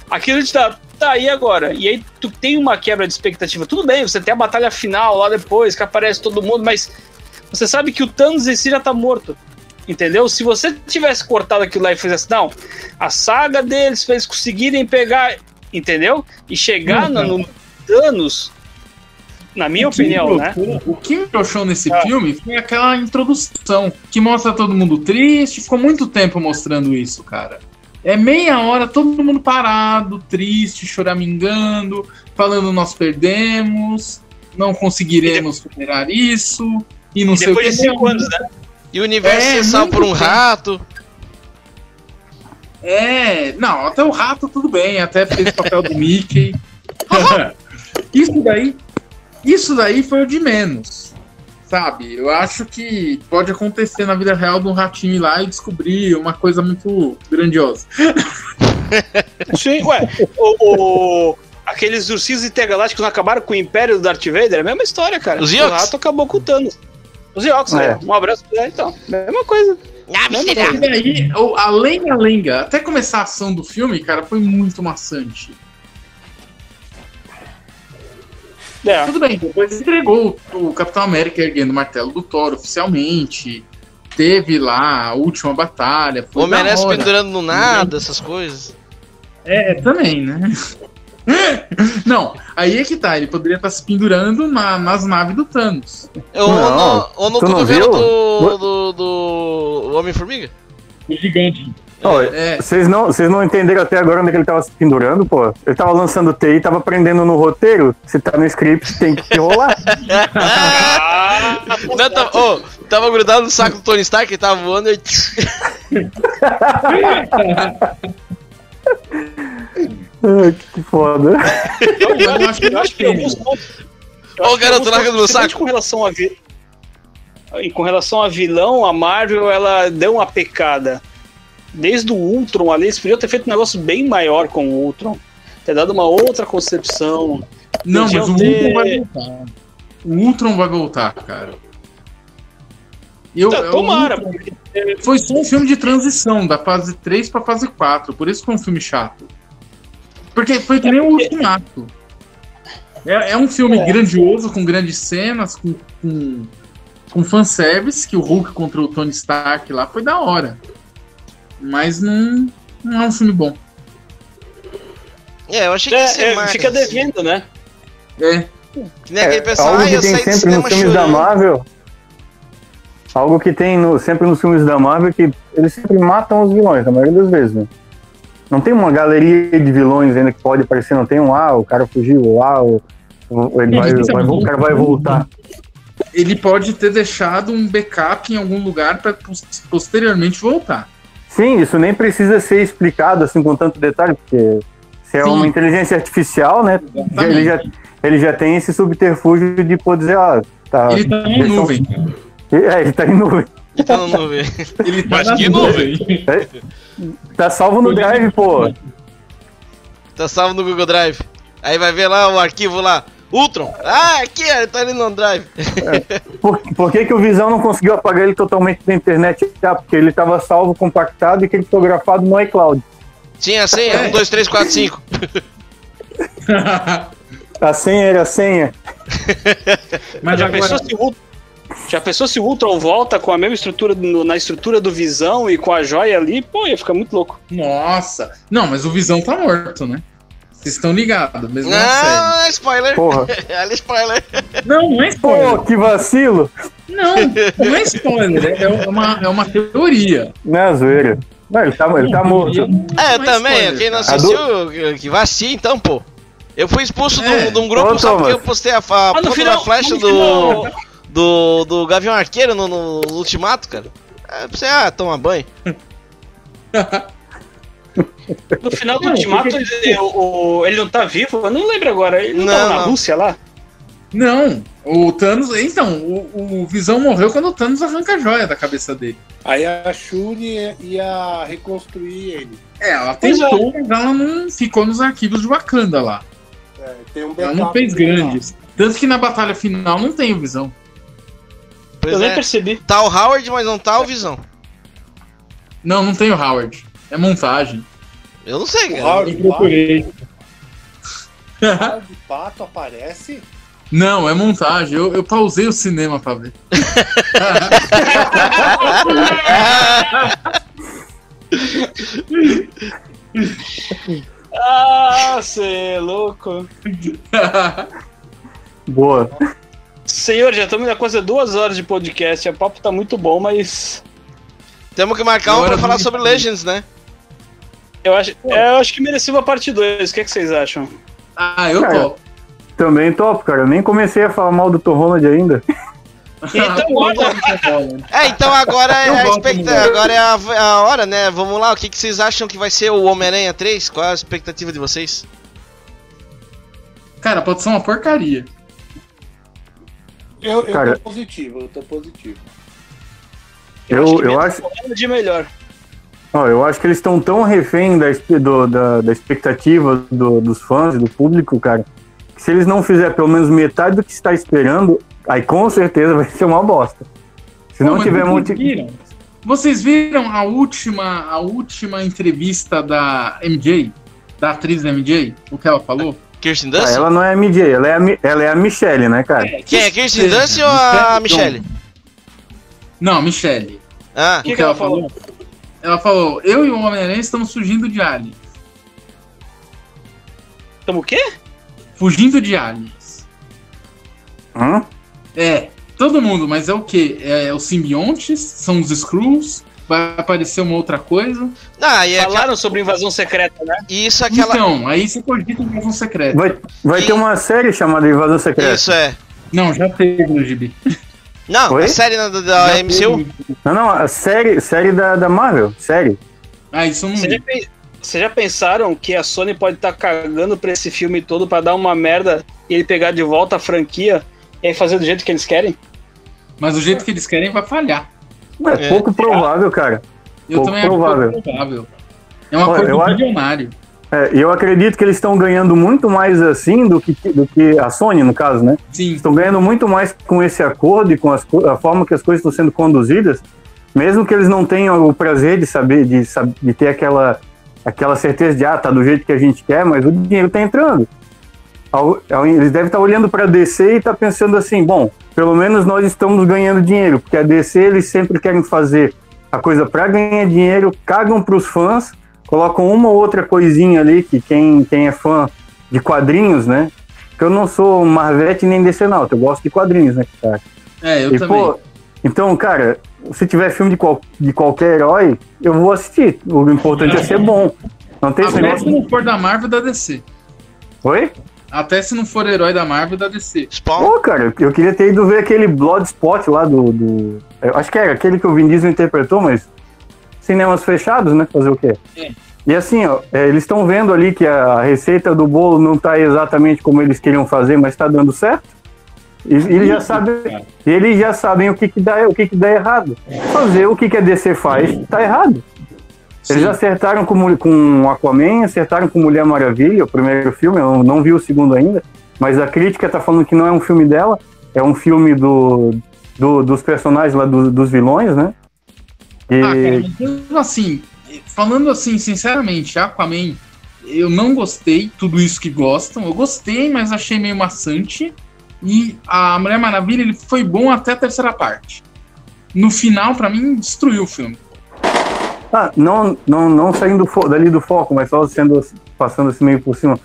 aquilo te dá. Tá aí agora. E aí tu tem uma quebra de expectativa. Tudo bem, você tem a batalha final lá depois, que aparece todo mundo, mas você sabe que o Thanos em si já tá morto. Entendeu? Se você tivesse cortado aquilo lá e fizesse, não, a saga deles pra eles conseguirem pegar, entendeu? E chegar Não, no, no Thanos, na minha O opinião, né? O que me broxou nesse Ah. filme foi aquela introdução que mostra todo mundo triste. Ficou muito tempo mostrando isso, cara. É meia hora, todo mundo parado, triste, choramingando, falando nós perdemos, não conseguiremos superar isso, e não E sei o que. depois de cinco anos, né? E o universo É, é, salvo por um muito rato. É, não, até o rato tudo bem, até fez o papel do Mickey. isso daí, isso daí foi o de menos, sabe? Eu acho que pode acontecer na vida real de um ratinho ir lá e descobrir uma coisa muito grandiosa. Sim, ué. O, o- aqueles ursinhos intergalácticos não acabaram com o império do Darth Vader? É a mesma história, cara. Os o rato acabou com o Thanos. Os É. né? Um abraço pra ele, então. Mesma coisa. Mesma E coisa. daí, o- a lenga-lenga, até começar a ação do filme, cara, foi muito maçante. É. Tudo bem, depois entregou o Capitão América erguendo o martelo do Thor oficialmente. Teve lá a última batalha. Foi O Homem-Aranha pendurando no nada, essas coisas. É, também, né? Não, aí é que tá, ele poderia estar se pendurando na- nas naves do Thanos. Não, no, ou no cotovelo do, do, do Homem-Formiga. O gigante. Ó, É, Vocês não, vocês não entenderam até agora onde é que ele tava se pendurando, pô? Ele tava lançando TI e tava aprendendo no roteiro. Se tá no script, tem que rolar. Ah, Não, tava, ô, tava grudado no saco do Tony Stark, ele tava voando e. Ai, que foda. eu, eu acho que eu acho que em alguns pontos. que em garoto, alguns larga do meu saco. Com relação a vi... com relação a vilão, a Marvel ela deu uma pecada. Desde o Ultron ali, eles podiam ter feito um negócio bem maior com o Ultron. Ter dado uma outra concepção. não, mas o ter- Ultron vai voltar. O Ultron vai voltar, cara. Eu, Tá, eu- tomara, Ultron Foi só um filme de transição, da fase 3 pra fase 4. Por isso que foi um filme chato. Porque foi que nem o Ultimato. É, é um filme É. grandioso, com grandes cenas, com, com, com fanservice, que o Hulk contra o Tony Stark lá foi da hora. Mas não, não é um filme bom. É, eu achei que é, é, mais. fica devendo, né? É, Que nem aquele É, pessoal, algo ah, que eu tem sempre nos cinema filmes da. Marvel. algo que tem no- sempre nos filmes da Marvel, que eles sempre matam os vilões, na maioria das vezes, né? Não tem uma galeria de vilões ainda que pode aparecer, não tem um, ah, o cara fugiu, ah, o, ele vai, vai- o cara vai voltar. Ele pode ter deixado um backup em algum lugar para posteriormente voltar. Sim, isso nem precisa ser explicado assim com tanto detalhe, porque se é Sim. uma inteligência artificial, né? Exatamente. Ele já, ele já tem esse subterfúgio de poder dizer, ah, tá. Ele tá em nuvem. É, ele tá em nuvem. Ele tá Mas na que nuvem? Tá salvo no drive, pô. Tá salvo no Google Drive. Aí vai ver lá o arquivo lá. Ultron. Ah, aqui, ele tá ali no Drive. Por, por que, que o Visão não conseguiu apagar ele totalmente da internet? Ah, porque ele tava salvo, compactado e criptografado no iCloud. Tinha a senha, 1, 2, 3, 4, 5. A senha era a senha. Mas já, agora, pensou se o, já pensou se o Ultron volta com a mesma estrutura no- na estrutura do Visão e com a joia ali? Pô, ia ficar muito louco. nossa. Não, mas o Visão tá morto, né? Vocês estão ligados, mesmo série. Não, é spoiler. Porra. Olha spoiler. Não, não é Pô, spoiler. que vacilo. Não, não é spoiler. É uma, é uma teoria. Não é zoeira. Não, ele tá, ele tá morto. É, Não é também, spoiler, quem não assistiu, que- assistir então, pô. Eu fui expulso de um- É. de um grupo Ô, só porque eu postei a, a Ah, final- da flecha do, do, do Gavião Arqueiro no, no Ultimato, cara. É, pra você, ah, toma banho. No final do Ultimato, ele, o- o- ele não tá vivo? Eu não lembro agora. Ele não, Não, tava na. Rússia lá? Não, o Thanos. Então, o, o Visão morreu quando o Thanos arranca a joia da cabeça dele. Aí a Shuri ia- reconstruir ele. É, ela é. tentou, mas ela não ficou nos arquivos de Wakanda lá. É, tem um Ela não fez grandes. Tanto que na batalha final não tem o Visão. Pois eu nem é. percebi. Tá o Howard, mas não tá o Visão. Não, não tem o Howard. É montagem. Eu não sei, O cara. Howard Eu procurei. Pato, Howard Pato aparece? Não, é montagem. Eu, eu pausei o cinema pra ver. Ah, cê é louco. Boa. Senhor, já estamos na coisa duas horas de podcast. O papo tá muito bom, mas Temos que marcar um pra falar sobre Legends, né? Eu acho, é, eu acho que merecia uma parte 2. O que, é que vocês acham? ah, eu Cara, tô. Também topo, cara. Eu nem comecei a falar mal do Tom Holland ainda. Então, É, então agora é Eu a, agora é a, a hora, né? Vamos lá, o que, que vocês acham que vai ser o Homem-Aranha 3? Qual é a expectativa de vocês? Cara, pode ser uma porcaria. Eu, eu Cara- tô positivo, eu tô positivo. Eu, que eu, acho, de melhor. Ó, eu acho que eles estão tão refém da, do- da, da expectativa do- dos fãs do público, cara, que se eles não fizerem pelo menos metade do que está esperando, aí com certeza vai ser uma bosta. Se não, mas tiver muito. viram? Vocês viram a última, a última entrevista da MJ? Da atriz MJ? O que ela falou? Kirsten Ah, Dunst? ela não é a MJ, ela é a, ela é a Michelle, né, cara? Quem é, Kirsten Dunst ou a Michelle? Não, Michelle. Ah, O que, ela falou? Ela falou: Eu e o Homem-Aranha estamos fugindo de aliens. Tamo o quê? Fugindo de aliens. Hã? É, todo mundo, mas é o quê? É os simbiontes? São os Skrulls? Vai aparecer uma outra coisa? ah e, aquela, Falaram sobre invasão secreta, né? e isso aquela. Então, aí você cogita invasão secreta. Vai, vai E- ter uma série chamada Invasão Secreta. Isso é. Não, já teve no gibi. Não, Oi? a série da, da Já MCU? Não, não, a série, série da, da Marvel, série. Ah, isso não Vocês já, vocês já pensaram que a Sony pode estar cagando pra esse filme todo pra dar uma merda e ele pegar de volta a franquia e aí fazer do jeito que eles querem? Mas o jeito que eles querem vai falhar. É, É. pouco provável, cara. Eu Pouco também acho provável. pouco provável. É uma Olha, coisa acho- bilionário. É, e eu acredito que eles estão ganhando muito mais assim do que, do que a Sony, no caso, né? Sim. Estão ganhando muito mais com esse acordo e com as a forma que as coisas estão sendo conduzidas, mesmo que eles não tenham o prazer de saber, de, de ter aquela, aquela certeza de, ah, tá do jeito que a gente quer, mas o dinheiro tá entrando. Eles devem estar olhando para a DC e estar pensando assim, bom, pelo menos nós estamos ganhando dinheiro, porque a DC eles sempre querem fazer a coisa para ganhar dinheiro, cagam para os fãs, colocam uma ou outra coisinha ali que quem, quem é fã de quadrinhos, né? Porque eu não sou Marvete nem DC não, eu gosto de quadrinhos, né, cara? É, eu E, também. pô, Então, cara, se tiver filme de, qual, de qualquer herói, eu vou assistir. O importante é ser bom. Não tem esse Até se não for da Marvel da DC. Oi? Até se não for herói da Marvel da DC. Spawn. Pô, cara, eu queria ter ido ver aquele Bloodspot lá do. do eu acho que era aquele que o Vin Diesel interpretou, mas cinemas fechados, né? Fazer o quê? É. E assim, ó, é, eles estão vendo ali que a receita do bolo não tá exatamente como eles queriam fazer, mas tá dando certo. E, eles já sabem, eles já sabem o que que dá, o que que dá errado. Fazer o que que a DC faz, tá errado. Eles Sim. acertaram com, com Aquaman, acertaram com Mulher Maravilha, o primeiro filme, eu não vi o segundo ainda, mas a crítica tá falando que não é um filme dela, é um filme do, do- dos personagens lá, do- dos vilões, né? E, Ah, cara, assim, falando assim, sinceramente, Aquaman, eu não gostei, tudo isso que gostam. Eu gostei, mas achei meio maçante. E a Mulher Maravilha, ele foi bom até a terceira parte. No final, pra mim, destruiu o filme. ah, não, não, não saindo dali do foco, mas só sendo, passando assim meio por cima.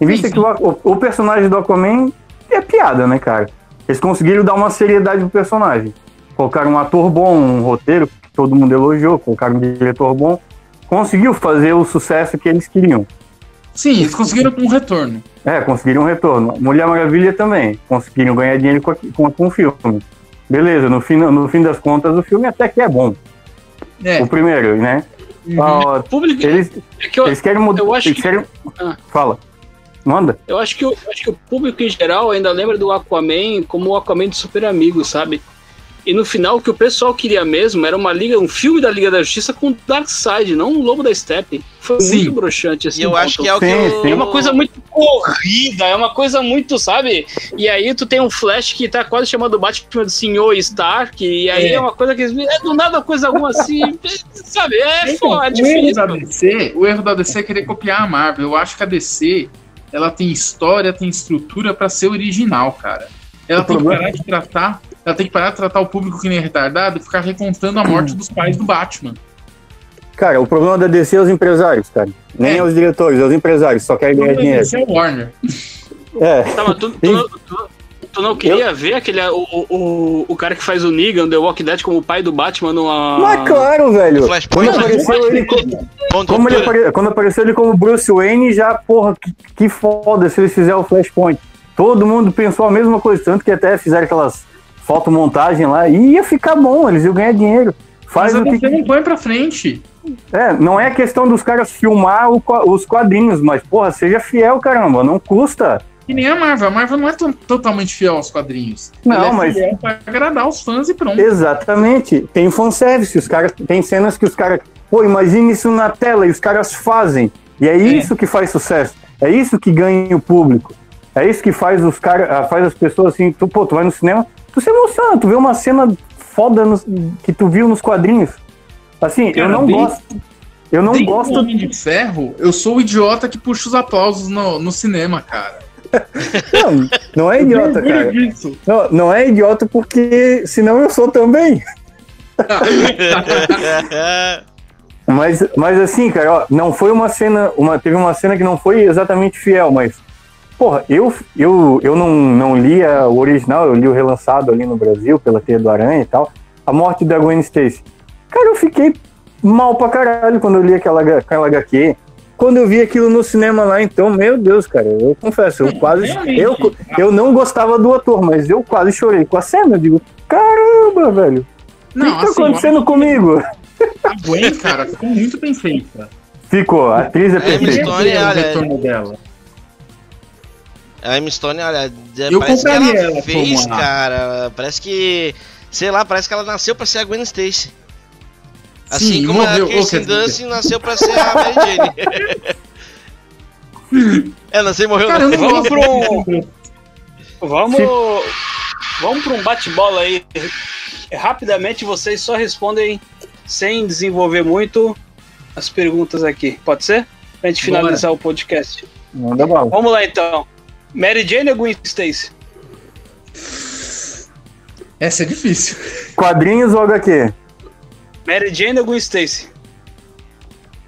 Em vista que o, o- o personagem do Aquaman é piada, né, cara? Eles conseguiram dar uma seriedade pro personagem. Colocaram um ator bom, um roteiro todo mundo elogiou, colocaram um diretor bom. Conseguiu fazer o sucesso que eles queriam. Sim, eles conseguiram um retorno. É, conseguiram um retorno. Mulher Maravilha também. Conseguiram ganhar dinheiro com, com, com o filme. Beleza, no fim, no fim das contas, o filme até que é bom. É. O primeiro, né? Uhum. Ah, O público. eles, é que eu, eles querem mudar. eu acho eles que- querem... Ah. Fala. Manda. eu acho que, o- eu acho que o público em geral ainda lembra do Aquaman como o Aquaman de Super Amigos, sabe? E no final, o que o pessoal queria mesmo era uma liga, um filme da Liga da Justiça com Darkseid, não um Lobo da Steppe. Foi Sim. muito broxante assim. E eu acho que é o que Sim, eu... sim. É uma coisa muito corrida, é uma coisa muito, sabe? E aí tu tem um Flash que tá quase chamando o Batman de Senhor Stark, e aí é, É. uma coisa que é do nada coisa alguma assim, sabe? É, foda, é o erro difícil. da DC, o erro da DC é querer copiar a Marvel. Eu acho que a DC, ela tem história, tem estrutura pra ser original, cara. Ela O tem problema- que parar de tratar, ela tem que parar de tratar o público que nem retardado e ficar recontando a morte dos pais do Batman. Cara, o problema da DC é os empresários, cara. Nem É. é os diretores, é os empresários, só querem ganhar A dinheiro. DC é o Warner. É. Tá, mas tu, tu, não- tu- tu não queria ver aquele, o, o, o cara que faz o Negan, The Walking Dead, como o pai do Batman numa... Mas claro, velho. Flashpoint. Quando apareceu ele, co- Ponto de como ele apare- quando apareceu ele como Bruce Wayne, já, porra, que, que foda se eles fizerem o Flashpoint. Todo mundo pensou a mesma coisa, tanto que até fizeram aquelas fotomontagem lá, e ia ficar bom, eles iam ganhar dinheiro. Faz Mas o que. Não põe pra frente. É, não é questão dos caras filmar o os quadrinhos, mas, porra, seja fiel, caramba, não custa. Que nem a Marvel. A Marvel não é to- totalmente fiel aos quadrinhos. Não, é mas- fiel pra agradar os fãs e pronto. Exatamente. Tem fanservice, os caras. Tem cenas que os caras. Pô, imagine isso na tela e os caras fazem. E é isso que faz sucesso. É isso que ganha o público. É isso que faz os caras. ah, Faz as pessoas assim. Tu, pô, tu vai no cinema, tu se emociona, tu vê uma cena foda nos- que tu viu nos quadrinhos. Assim, eu Cara, não bem- gosto. Eu não gosto. Homem de Ferro, eu sou o idiota que puxa os aplausos no, no cinema, cara. Não, não é idiota, Eu cara. Não, não é idiota porque senão eu sou também. Mas, mas assim, cara, ó, não foi uma cena. Uma, teve uma cena que não foi exatamente fiel, mas. Porra, eu, eu, eu não, não li a- o original, eu li o relançado ali no Brasil, pela Teia do Aranha e tal. A morte da Gwen Stacy. Cara, eu fiquei mal pra caralho quando eu li aquela, aquela HQ. Quando eu vi aquilo no cinema lá, então, meu Deus, cara, eu confesso, eu quase. Eu, eu não gostava do ator, mas eu quase chorei com a cena. Eu digo, caramba, velho. O que, que tá assim, acontecendo comigo? A Gwen, cara, ficou muito bem feita. Ficou, a atriz é perfeita. Stone, Ver o olha, retorno dela. A Emma Stone, olha, Eu parece que compraria ela ela fez, cara. Parece que. Sei lá, parece que ela nasceu pra ser a Gwen Stacy. Assim Sim, como morreu. a Kirsten Dunst nasceu pra ser a Mary Jane. é, nasceu e morreu. Cara, eu né? não Vamos pro- Vamos, vamos para um bate-bola aí. Rapidamente vocês só respondem sem desenvolver muito as perguntas aqui. Pode ser? Pra gente Bora. finalizar o podcast. Manda bala. Vamos lá então. Mary Jane ou Gwen Stacy? Essa é difícil. Quadrinhos ou HQ? Mary Jane ou Gwen Stacy?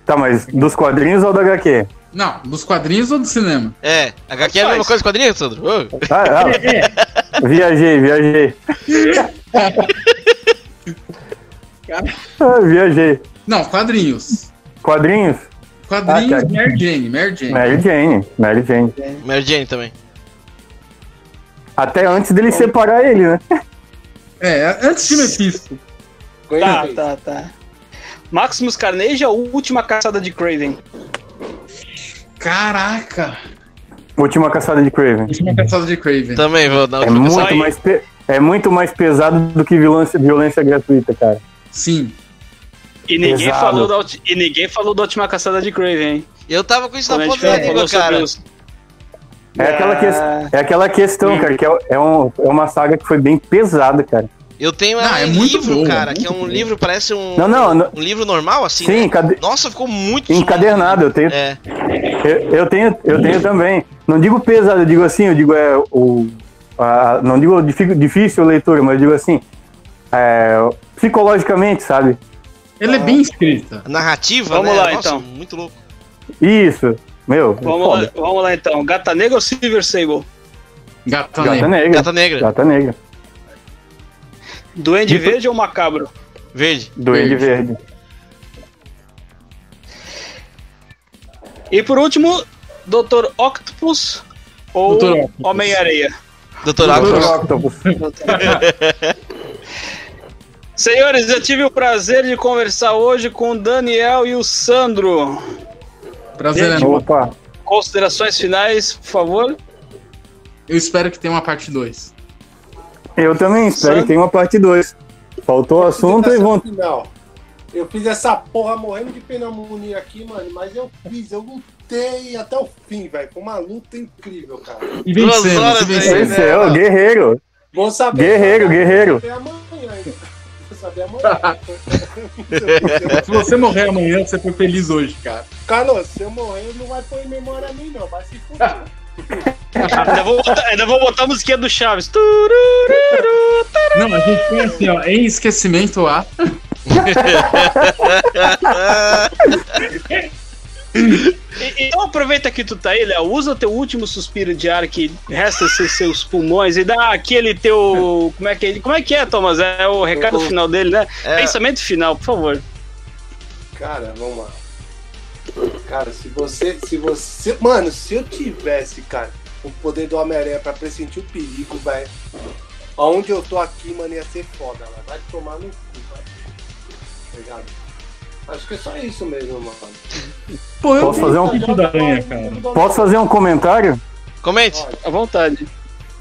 Tá, mas dos quadrinhos ou da HQ? Não, dos quadrinhos ou do cinema? É, HQ é a mesma coisa que quadrinho, Sandro? Ô. Ah, ah, viajei, viajei. Ah, viajei. Não, quadrinhos. Quadrinhos? Quadrinhos, Ah. Mary Jane, Mary Jane. Mary Jane. Mary Jane. Mary Jane também. Até antes dele separar ele, né? É, antes de Mephisto. Tá, tá, tá. Maximus Carnage é a última caçada de Craven. Caraca! Última caçada de Craven. Última caçada de Craven. Também vou dar É muito, mais pe- é muito mais pesado do que violência, violência gratuita, cara. Sim. E ninguém, falou da, ulti- e ninguém falou da última caçada de Craven, hein? Eu tava com isso Quando na ponta da língua, cara. os- É aquela, que- é aquela questão, cara, que é, é, um- é uma saga que foi bem pesada, cara. Eu tenho Não, é muito livro, boa, cara, muito que é um boa. livro, parece um, Não, não, não- um livro normal, assim, Sim, né? encade- Nossa, ficou muito encadernado, eu tenho, É, eu, eu tenho, eu tenho também. Não digo pesado, eu digo assim, eu digo é o. a- não digo difícil a leitura, mas eu digo assim, é, psicologicamente, sabe? Ela é bem escrita. narrativa, Vamos né? lá, Nossa, então. muito louco. Isso, meu. Vamos lá, vamos lá então. Gata Negra ou Silver Sable? Gata, Gata Negra. Negra. Gata Negra, Gata Negra. Duende Verde ou Macabro? verde. Duende Verde. E por último, Dr. Octopus ou Dr. Octopus. Homem-Areia? Doutor Doutor Octopus. Senhores, eu tive o prazer de conversar hoje com o Daniel e o Sandro. Prazer, Gente. Opa. Considerações finais, por favor. Eu espero que tenha uma parte 2. Eu também espero que tenha uma parte 2. Faltou assunto e vão. Final. Eu fiz essa porra morrendo de pneumonia aqui, mano, mas eu fiz, eu lutei até o fim, velho. Foi uma luta incrível, cara. E e aí, vencemos. né? Venceu, guerreiro. Vou saber. Guerreiro, guerreiro. Vou saber amanhã ainda. Saber amanhã. Se você morrer amanhã, você foi feliz hoje, cara. Carlos, se eu morrer, não vai pôr em memória a mim, não. Vai se fuder. Ainda vou botar, ainda vou botar a musiquinha do Chaves. Não, a gente tem assim, ó, em esquecimento A. E- Então aproveita que tu tá aí, Léo. Usa teu último suspiro de ar que resta ser seus pulmões e dá aquele teu. Como é que é, como é, que é Thomas? É o recado Eu- final dele, né? É. Pensamento final, por favor. Cara, vamos lá. Cara, se você. Se você. Mano, se eu tivesse, cara, o poder do Homem-Aranha pra pressentir o perigo, velho. Aonde eu tô aqui, mano, ia ser foda, velho. Vai tomar no cu, velho. Tá ligado? Acho que é só isso mesmo, mano. Pô, eu Posso fazer um- Filho da aranha, cara. Posso fazer um comentário? Comente. À vontade.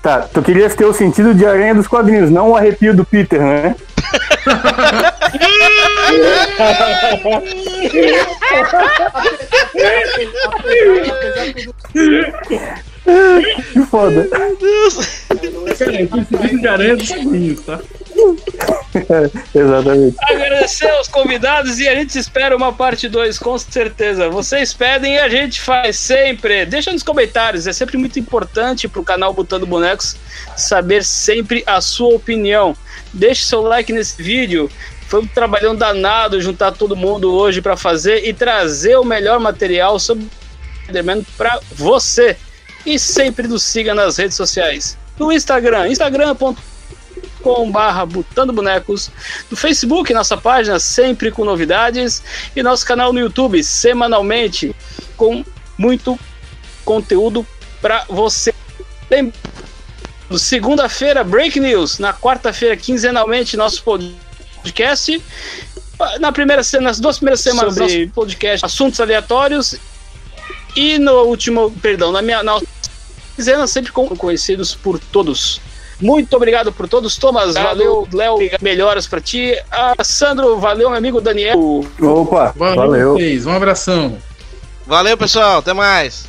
Tá, tu querias ter o sentido de aranha dos quadrinhos, não o arrepio do Peter, né? Que foda. Cara, eu sentindo de aranha dos quadrinhos, tá? Exatamente. Agradecer aos convidados e a gente espera uma parte 2, com certeza. Vocês pedem e a gente faz sempre. Deixa nos comentários, é sempre muito importante pro canal Botando Bonecos saber sempre a sua opinião. Deixe seu like nesse vídeo. Foi um trabalhão danado juntar todo mundo hoje para fazer e trazer o melhor material sobre Spider-Man para você. E sempre nos siga nas redes sociais. No Instagram, instagram.com com barra Botando Bonecos, no Facebook, nossa página sempre com novidades e nosso canal no YouTube semanalmente com muito conteúdo para você. Segunda-feira, Break News. Na quarta-feira, quinzenalmente, nosso podcast. Na primeira, nas duas primeiras semanas, nosso podcast Assuntos Aleatórios. E no último, perdão, na minha na quinzena, sempre com conhecidos por todos. Muito obrigado por todos. Thomas, valeu. Léo, melhoras pra ti. Ah, Sandro, valeu, meu amigo Daniel. Opa, Valeu, valeu. vocês. Um abração. Valeu, pessoal. Até mais.